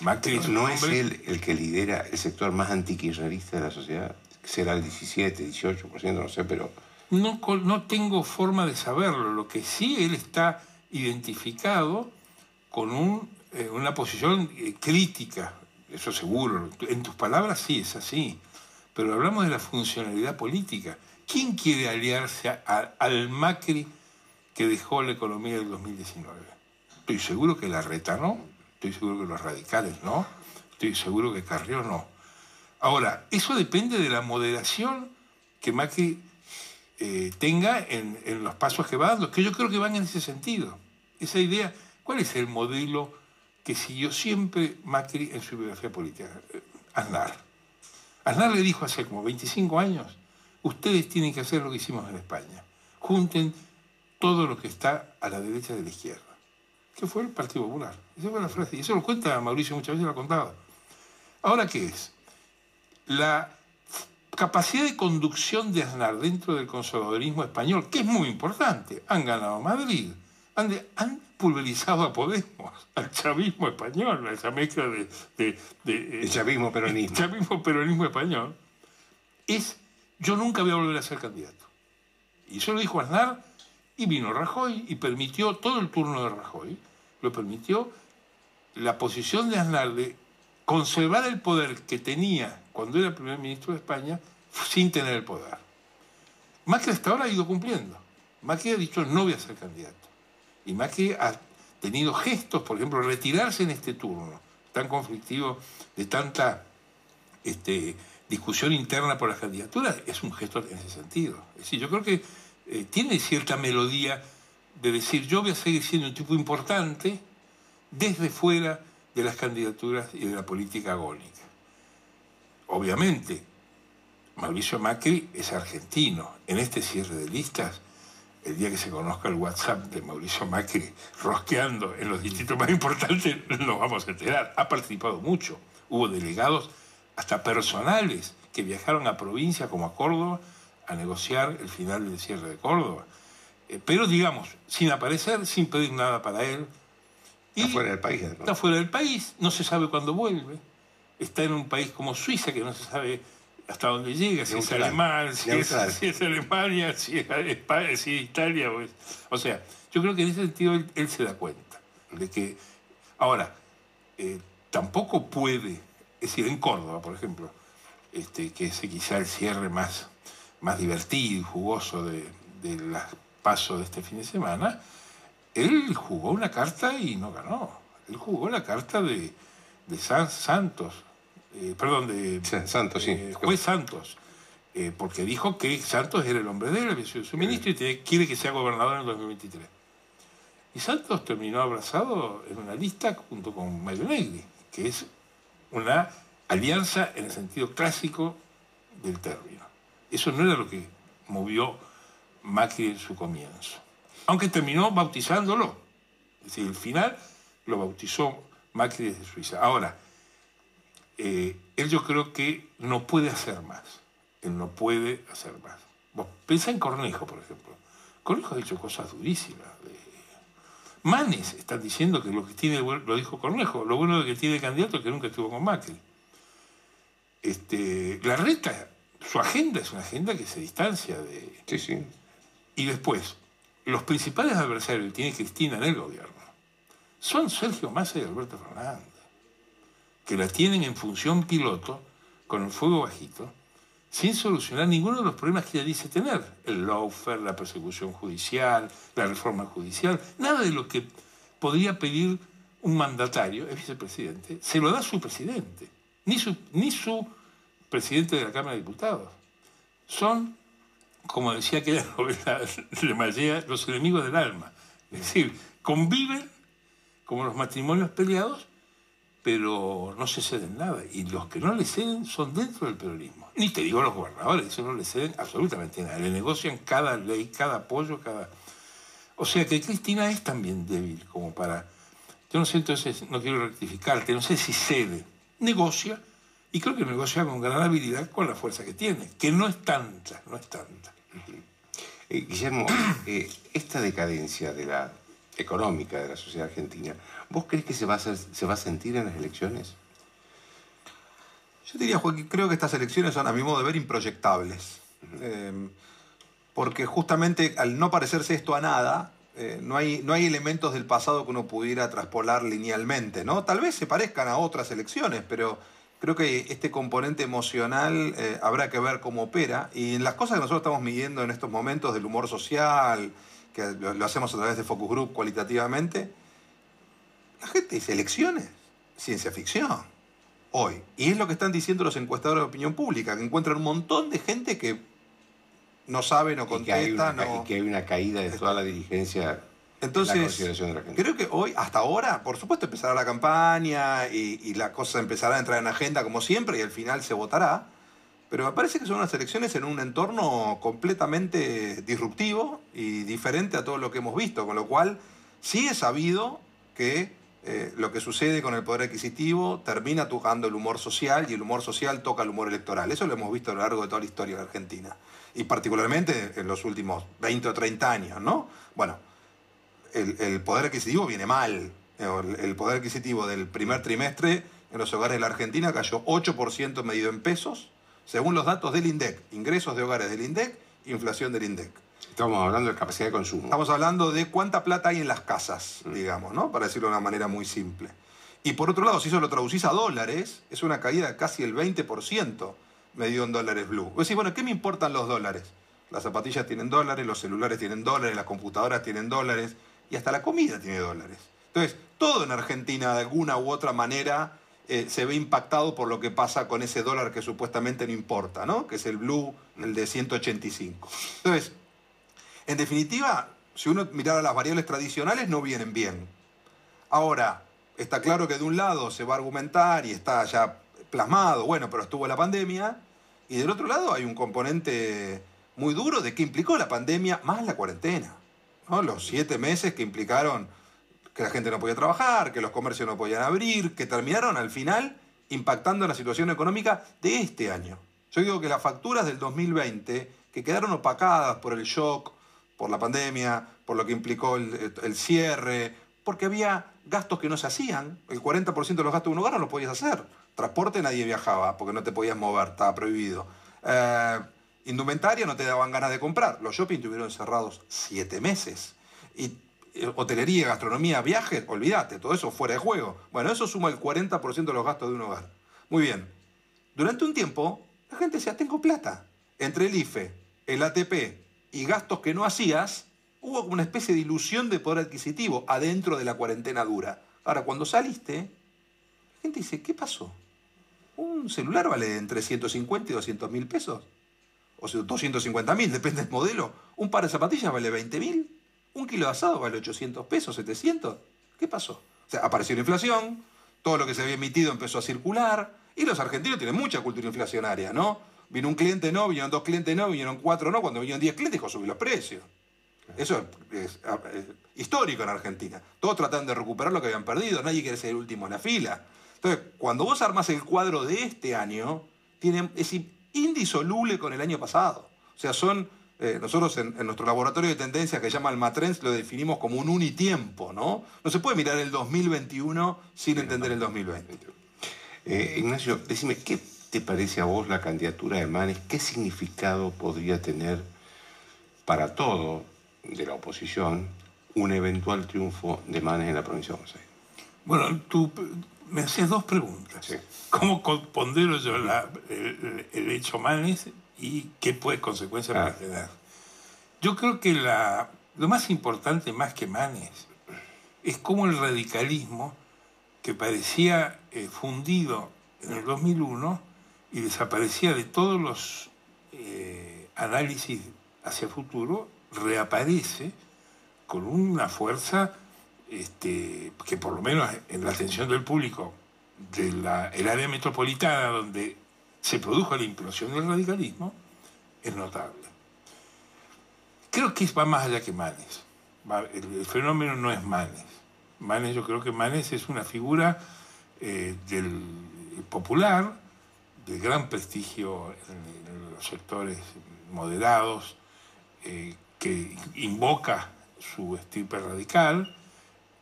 Macri ¿No es él el que lidera el sector más antikirchnerista de la sociedad? Será el 17, 18%, no sé, pero... No, no tengo forma de saberlo. Lo que sí él está identificado con un, eh, una posición eh, crítica, eso seguro. En tus palabras sí es así. Pero hablamos de la funcionalidad política. ¿Quién quiere aliarse al Macri que dejó la economía del 2019? Estoy seguro que la reta no, estoy seguro que los radicales no, estoy seguro que Carrió no. Ahora, eso depende de la moderación que Macri eh, tenga en, en, los pasos que va dando, que yo creo que van en ese sentido. Esa idea, ¿cuál es el modelo que siguió siempre Macri en su biografía política? Eh, Aznar. Aznar le dijo hace como 25 años, ustedes tienen que hacer lo que hicimos en España. Junten todo lo que está a la derecha de la izquierda. ¿Qué fue el Partido Popular? Esa fue la frase. Y eso lo cuenta Mauricio muchas veces, lo ha contado. Ahora, ¿qué es? La capacidad de conducción de Aznar dentro del conservadurismo español, que es muy importante. Han ganado Madrid, han, pulverizado a Podemos, al chavismo español, a esa mezcla de... de, el chavismo peronismo. El chavismo peronismo español. Es yo nunca voy a volver a ser candidato. Y eso lo dijo Aznar y vino Rajoy y permitió todo el turno de Rajoy, lo permitió la posición de Aznar de conservar el poder que tenía cuando era primer ministro de España sin tener el poder. Macri hasta ahora ha ido cumpliendo. Macri ha dicho no voy a ser candidato. Y Macri ha tenido gestos, por ejemplo, retirarse en este turno tan conflictivo de tanta este, discusión interna por las candidaturas, es un gesto en ese sentido. Es decir, yo creo que eh, tiene cierta melodía de decir, yo voy a seguir siendo un tipo importante desde fuera de las candidaturas y de la política agónica. Obviamente, Mauricio Macri es argentino. En este cierre de listas, el día que se conozca el WhatsApp de Mauricio Macri rosqueando en los distritos más importantes, nos vamos a enterar. Ha participado mucho. Hubo delegados hasta personales que viajaron a provincias como a Córdoba a negociar el final del cierre de Córdoba. Eh, pero digamos, sin aparecer, sin pedir nada para él. Y está fuera del país. Está fuera del país, no se sabe cuándo vuelve. Está en un país como Suiza que no se sabe hasta dónde llega, si es alemán, si es, Alemania, si es España, si es Italia. O, sea, yo creo que en ese sentido él, se da cuenta de que, ahora, eh, tampoco puede es decir, en Córdoba, por ejemplo, este, que es quizá el cierre más, más divertido y jugoso de, de los pasos de este fin de semana, él jugó una carta y no ganó. Él jugó la carta de, de Santos, eh, perdón, de Santos, sí. Eh, juez Santos, eh, porque dijo que Santos era el hombre de él, había sido su ministro y quiere que sea gobernador en el 2023. Y Santos terminó abrazado en una lista junto con Mario Negri, que es una alianza en el sentido clásico del término. Eso no era lo que movió Macri en su comienzo. Aunque terminó bautizándolo. Es decir, el final lo bautizó Macri desde Suiza. Ahora, eh, él yo creo que no puede hacer más. Él no puede hacer más. Vos pensá en Cornejo, por ejemplo. Cornejo ha dicho cosas durísimas. Manes están diciendo que lo que tiene, lo dijo Cornejo, lo bueno de que tiene candidato es que nunca estuvo con Macri. Este, la reta, su agenda es una agenda que se distancia de... Sí, sí. Y después, los principales adversarios que tiene Cristina en el gobierno son Sergio Massa y Alberto Fernández, que la tienen en función piloto, con el fuego bajito, sin solucionar ninguno de los problemas que ella dice tener. El lawfare, la persecución judicial, la reforma judicial, nada de lo que podría pedir un mandatario, es vicepresidente, se lo da su presidente, ni su, ni su presidente de la Cámara de Diputados. Son, como decía aquella novela de Mallea, los enemigos del alma. Es decir, conviven como los matrimonios peleados pero no se ceden nada. Y los que no le ceden son dentro del peronismo. Ni te digo los gobernadores, eso no le ceden absolutamente nada. Le negocian cada ley, cada apoyo, cada... O sea que Cristina es también débil como para... Yo no sé, entonces, no quiero rectificarte, no sé si cede, negocia, y creo que negocia con gran habilidad con la fuerza que tiene, que no es tanta, no es tanta. Eh, Guillermo, eh, esta decadencia de la económica de la sociedad argentina, ¿vos crees que se va a, se va a sentir en las elecciones? Yo diría, que creo que estas elecciones son, a mi modo de ver, improyectables. Em, porque justamente al no parecerse esto a nada, eh, no, hay, no hay elementos del pasado que uno pudiera traspolar linealmente, ¿no? Tal vez se parezcan a otras elecciones, pero creo que este componente emocional eh, habrá que ver cómo opera. Y en las cosas que nosotros estamos midiendo en estos momentos del humor social, que lo, hacemos a través de Focus Group cualitativamente, la gente dice elecciones, ciencia ficción, hoy. Y es lo que están diciendo los encuestadores de opinión pública, que encuentran un montón de gente que no sabe, no contesta. Y que hay una, y que hay una caída de toda la dirigencia. Entonces, creo que hoy, hasta ahora, por supuesto, empezará la campaña y, y la cosa empezará a entrar en agenda como siempre y al final se votará. Pero me parece que son unas elecciones en un entorno completamente disruptivo y diferente a todo lo que hemos visto, con lo cual sí es sabido que eh, lo que sucede con el poder adquisitivo termina tocando el humor social y el humor social toca el humor electoral. Eso lo hemos visto a lo largo de toda la historia de Argentina y particularmente en los últimos 20 o 30 años, ¿no? Bueno, el, poder adquisitivo viene mal. El, poder adquisitivo del primer trimestre en los hogares de la Argentina cayó 8% medido en pesos, según los datos del INDEC, ingresos de hogares del INDEC, inflación del INDEC. Estamos hablando de capacidad de consumo. Estamos hablando de cuánta plata hay en las casas, mm. digamos, ¿no? Para decirlo de una manera muy simple. Y por otro lado, si eso lo traducís a dólares, es una caída de casi el 20% medido en dólares blue. Vos decís, bueno, ¿qué me importan los dólares? Las zapatillas tienen dólares, los celulares tienen dólares, las computadoras tienen dólares y hasta la comida tiene dólares. Entonces, todo en Argentina de alguna u otra manera eh, se ve impactado por lo que pasa con ese dólar que supuestamente no importa, ¿no? Que es el blue, el de 185. Entonces, en definitiva, si uno mirara las variables tradicionales, no vienen bien. Ahora, está claro que de un lado se va a argumentar y está ya plasmado, bueno, pero estuvo la pandemia, y del otro lado hay un componente muy duro de qué implicó la pandemia más la cuarentena. ¿No? Los siete meses que implicaron que la gente no podía trabajar, que los comercios no podían abrir, que terminaron al final impactando en la situación económica de este año. Yo digo que las facturas del 2020, que quedaron opacadas por el shock, por la pandemia, por lo que implicó el, cierre, porque había gastos que no se hacían. El 40% de los gastos de un hogar no los podías hacer. Transporte nadie viajaba porque no te podías mover, estaba prohibido. Eh, indumentaria no te daban ganas de comprar. Los shopping estuvieron cerrados siete meses. Y eh, hotelería, gastronomía, viajes, olvídate, todo eso fuera de juego. Bueno, eso suma el 40% de los gastos de un hogar. Muy bien. Durante un tiempo, la gente decía, tengo plata. Entre el IFE, el ATP y gastos que no hacías, hubo una especie de ilusión de poder adquisitivo adentro de la cuarentena dura. Ahora, cuando saliste, la gente dice, ¿qué pasó? Un celular vale entre 150 y 200 mil pesos. O sea, 250 mil, depende del modelo. Un par de zapatillas vale 20 mil. Un kilo de asado vale 800 pesos, 700. ¿Qué pasó? O sea, apareció la inflación, todo lo que se había emitido empezó a circular, y los argentinos tienen mucha cultura inflacionaria, ¿no? Vino un cliente no, vinieron dos clientes no, vinieron cuatro no, cuando vinieron diez clientes dijo subir los precios. Eso es, histórico en Argentina. Todos tratan de recuperar lo que habían perdido, nadie quiere ser el último en la fila. Entonces, cuando vos armas el cuadro de este año, tiene, es indisoluble con el año pasado. O sea, son, eh, nosotros en, nuestro laboratorio de tendencias que se llama el Matrens lo definimos como un unitiempo, ¿no? No se puede mirar el 2021 sin entender el 2020. Eh, Ignacio, decime, ¿qué te parece a vos la candidatura de Manes? ¿Qué significado podría tener para todo de la oposición un eventual triunfo de Manes en la provincia de Buenos Aires? Bueno, tú me hacías dos preguntas. ¿Cómo pondero yo el, hecho Manes y qué puede consecuencias para tener? Yo creo que la, lo más importante, más que Manes, es cómo el radicalismo, que parecía eh, fundido en el 2001, y desaparecía de todos los eh, análisis hacia futuro, reaparece con una fuerza este, que por lo menos en la atención del público del área metropolitana donde se produjo la implosión del radicalismo es notable. Creo que va más allá que Manes. El, fenómeno no es Manes. Manes, yo creo que Manes es una figura eh, del popular, de gran prestigio en, los sectores moderados, eh, que invoca su estirpe radical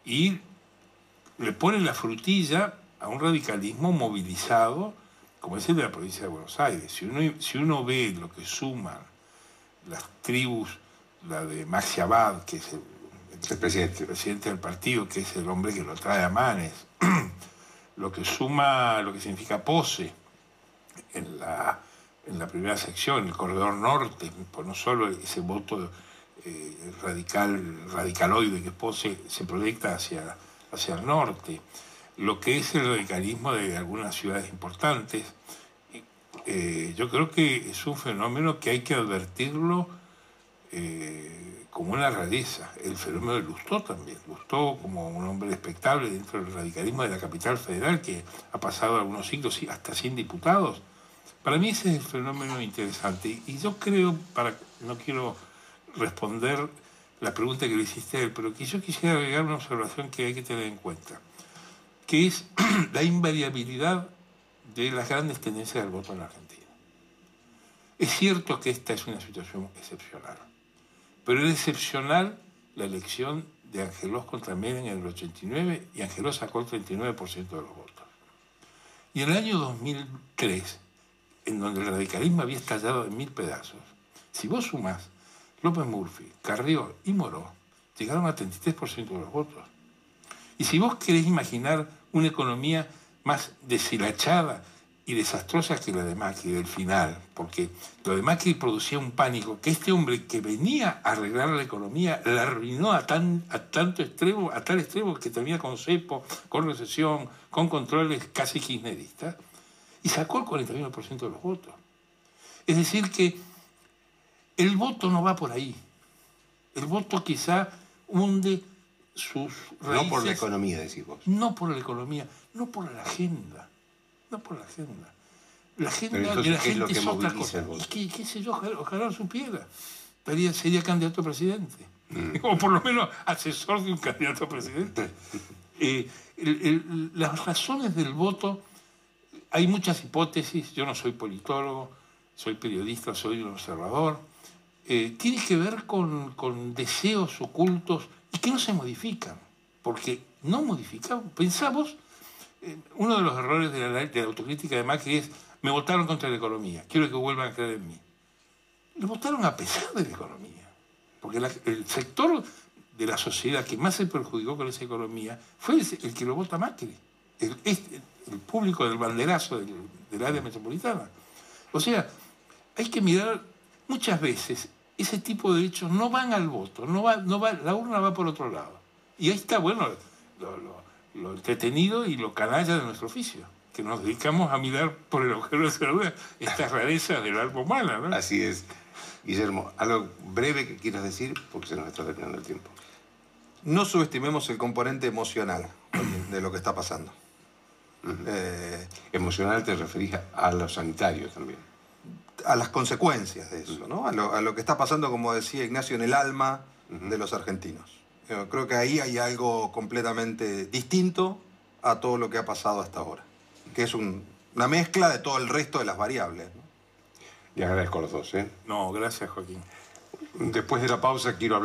y le pone la frutilla a un radicalismo movilizado como es el de la provincia de Buenos Aires. Si uno, si uno ve lo que suman las tribus, la de Maxi Abad, que es el, presidente. presidente del partido, que es el hombre que lo trae a Manes, lo que suma, lo que significa pose en la, en la primera sección, el corredor norte, pues no solo ese voto eh, radical, radicaloide que pose se proyecta hacia, hacia el norte, lo que es el radicalismo de algunas ciudades importantes. Eh, yo creo que es un fenómeno que hay que advertirlo eh, como una rareza. El fenómeno de Lustó también. Lustó como un hombre respetable dentro del radicalismo de la capital federal, que ha pasado algunos siglos hasta 100 diputados. Para mí ese es el fenómeno interesante. Y yo creo, para no quiero responder la pregunta que le hiciste a él, pero que yo quisiera agregar una observación que hay que tener en cuenta que es la invariabilidad de las grandes tendencias del voto en la Argentina. Es cierto que esta es una situación excepcional, pero es excepcional la elección de Angelós contra Menem en el 89 y Angelós sacó el 39% de los votos. Y en el año 2003, en donde el radicalismo había estallado en mil pedazos, si vos sumás López Murphy, Carrió y Moró, llegaron a 33% de los votos. Y si vos querés imaginar una economía más deshilachada y desastrosa que la de Macri del final, porque lo de Macri producía un pánico que este hombre que venía a arreglar la economía la arruinó a, tan, a tanto extremo, a tal extremo que tenía con cepo, con recesión, con controles casi kirchneristas, y sacó el 41% de los votos. Es decir que el voto no va por ahí. El voto quizá hunde sus No por la economía, decís vos. No por la economía, no por la agenda. No por la agenda. La agenda de la gente es, otra cosa. qué sé yo, ojalá, supiera. Sería, sería candidato a presidente. Mm. O por lo menos asesor de un candidato a presidente. Eh, las razones del voto, hay muchas hipótesis. Yo no soy politólogo, soy periodista, soy un observador. Eh, tiene que ver con, deseos ocultos y que no se modifican, porque no modificamos. Pensamos, eh, uno de los errores de la, autocrítica de Macri es, me votaron contra la economía, quiero que vuelvan a creer en mí. Le votaron a pesar de la economía, porque el sector de la sociedad que más se perjudicó con esa economía fue el, que lo vota Macri, el, el público del banderazo del área metropolitana. O sea, hay que mirar muchas veces ese tipo de hechos no van al voto, no va, no va, la urna va por otro lado. Y ahí está, bueno, lo, entretenido y lo canalla de nuestro oficio, que nos dedicamos a mirar por el agujero de la estas rarezas del alma humana. ¿no? Así es. Guillermo, algo breve que quieras decir, porque se nos está terminando el tiempo. No subestimemos el componente emocional de lo que está pasando. Eh, emocional te referís a los sanitarios también a las consecuencias de eso, ¿no? a, lo, que está pasando, como decía Ignacio, en el alma de los argentinos. Yo creo que ahí hay algo completamente distinto a todo lo que ha pasado hasta ahora, que es una mezcla de todo el resto de las variables. ¿no? Le agradezco a los dos. ¿eh? No, gracias Joaquín. Después de la pausa quiero hablar.